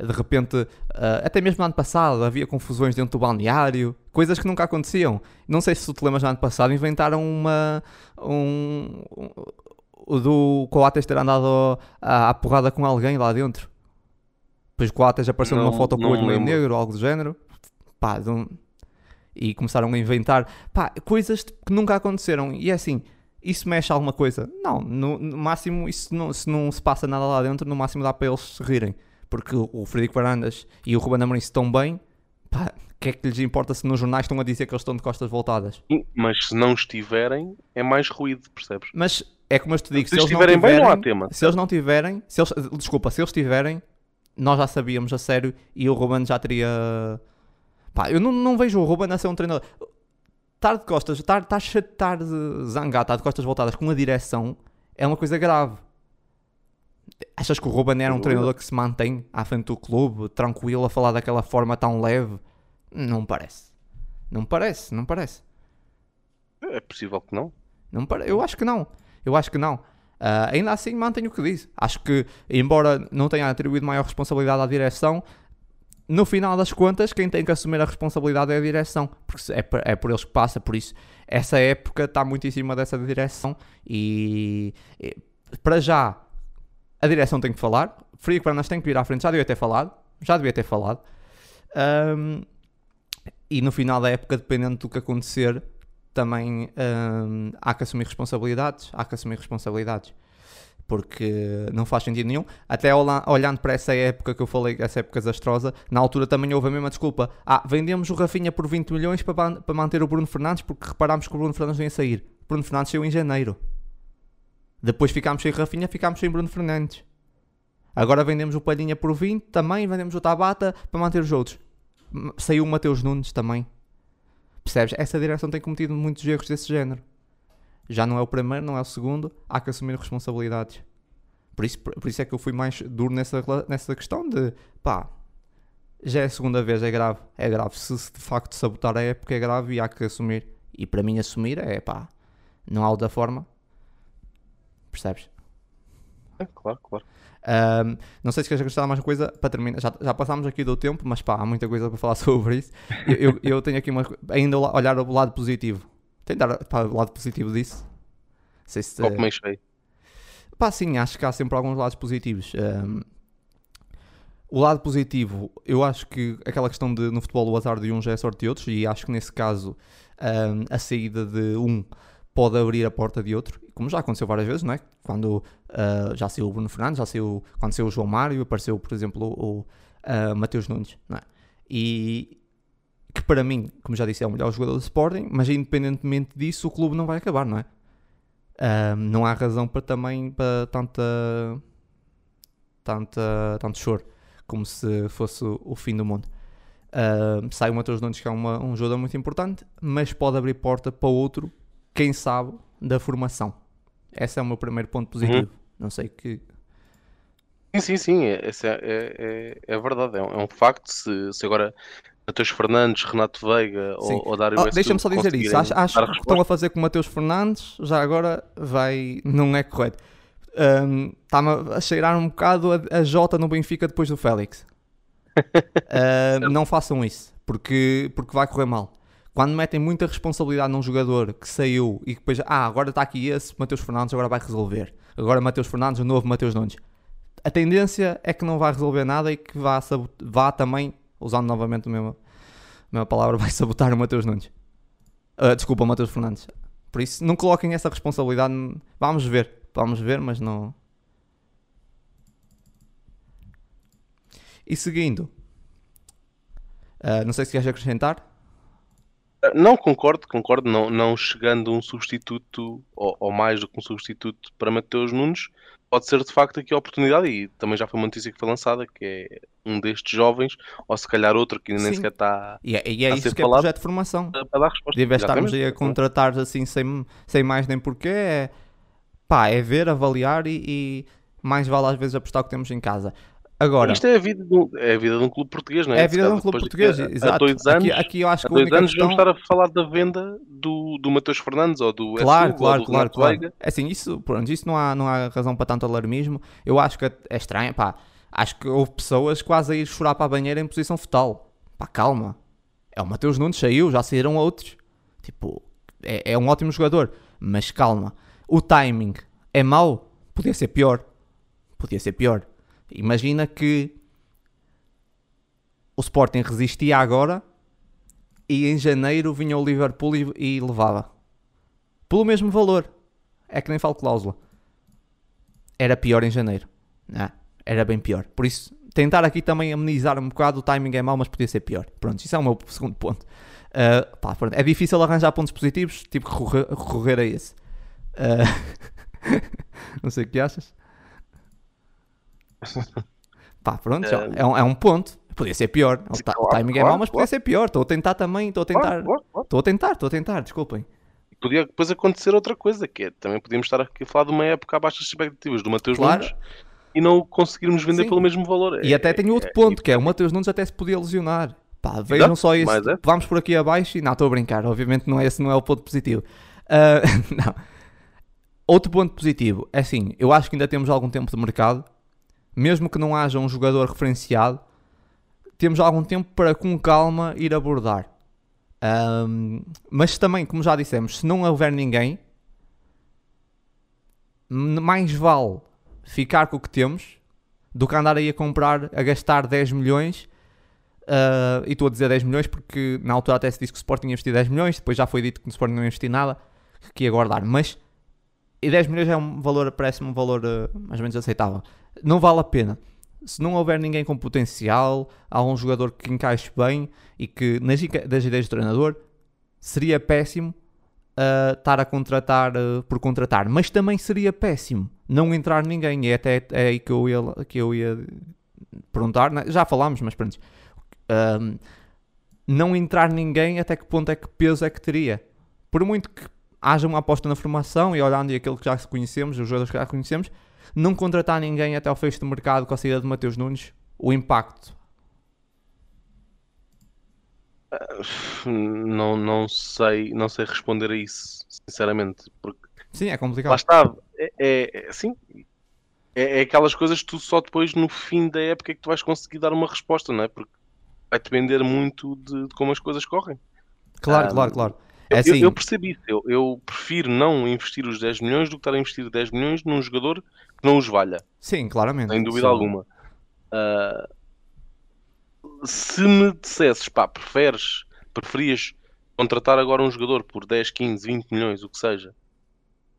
eh, de repente, eh, até mesmo no ano passado, havia confusões dentro do balneário, coisas que nunca aconteciam. Não sei se tu te lembras no ano passado, inventaram uma. Um, um, do Coates ter andado à, à porrada com alguém lá dentro. Depois o Coates apareceu não, numa foto com o olho meio negro ou algo do género. Pá, um, e começaram a inventar pá, coisas que nunca aconteceram. E é assim isso mexe alguma coisa? Não, no, no, máximo, isso não, se não se passa nada lá dentro, no máximo dá para eles se rirem. Porque o, o Frederico Varandas e o Ruben Amorim estão bem, pá, o que é que lhes importa se nos jornais estão a dizer que eles estão de costas voltadas? Mas se não estiverem, é mais ruído, percebes? Mas é como eu te digo, se, se eles estiverem não tiverem, bem, não há tema. Se eles não tiverem, se eles, desculpa, se eles tiverem, nós já sabíamos a sério e o Ruben já teria. Pá, eu não, não vejo o Ruben a ser um treinador estar de costas, estar, estar, estar zangado, estar de costas voltadas com a direção é uma coisa grave. Achas que o Ruben era um treinador que se mantém à frente do clube, tranquilo, a falar daquela forma tão leve? Não parece. Não parece, não parece. É possível que não. não pare... Eu acho que não. Eu acho que não. Uh, ainda assim, mantenho o que disse. Acho que, embora não tenha atribuído maior responsabilidade à direção, no final das contas, quem tem que assumir a responsabilidade é a direção, porque é por, é por eles que passa, por isso essa época está muito em cima dessa direção e, e para já a direção tem que falar, Frio Pernas tem que vir à frente, já devia ter falado, já devia ter falado. Um, e no final da época, dependendo do que acontecer, também um, há que assumir responsabilidades, há que assumir responsabilidades porque não faz sentido nenhum. Até olhando para essa época que eu falei, essa época desastrosa, na altura também houve a mesma desculpa. Ah, vendemos o Rafinha por 20 milhões para, manter o Bruno Fernandes porque reparámos que o Bruno Fernandes não ia sair. O Bruno Fernandes saiu em janeiro. Depois ficámos sem Rafinha, ficámos sem Bruno Fernandes. Agora vendemos o Palhinha por 20, também vendemos o Tabata para manter os outros. Saiu o Mateus Nunes também. Percebes? Essa direção tem cometido muitos erros desse género. Já não é o primeiro, não é o segundo, há que assumir responsabilidades. Por isso, por, isso é que eu fui mais duro nessa, nessa questão de pá, já é a segunda vez, é grave, é grave. Se, de facto sabotar a época é grave e há que assumir. E para mim assumir é pá, não há outra forma. Percebes? É, claro, claro. Um, não sei se queres acrescentar mais uma coisa para terminar. Já, já passámos aqui do tempo, mas pá, há muita coisa para falar sobre isso. Eu, eu, eu tenho aqui uma, ainda olhar o lado positivo. Tentar para o lado positivo disso. Não sei se, Copo meio cheio. Pá, sim, acho que há sempre alguns lados positivos. Um, o lado positivo, eu acho que aquela questão de no futebol o azar de uns é a sorte de outros, e acho que nesse caso um, a saída de um pode abrir a porta de outro, como já aconteceu várias vezes, não é? Quando uh, já saiu o Bruno Fernandes, já saiu, quando saiu o João Mário, apareceu, por exemplo, o, uh, Mateus Nunes, não é? E que para mim, como já disse, é o melhor jogador do Sporting, mas independentemente disso, o clube não vai acabar, não é? Uh, não há razão para também para tanta, tanta, tanto choro como se fosse o fim do mundo. Uh, sai o Matheus Nunes, que é uma, um jogador muito importante, mas pode abrir porta para outro, quem sabe, da formação. Esse é o meu primeiro ponto positivo. Uhum. Não sei que. Sim, sim, sim, esse é, é, é, é verdade, é um, é um facto. Se, se agora Matheus Fernandes, Renato Veiga ou, ou Dário oh, Deixa-me só dizer isso. Acho, acho que estão a fazer com o Matheus Fernandes, já agora vai. não é correto está-me um, a cheirar um bocado a, a Jota no Benfica depois do Félix. uh, não façam isso, porque, porque vai correr mal. Quando metem muita responsabilidade num jogador que saiu e que depois, ah, agora está aqui esse Mateus Fernandes, agora vai resolver. Agora Mateus Fernandes, o novo Mateus Nunes. A tendência é que não vai resolver nada e que vá, vá também, usando novamente a mesma, a mesma palavra, vai sabotar o Mateus Nunes. Uh, desculpa, Mateus Fernandes. Por isso, não coloquem essa responsabilidade. Vamos ver. Vamos ver, mas não. E seguindo, uh, não sei se queres acrescentar. Não, concordo, concordo. Não, não chegando um substituto, ou, ou, mais do que um substituto para Mateus Nunes, pode ser de facto aqui a oportunidade. E também já foi uma notícia que foi lançada, que é um destes jovens, ou se calhar outro que nem Sim. sequer está. E é, e é isso que é projeto de formação. Para dar resposta. De vez estarmos aí a contratar assim sem, sem mais nem porquê, é pá, é ver, avaliar e, e mais vale às vezes apostar o que temos em casa. Agora, Isto é a, vida de um, é a vida de um clube português, não é? É a vida de um clube português, de, exato. Há dois anos, aqui, aqui eu acho há dois anos questão... vamos estar a falar da venda do, do Matheus Fernandes ou do Claro, SU, claro, do claro, claro. É assim, isso, pronto, isso não há, não há razão para tanto alarmismo. Eu acho que é estranho, pá. Acho que houve pessoas quase a ir chorar para a banheira em posição fetal. Pá, calma. É o Matheus Nunes, saiu, já saíram outros. Tipo, é, é um ótimo jogador. Mas calma. O timing é mau? Podia ser pior. Podia ser pior. Imagina que o Sporting resistia agora e em janeiro vinha o Liverpool e, e levava. Pelo mesmo valor. É que nem falo cláusula. Era pior em janeiro. Não, era bem pior. Por isso, tentar aqui também amenizar um bocado. O timing é mau, mas podia ser pior. Pronto, isso é o meu segundo ponto. Uh, pá, é difícil arranjar pontos positivos. Tipo, recorrer, recorrer a esse. Uh, não sei o que achas. Pá, pronto, é, é, um, é um ponto. Podia ser pior. O, ta o timing é mau, mas podia ser pior. Estou a tentar também. Estou a tentar. Estou a tentar, estou a tentar, desculpem. Podia depois acontecer outra coisa, que é também podíamos estar aqui a falar de uma época abaixo das expectativas do Mateus claro. Nunes e não conseguirmos vender Sim. pelo mesmo valor. E é, até tem outro ponto, que é o Mateus Nunes até se podia lesionar. Pá, vejam só isso. É. Vamos por aqui abaixo e não, estou a brincar. Obviamente não é, esse não é o ponto positivo. Uh, não. Outro ponto positivo é assim, eu acho que ainda temos algum tempo de mercado, mesmo que não haja um jogador referenciado, temos algum tempo para com calma ir abordar. Um, mas também, como já dissemos, se não houver ninguém, mais vale ficar com o que temos do que andar aí a comprar, a gastar 10 milhões. Uh, e estou a dizer 10 milhões porque na altura até se disse que o Sporting ia investir 10 milhões, depois já foi dito que o Sporting não ia investir nada, que ia guardar. Mas e 10 milhões é um valor, parece-me um valor uh, mais ou menos aceitável. Não vale a pena. Se não houver ninguém com potencial, há um jogador que encaixe bem e que nas das ideias do treinador, seria péssimo uh, estar a contratar por contratar. Mas também seria péssimo não entrar ninguém. E é até é aí que eu ia, que eu ia perguntar. Né? Já falámos, mas pronto. não entrar ninguém, até que ponto é que peso é que teria? Por muito que haja uma aposta na formação e olhando aquilo que já conhecemos, os jogadores que já conhecemos, não contratar ninguém até ao fecho do mercado com a saída de Mateus Nunes, o impacto. Não, não sei, não sei responder a isso, sinceramente, porque Sim, é lá complicado. está, é, é, é- sim, é, é aquelas coisas que tu só depois no fim da época é que tu vais conseguir dar uma resposta, não é? Porque vai depender muito de, de como as coisas correm. Claro, Ah, claro, claro. Eu, É eu- assim, eu percebi isso. Eu, eu prefiro não investir os 10 milhões do que estar a investir 10 milhões num jogador que não os valha, sim, claramente. sem dúvida Isso- alguma. Ah, se me dissesses, pá, preferes, preferias contratar agora um jogador por 10, 15, 20 milhões, o que seja,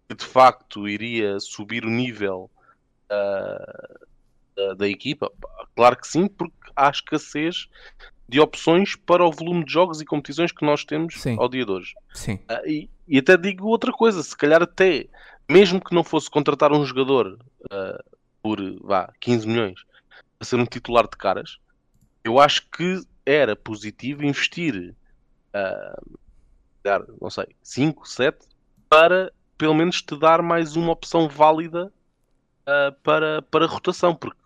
que de facto iria subir o nível ah, da, da equipa? Claro que sim, porque há escassez de opções para o volume de jogos e competições que nós temos Sim. ao dia de hoje. Sim, Ah, e, e até digo outra coisa, se calhar até, mesmo que não fosse contratar um jogador ah, por vá, 15 milhões para ser um titular de caras, eu acho que era positivo investir, dar, não sei, 5, 7, para pelo menos te dar mais uma opção válida ah, para, para rotação, porque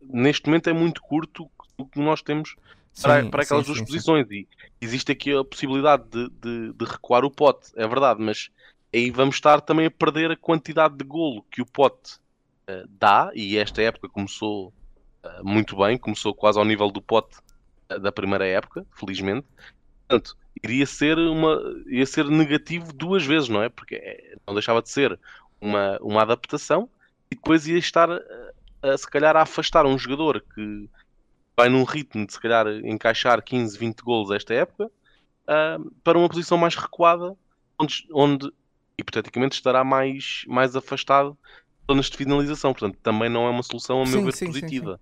neste momento é muito curto o que nós temos para, sim, para aquelas sim, duas sim, posições e existe aqui a possibilidade de, de- de recuar o pote, é verdade, mas aí vamos estar também a perder a quantidade de golo que o pote eh, dá e esta época começou eh, muito bem, começou quase ao nível do pote eh, da primeira época, felizmente. Portanto, iria ser uma iria ser negativo duas vezes, não é? Porque eh, não deixava de ser uma, uma adaptação e depois ia estar eh, a, se calhar a afastar um jogador que vai num ritmo de se calhar encaixar 15, 20 golos esta época ah, para uma posição mais recuada onde, onde hipoteticamente estará mais, mais afastado de zonas de finalização. Portanto, também não é uma solução a meu Sim, ver sim, sim, positiva.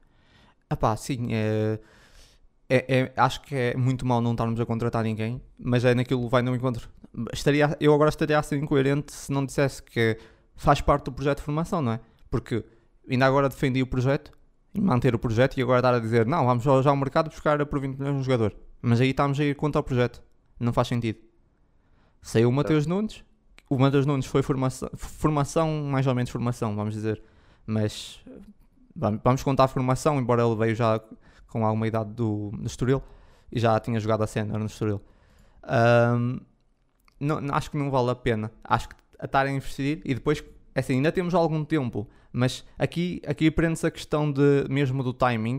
Ah pá, sim, é, é- é- acho que é muito mal não estarmos a contratar ninguém, mas é naquilo que vai no encontro. Estaria, eu agora estaria a ser incoerente se não dissesse que faz parte do projeto de formação, não é? Porque ainda agora defendi o projeto e manter o projeto e agora dar a dizer não, vamos já ao mercado buscar por 20 milhões um jogador. Mas aí estamos a ir contra o projeto. Não faz sentido. Saiu o Mateus Nunes, o Mateus Nunes foi formação, formação, mais ou menos formação, vamos dizer. Mas vamos contar a formação, embora ele veio já com alguma idade do, do Estoril e já tinha jogado a cena no Estoril. Ahm, não- não- acho que não vale a pena. Acho que a estar a investir e depois, é assim, ainda temos algum tempo, mas aqui, aqui prende-se a questão de, mesmo do timing,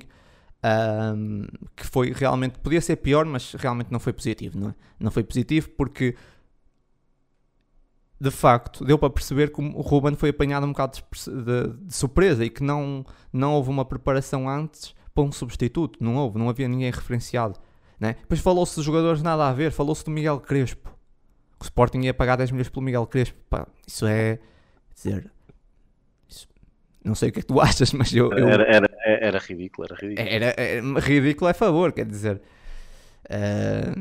ahm, que foi realmente, podia ser pior, mas realmente não foi positivo, não é? Não foi positivo porque de facto, deu para perceber que o Ruben foi apanhado um bocado de, de- de surpresa e que não, não houve uma preparação antes para um substituto. Não houve, não havia ninguém referenciado. Né? Depois falou-se de jogadores nada a ver, falou-se do Miguel Crespo. Que o Sporting ia pagar 10 milhões pelo Miguel Crespo. Pá, isso é. Dizer. isso- não sei o que é que tu achas, mas eu. eu- Era, era, era ridículo, era ridículo. era, era ridículo é favor, quer dizer. eh,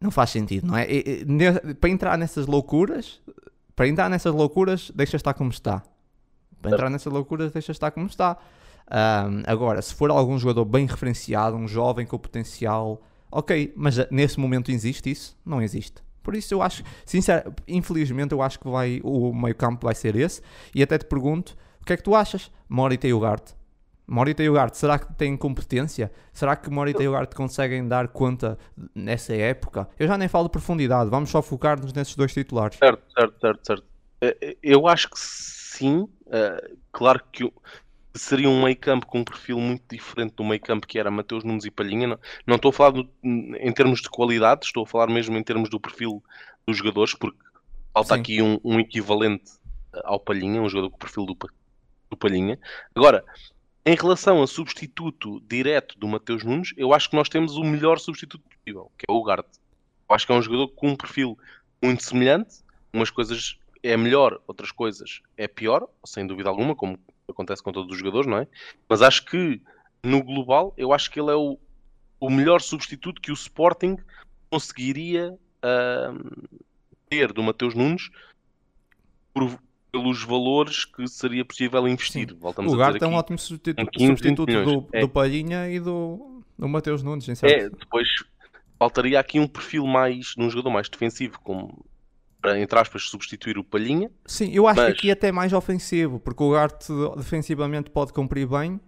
não faz sentido, não é? E- e, para entrar nessas loucuras, para entrar nessas loucuras, deixa estar como está. Para entrar nessas loucuras, deixa estar como está. Ahm, agora, se for algum jogador bem referenciado, um jovem com potencial, ok, mas eh, nesse momento existe isso? Não existe. Por isso eu acho, sincero, infelizmente eu acho que vai, o meio campo vai ser esse. E até te pergunto, o que é que tu achas? Morita e Ugarte. Morita e Ugarte, será que têm competência? Será que Morita e Ugarte conseguem dar conta nessa época? Eu já nem falo de profundidade, vamos só focar-nos nesses dois titulares. Certo, certo, certo, certo. Eh, Eu acho que sim. eh, Claro que seria um meio campo com um perfil muito diferente do meio campo que era Mateus Nunes e Palhinha. Não, não estou a falar do- em termos de qualidade, estou a falar mesmo em termos do perfil dos jogadores, porque falta Sim. aqui um, um equivalente ao Palhinha, um jogador com o perfil do, do Palhinha. Agora, em relação a substituto direto do Mateus Nunes, eu acho que nós temos o melhor substituto possível, que é o Ugarte. Eu acho que é um jogador com um perfil muito semelhante, umas coisas é melhor, outras coisas é pior, sem dúvida alguma, como acontece com todos os jogadores, não é? Mas acho que no global, eu acho que ele é o, o melhor substituto que o Sporting conseguiria ahm, ter do Mateus Nunes por- pelos valores que seria possível investir. Voltamos O a dizer Ugarte é um ótimo substitu- com 15, 20 substituto do. É. do Palhinha e do, do Mateus Nunes, em É, depois faltaria aqui um perfil mais, de um jogador mais defensivo, como para, entre aspas, substituir o Palhinha. Sim, eu acho Mas- que aqui até é mais ofensivo, porque o Garte defensivamente pode cumprir bem.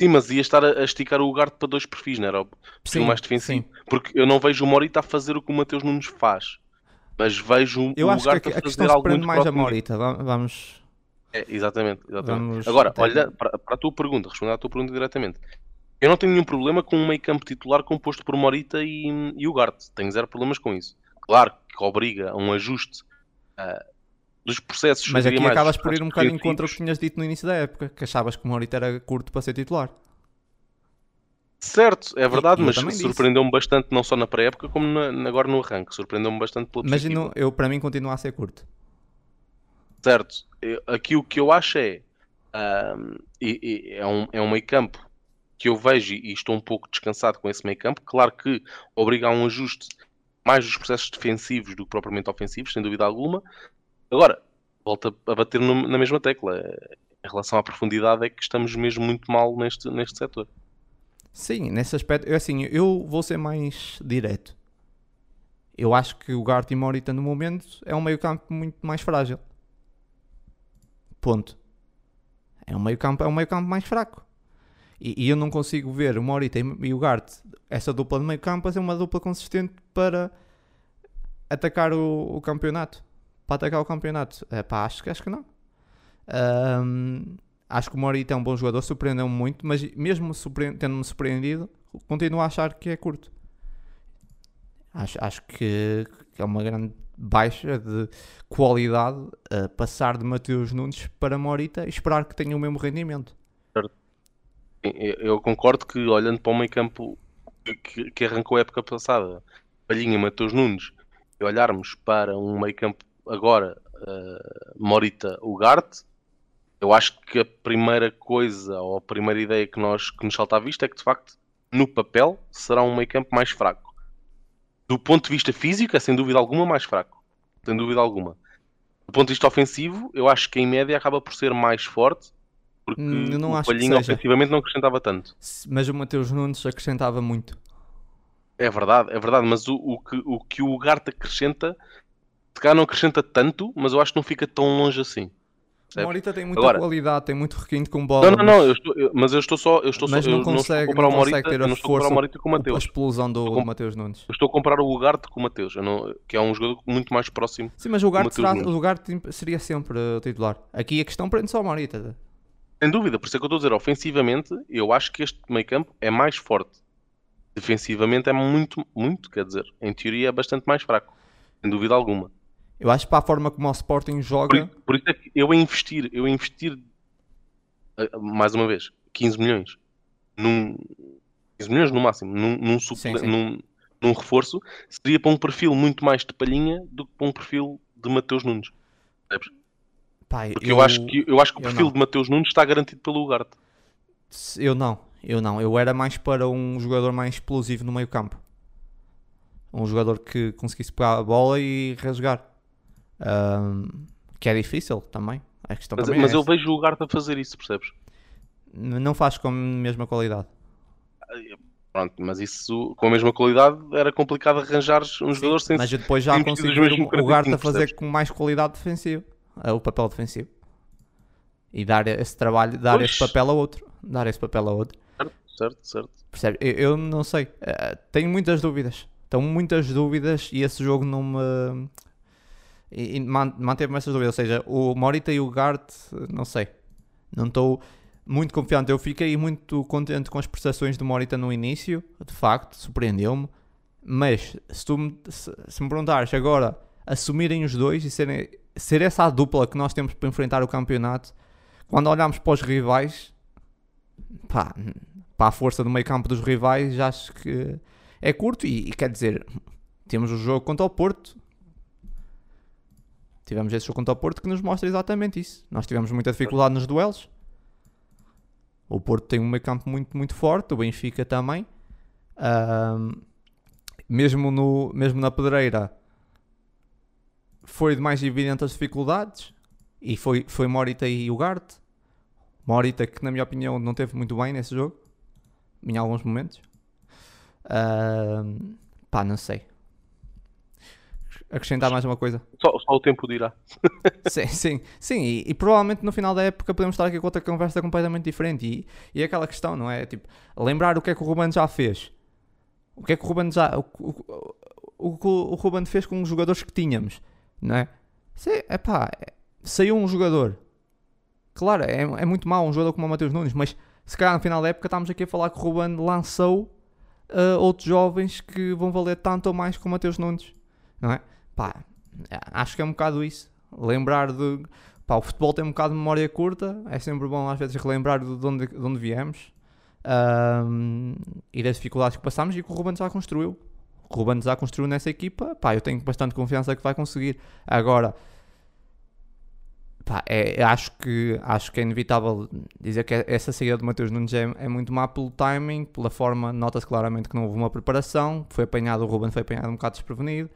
Sim, mas ia estar a, a esticar o Ugarte para dois perfis, não era? O perfil Sim, mais defensivo. sim. Porque eu não vejo o Morita a fazer o que o Mateus Nunes faz. Mas vejo Eu o acho que a, a a fazer algo muito mais a Morita. Va- Vamos. É, exatamente, exatamente. Vamos Agora, ter- olha, para, para a tua pergunta, respondendo à tua pergunta diretamente. Eu não tenho nenhum problema com um meio campo titular composto por Morita e, e Ugarte. Tenho zero problemas com isso. Claro que obriga a um ajuste ah, dos processos. Mas aqui acabas por ir um bocado em contra o que tinhas dito no início da época, que achavas que o Morita era curto para ser titular. Certo, é verdade, E mas surpreendeu-me bastante, não só na pré-época, como na- agora no arranque. Surpreendeu-me bastante pela Mas não- eu, para mim continua a ser curto. Certo. Eu- Aqui o que eu acho é. ahm, e- e é, um, é um meio campo que eu vejo e estou um pouco descansado com esse meio campo. Claro que obriga a um ajuste mais dos processos defensivos do que propriamente ofensivos, sem dúvida alguma. Agora, volta a bater no- na mesma tecla. Em relação à profundidade, é que estamos mesmo muito mal neste, neste setor. Sim, nesse aspecto, eu, assim, eu vou ser mais direto. Eu acho que o Garte e Morita no momento é um meio campo muito mais frágil. Ponto. É um meio campo, é um meio campo mais fraco. E, e eu não consigo ver o Morita e, o Garte, essa dupla de meio campo, a ser uma dupla consistente para atacar o, o campeonato. Para atacar o campeonato. É pá, acho, que- acho que não. Ahm, acho que o Morita é um bom jogador, surpreendeu-me muito, mas mesmo tendo-me surpreendido, continuo a achar que é curto. Acho, acho que, que é uma grande baixa de qualidade a passar de Mateus Nunes para Morita e esperar que tenha o mesmo rendimento. Eu concordo que, olhando para o meio campo que, que arrancou a época passada, Palhinha, Mateus Nunes, e olharmos para um meio campo agora, eh, Morita, Ugarte, eu acho que a primeira coisa ou a primeira ideia que, nós, que nos salta à vista é que, de facto, no papel, será um meio campo mais fraco. Do ponto de vista físico, é sem dúvida alguma mais fraco. Sem dúvida alguma. Do ponto de vista ofensivo, eu acho que em média acaba por ser mais forte, porque Hum, não o Palhinha ofensivamente não acrescentava tanto. Mas o Mateus Nunes acrescentava muito. É verdade, é verdade, mas o, o que, o que o Ugarte acrescenta, se calhar não acrescenta tanto, mas eu acho que não fica tão longe assim. O Percebes? Morita tem muita Agora- qualidade, tem muito requinte com bola. Não, não, não, mas- eu estou- eu- mas eu estou só, eu estou só, mas eu não não a consegue, não o Morita, consegue ter a não a força, o com o a Mateus. explosão do Estou Mateus Nunes. Eu estou a comparar o Ugarte com o Mateus, eu não- que é um jogador muito mais próximo. Sim, mas o Garte, Mateus será, o Garte seria sempre uh, titular. Aqui a questão prende só o Morita. Sem dúvida, por isso é que eu estou a dizer, ofensivamente, eu acho que este meio campo é mais forte. Defensivamente é muito, muito, quer dizer, em teoria é bastante mais fraco. Sem dúvida alguma. Eu acho que para a forma como o Sporting Por, joga, por isso é que eu a investir, eu a investir eh, mais uma vez, 15 milhões num 15 milhões no máximo, num, num, Sim, sim. num- num reforço, seria para um perfil muito mais de palhinha do que para um perfil de Mateus Nunes. Pá, Porque eu, acho que, eu acho que o eu perfil de Mateus Nunes está garantido pelo Ugarte. eu não, eu não. Eu era mais para um jogador mais explosivo no meio campo. Um jogador que conseguisse pegar a bola e rasgar. Ahm, que é difícil também. A questão Mas, também é mas eu essa. vejo o Ugarte a fazer isso, percebes? Não faz com a mesma qualidade. Pronto, mas isso com a mesma qualidade era complicado arranjar um jogador sem Mas eu depois já consigo mesmo o o Garte a 45, fazer percebes? com mais qualidade defensiva. é O papel defensivo. E dar esse trabalho, dar Pois. esse papel a outro. Dar esse papel a outro. Certo, certo. Percebe? Eu, eu não sei. Eh, tenho muitas dúvidas. Tenho muitas dúvidas e esse jogo não me. e- e man- Manteve-me essas dúvidas. Ou seja, o Morita e o Garte, não sei. Não estou muito confiante. Eu fiquei muito contente com as prestações do Morita no início. De facto, surpreendeu-me. Mas se, tu me, se, se me perguntares agora assumirem os dois e serem, ser essa a dupla que nós temos para enfrentar o campeonato, quando olhamos para os rivais, pá, para a força do meio campo dos rivais, já acho que é curto e, e quer dizer, temos o jogo contra o Porto. Tivemos esse jogo contra o Porto que nos mostra exatamente isso. Nós tivemos muita dificuldade nos duelos. O Porto tem um meio campo muito, muito forte, o Benfica também. Ahm, mesmo, no, mesmo na pedreira foi de mais evidente as dificuldades e foi, foi Morita e Ugarte. Morita que na minha opinião não teve muito bem nesse jogo em alguns momentos. Ahm, pá, não sei. acrescentar mais uma coisa? Só, só o tempo dirá. sim, sim, sim. E, e, provavelmente no final da época podemos estar aqui com outra conversa completamente diferente. E, e é aquela questão, não é? Tipo, lembrar o que é que o Ruben já fez. O que é que o Ruben já. O, o, o, o, o Ruben fez com os jogadores que tínhamos, não é? Sim, epá, saiu um jogador. Claro, é, é muito mau um jogador como o Matheus Nunes, mas se calhar no final da época estamos aqui a falar que o Ruben lançou uh, outros jovens que vão valer tanto ou mais como o Matheus Nunes, não é? Pá, acho que é um bocado isso. Lembrar de. Pá, o futebol tem um bocado de memória curta, é sempre bom às vezes relembrar de onde, de onde viemos um, e das dificuldades que passámos e que o Ruben já construiu. O Ruben já construiu nessa equipa, pá, eu tenho bastante confiança que vai conseguir. Agora, pá, é, acho, que, acho que é inevitável dizer que essa saída de Matheus Nunes é, é, muito má pelo timing, pela forma, nota-se claramente que não houve uma preparação, foi apanhado, o Ruben foi apanhado um bocado desprevenido,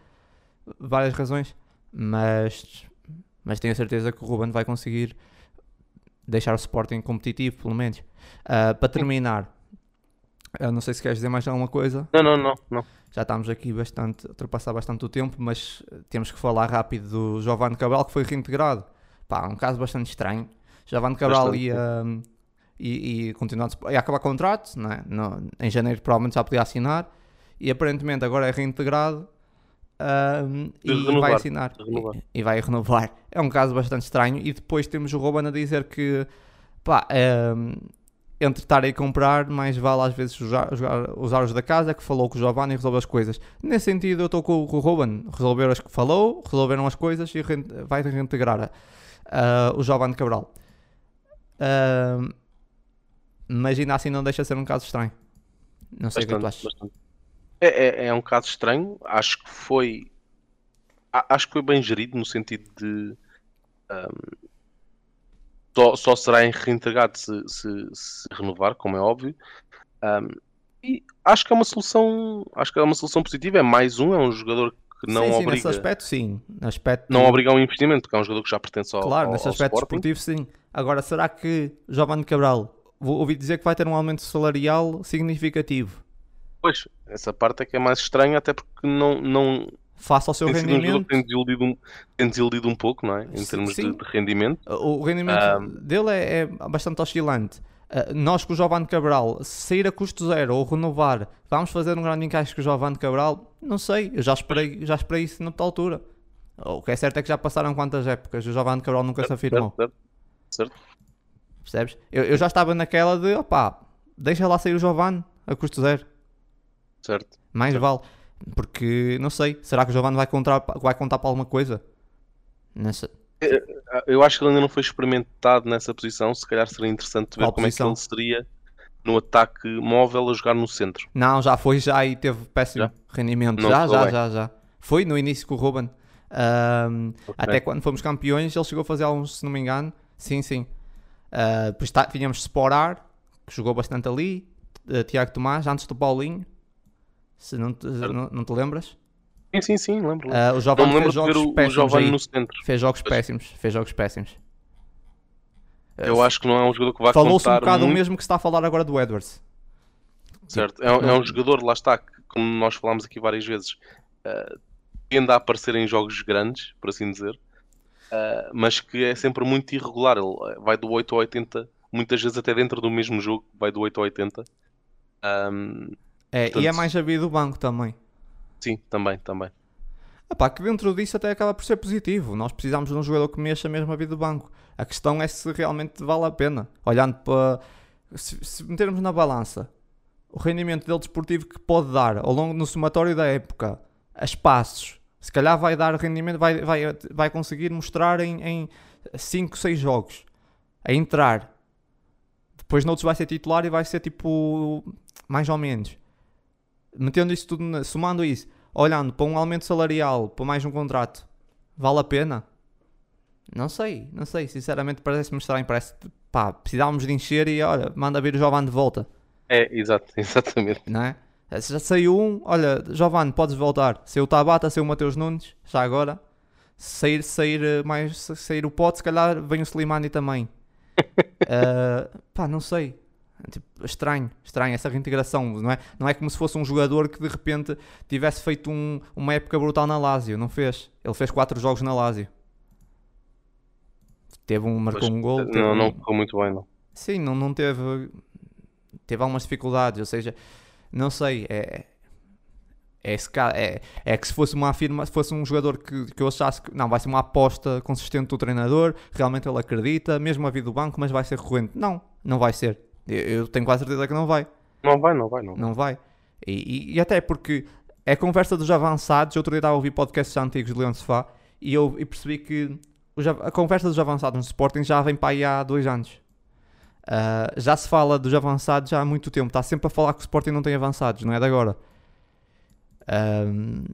várias razões, mas, mas tenho a certeza que o Ruben vai conseguir deixar o Sporting competitivo, pelo menos. Uh, para terminar, eu não sei se queres dizer mais alguma coisa. Não, não, não, não. Já estamos aqui bastante, ultrapassar bastante o tempo, mas temos que falar rápido do Giovanni Cabral que foi reintegrado. Pá, um caso bastante estranho. Giovanni Cabral ia, ia, ia, continuar, ia acabar contrato, né? no, em janeiro provavelmente já podia assinar, e aparentemente agora é reintegrado um, e renovar, vai assinar e, e, vai renovar. É um caso bastante estranho. E depois temos o Ruben a dizer que pá, um, entre estar a comprar, mais vale às vezes usar, usar os da casa que falou com o Giovanni e resolveu as coisas. Nesse sentido, eu estou com, o Ruben. Resolveram as que falou, resolveram as coisas e vai reintegrar uh, o Giovanni Cabral. Uh, mas ainda assim não deixa de ser um caso estranho. Não sei bastante, o que é tu achas. É, é, é, um caso estranho. Acho que foi. Acho que foi bem gerido no sentido de. Um, só, só será reintegrado se, se, se, renovar, como é óbvio. Um, e acho que é uma solução. Acho que é uma solução positiva. É mais um, é um jogador que não sim, sim, obriga. Nesse aspecto, sim. Aspecto... Não obriga um investimento, porque é um jogador que já pertence ao. Claro, ao, nesse aspecto esportivo, sim. Agora, será que Giovanni Cabral, vou ouvir dizer que vai ter um aumento salarial significativo? Pois, essa parte é que é mais estranha, até porque não. não Face ao seu tem rendimento. Um tem, desiludido um, tem desiludido um pouco, não é? Em termos de, de, rendimento. O rendimento um... dele é, é, bastante oscilante. Uh, nós com o Giovanni Cabral, sair a custo zero ou renovar, vamos fazer um grande encaixe com o Giovanni Cabral? Não sei, eu já esperei, já esperei isso noutra altura. O que é certo é que já passaram quantas épocas, o Giovanni Cabral nunca certo, se afirmou. Certo, certo. Percebes? Eu, eu já estava naquela de, opá, deixa lá sair o Giovanni a custo zero. Certo. Mais certo. vale. Porque, não sei, será que o Giovanni vai contar, vai contar para alguma coisa? Nessa... Eu acho que ele ainda não foi experimentado nessa posição. Se calhar seria interessante ver Qual como posição? é que ele seria no ataque móvel a jogar no centro. Não, já foi já e teve péssimo já? rendimento. Não, já, já, bem. já, já. Foi no início com o Ruben. Um, okay. Até quando fomos campeões, ele chegou a fazer alguns, se não me engano. Sim, sim. Uh, depois tá, tínhamos Sporar, que jogou bastante ali. Uh, Tiago Tomás, antes do Paulinho. Se não te, não, não te lembras? Sim, sim, sim, lembro. Uh, o Giovanni fez jogos o, péssimos o no centro. Fez jogos pois. péssimos. Fez jogos péssimos. Eu acho que não é um jogador que vai Falou-se um bocado muito... o mesmo que se está a falar agora do Edwards. Certo, é, é, um jogador, lá está, que, como nós falámos aqui várias vezes, uh, tende a aparecer em jogos grandes, por assim dizer, uh, mas que é sempre muito irregular. Ele vai do 8 ao 80, muitas vezes até dentro do mesmo jogo, vai do 8 ao 80. Um, é, Portanto, e é mais a vida do banco também. Sim, também, também. Epá, que dentro disso até acaba por ser positivo. Nós precisamos de um jogador que mexa mesmo a vida do banco. A questão é se realmente vale a pena. Olhando para. Se, se metermos na balança o rendimento dele desportivo que pode dar ao longo do somatório da época, a espaços, se calhar vai dar rendimento, vai, vai, vai conseguir mostrar em 5, 6 jogos a entrar. Depois noutros vai ser titular e vai ser tipo mais ou menos metendo isso tudo, somando isso, olhando para um aumento salarial, para mais um contrato, vale a pena? Não sei, não sei. Sinceramente, parece-me estranho. Parece pá, precisávamos de encher e olha, manda vir o Giovanni de volta. É, exato, exatamente. Não é? Já saiu um, olha, Giovanni, podes voltar. Saiu o Tabata, saiu o Mateus Nunes, já agora. Sair, sair eh, mais, sair o pote, se calhar vem o Slimani também. uh, pá, não sei. Tipo, estranho, estranho essa reintegração, não é? Não é como se fosse um jogador que de repente tivesse feito um, uma época brutal na Lazio, não fez? Ele fez quatro jogos na Lazio. Teve um, marcou Pois, um gol. Não, não um- correu muito bem, não. Sim, não, não teve. Teve algumas dificuldades, ou seja, não sei, é. É, esse é, é que se fosse uma afirma, se fosse um jogador que, que eu achasse que não, vai ser uma aposta consistente do treinador, realmente ele acredita, mesmo a vida do banco, mas vai ser recorrente. Não, não vai ser. Eu, tenho quase certeza que não vai. Não vai, não vai, não. Não vai. E, e- e até porque é a conversa dos avançados. Outro dia estava a ouvir podcasts antigos de Leão de Sofá e eu e percebi que os a conversa dos avançados no Sporting já vem para aí há dois anos. Ah, já se fala dos avançados já há muito tempo. Está sempre a falar que o Sporting não tem avançados, não é de agora. Ahm,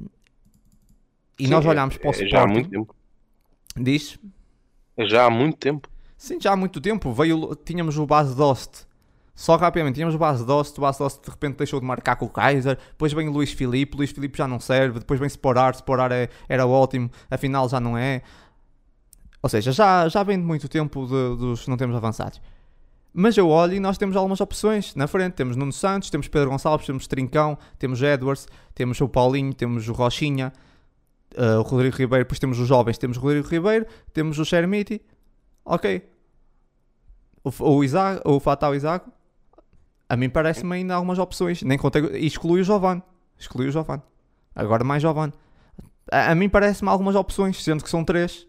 e Sim, nós é- olhamos para o é Sporting. já há muito tempo. Diz? É já há muito tempo. Sim, já há muito tempo. Veio, tínhamos o base Dost. Só rapidamente, tínhamos o base Dost. O base Dost de repente deixou de marcar com o Kaiser. Depois vem o Luís Filipe. O Luís Filipe já não serve. Depois vem Sporar. Sporar é, era ótimo. Afinal já não é. Ou seja, já, já vem de muito tempo de- dos não temos avançados. Mas eu olho e nós temos algumas opções na frente. Temos Nuno Santos, temos Pedro Gonçalves, temos Trincão, temos Edwards, temos o Paulinho, temos o Rochinha, eh, o Rodrigo Ribeiro, depois temos os jovens, temos o Rodrigo Ribeiro, temos o Chermiti. Ok. O, o, Isaac, o Fatal Isaac, a mim parece-me ainda algumas opções. Nem contei, exclui o Jovan. Exclui o Jovan. Agora mais Jovan. A, a mim parece-me algumas opções, sendo que são três.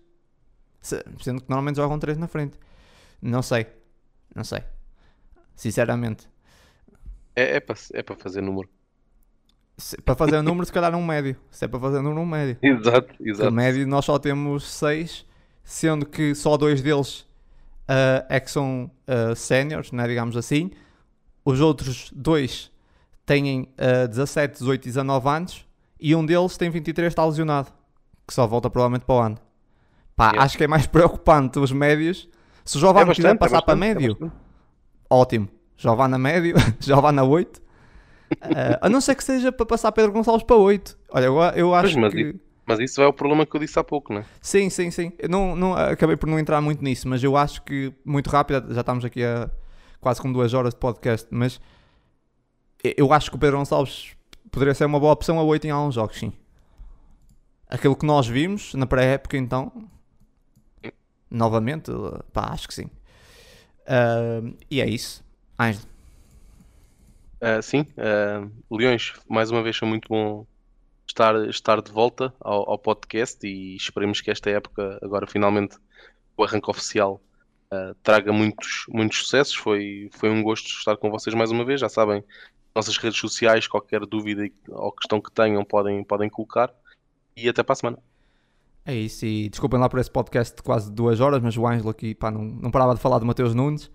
Se- Sendo que normalmente jogam três na frente. Não sei. Não sei. Sinceramente. É, é para é para fazer número. Se- para fazer o número, se calhar um médio. Se é para fazer número, um médio. Exato, exato. médio nós só temos 6, sendo que só dois deles ah, é que são ah, séniores, né, digamos assim. Os outros dois têm ah, 17, 18 e 19 anos e um deles tem 23 está lesionado, que só volta provavelmente para o ano. Pá, Yeah. acho que é mais preocupante os médios. Se o Giovanni É quiser é passar para é médio, bastante. ótimo. Giovanni a médio, Giovanni a 8. Ah, a não ser que seja para passar Pedro Gonçalves para 8. Olha, eu, eu acho mas que... Mas isso é o problema que eu disse há pouco, né? Sim, sim, sim. Eu não, não, acabei por não entrar muito nisso, mas eu acho que muito rápido, já estamos aqui a quase com duas horas de podcast, mas eu- acho que o Pedro Gonçalves poderia ser uma boa opção a 8 em alguns jogos, sim. Aquilo que nós vimos na pré-época, então, novamente, pá, acho que sim. Ah, e é isso. Ângelo, Ah, sim, ah, Leões, mais uma vez foi muito bom estar, estar de volta ao, ao podcast e esperemos que esta época, agora finalmente o arranque oficial, ah, traga muitos, muitos sucessos. Foi, foi um gosto estar com vocês mais uma vez. Já sabem, nossas redes sociais, qualquer dúvida ou questão que tenham, podem, podem colocar. E até para a semana. é isso. E desculpem lá por esse podcast de quase duas horas, mas o Ângelo aqui pá, não, não parava de falar do Mateus Nunes.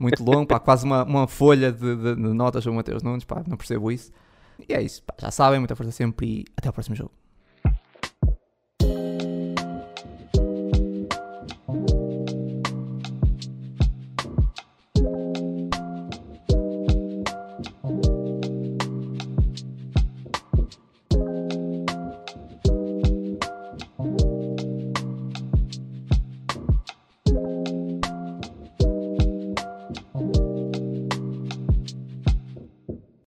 Muito longo, pá, quase uma, uma folha de, de- de notas sobre o Mateus Nunes, pá, não percebo isso. E é isso, pá, já sabem, muita força sempre e até ao próximo jogo.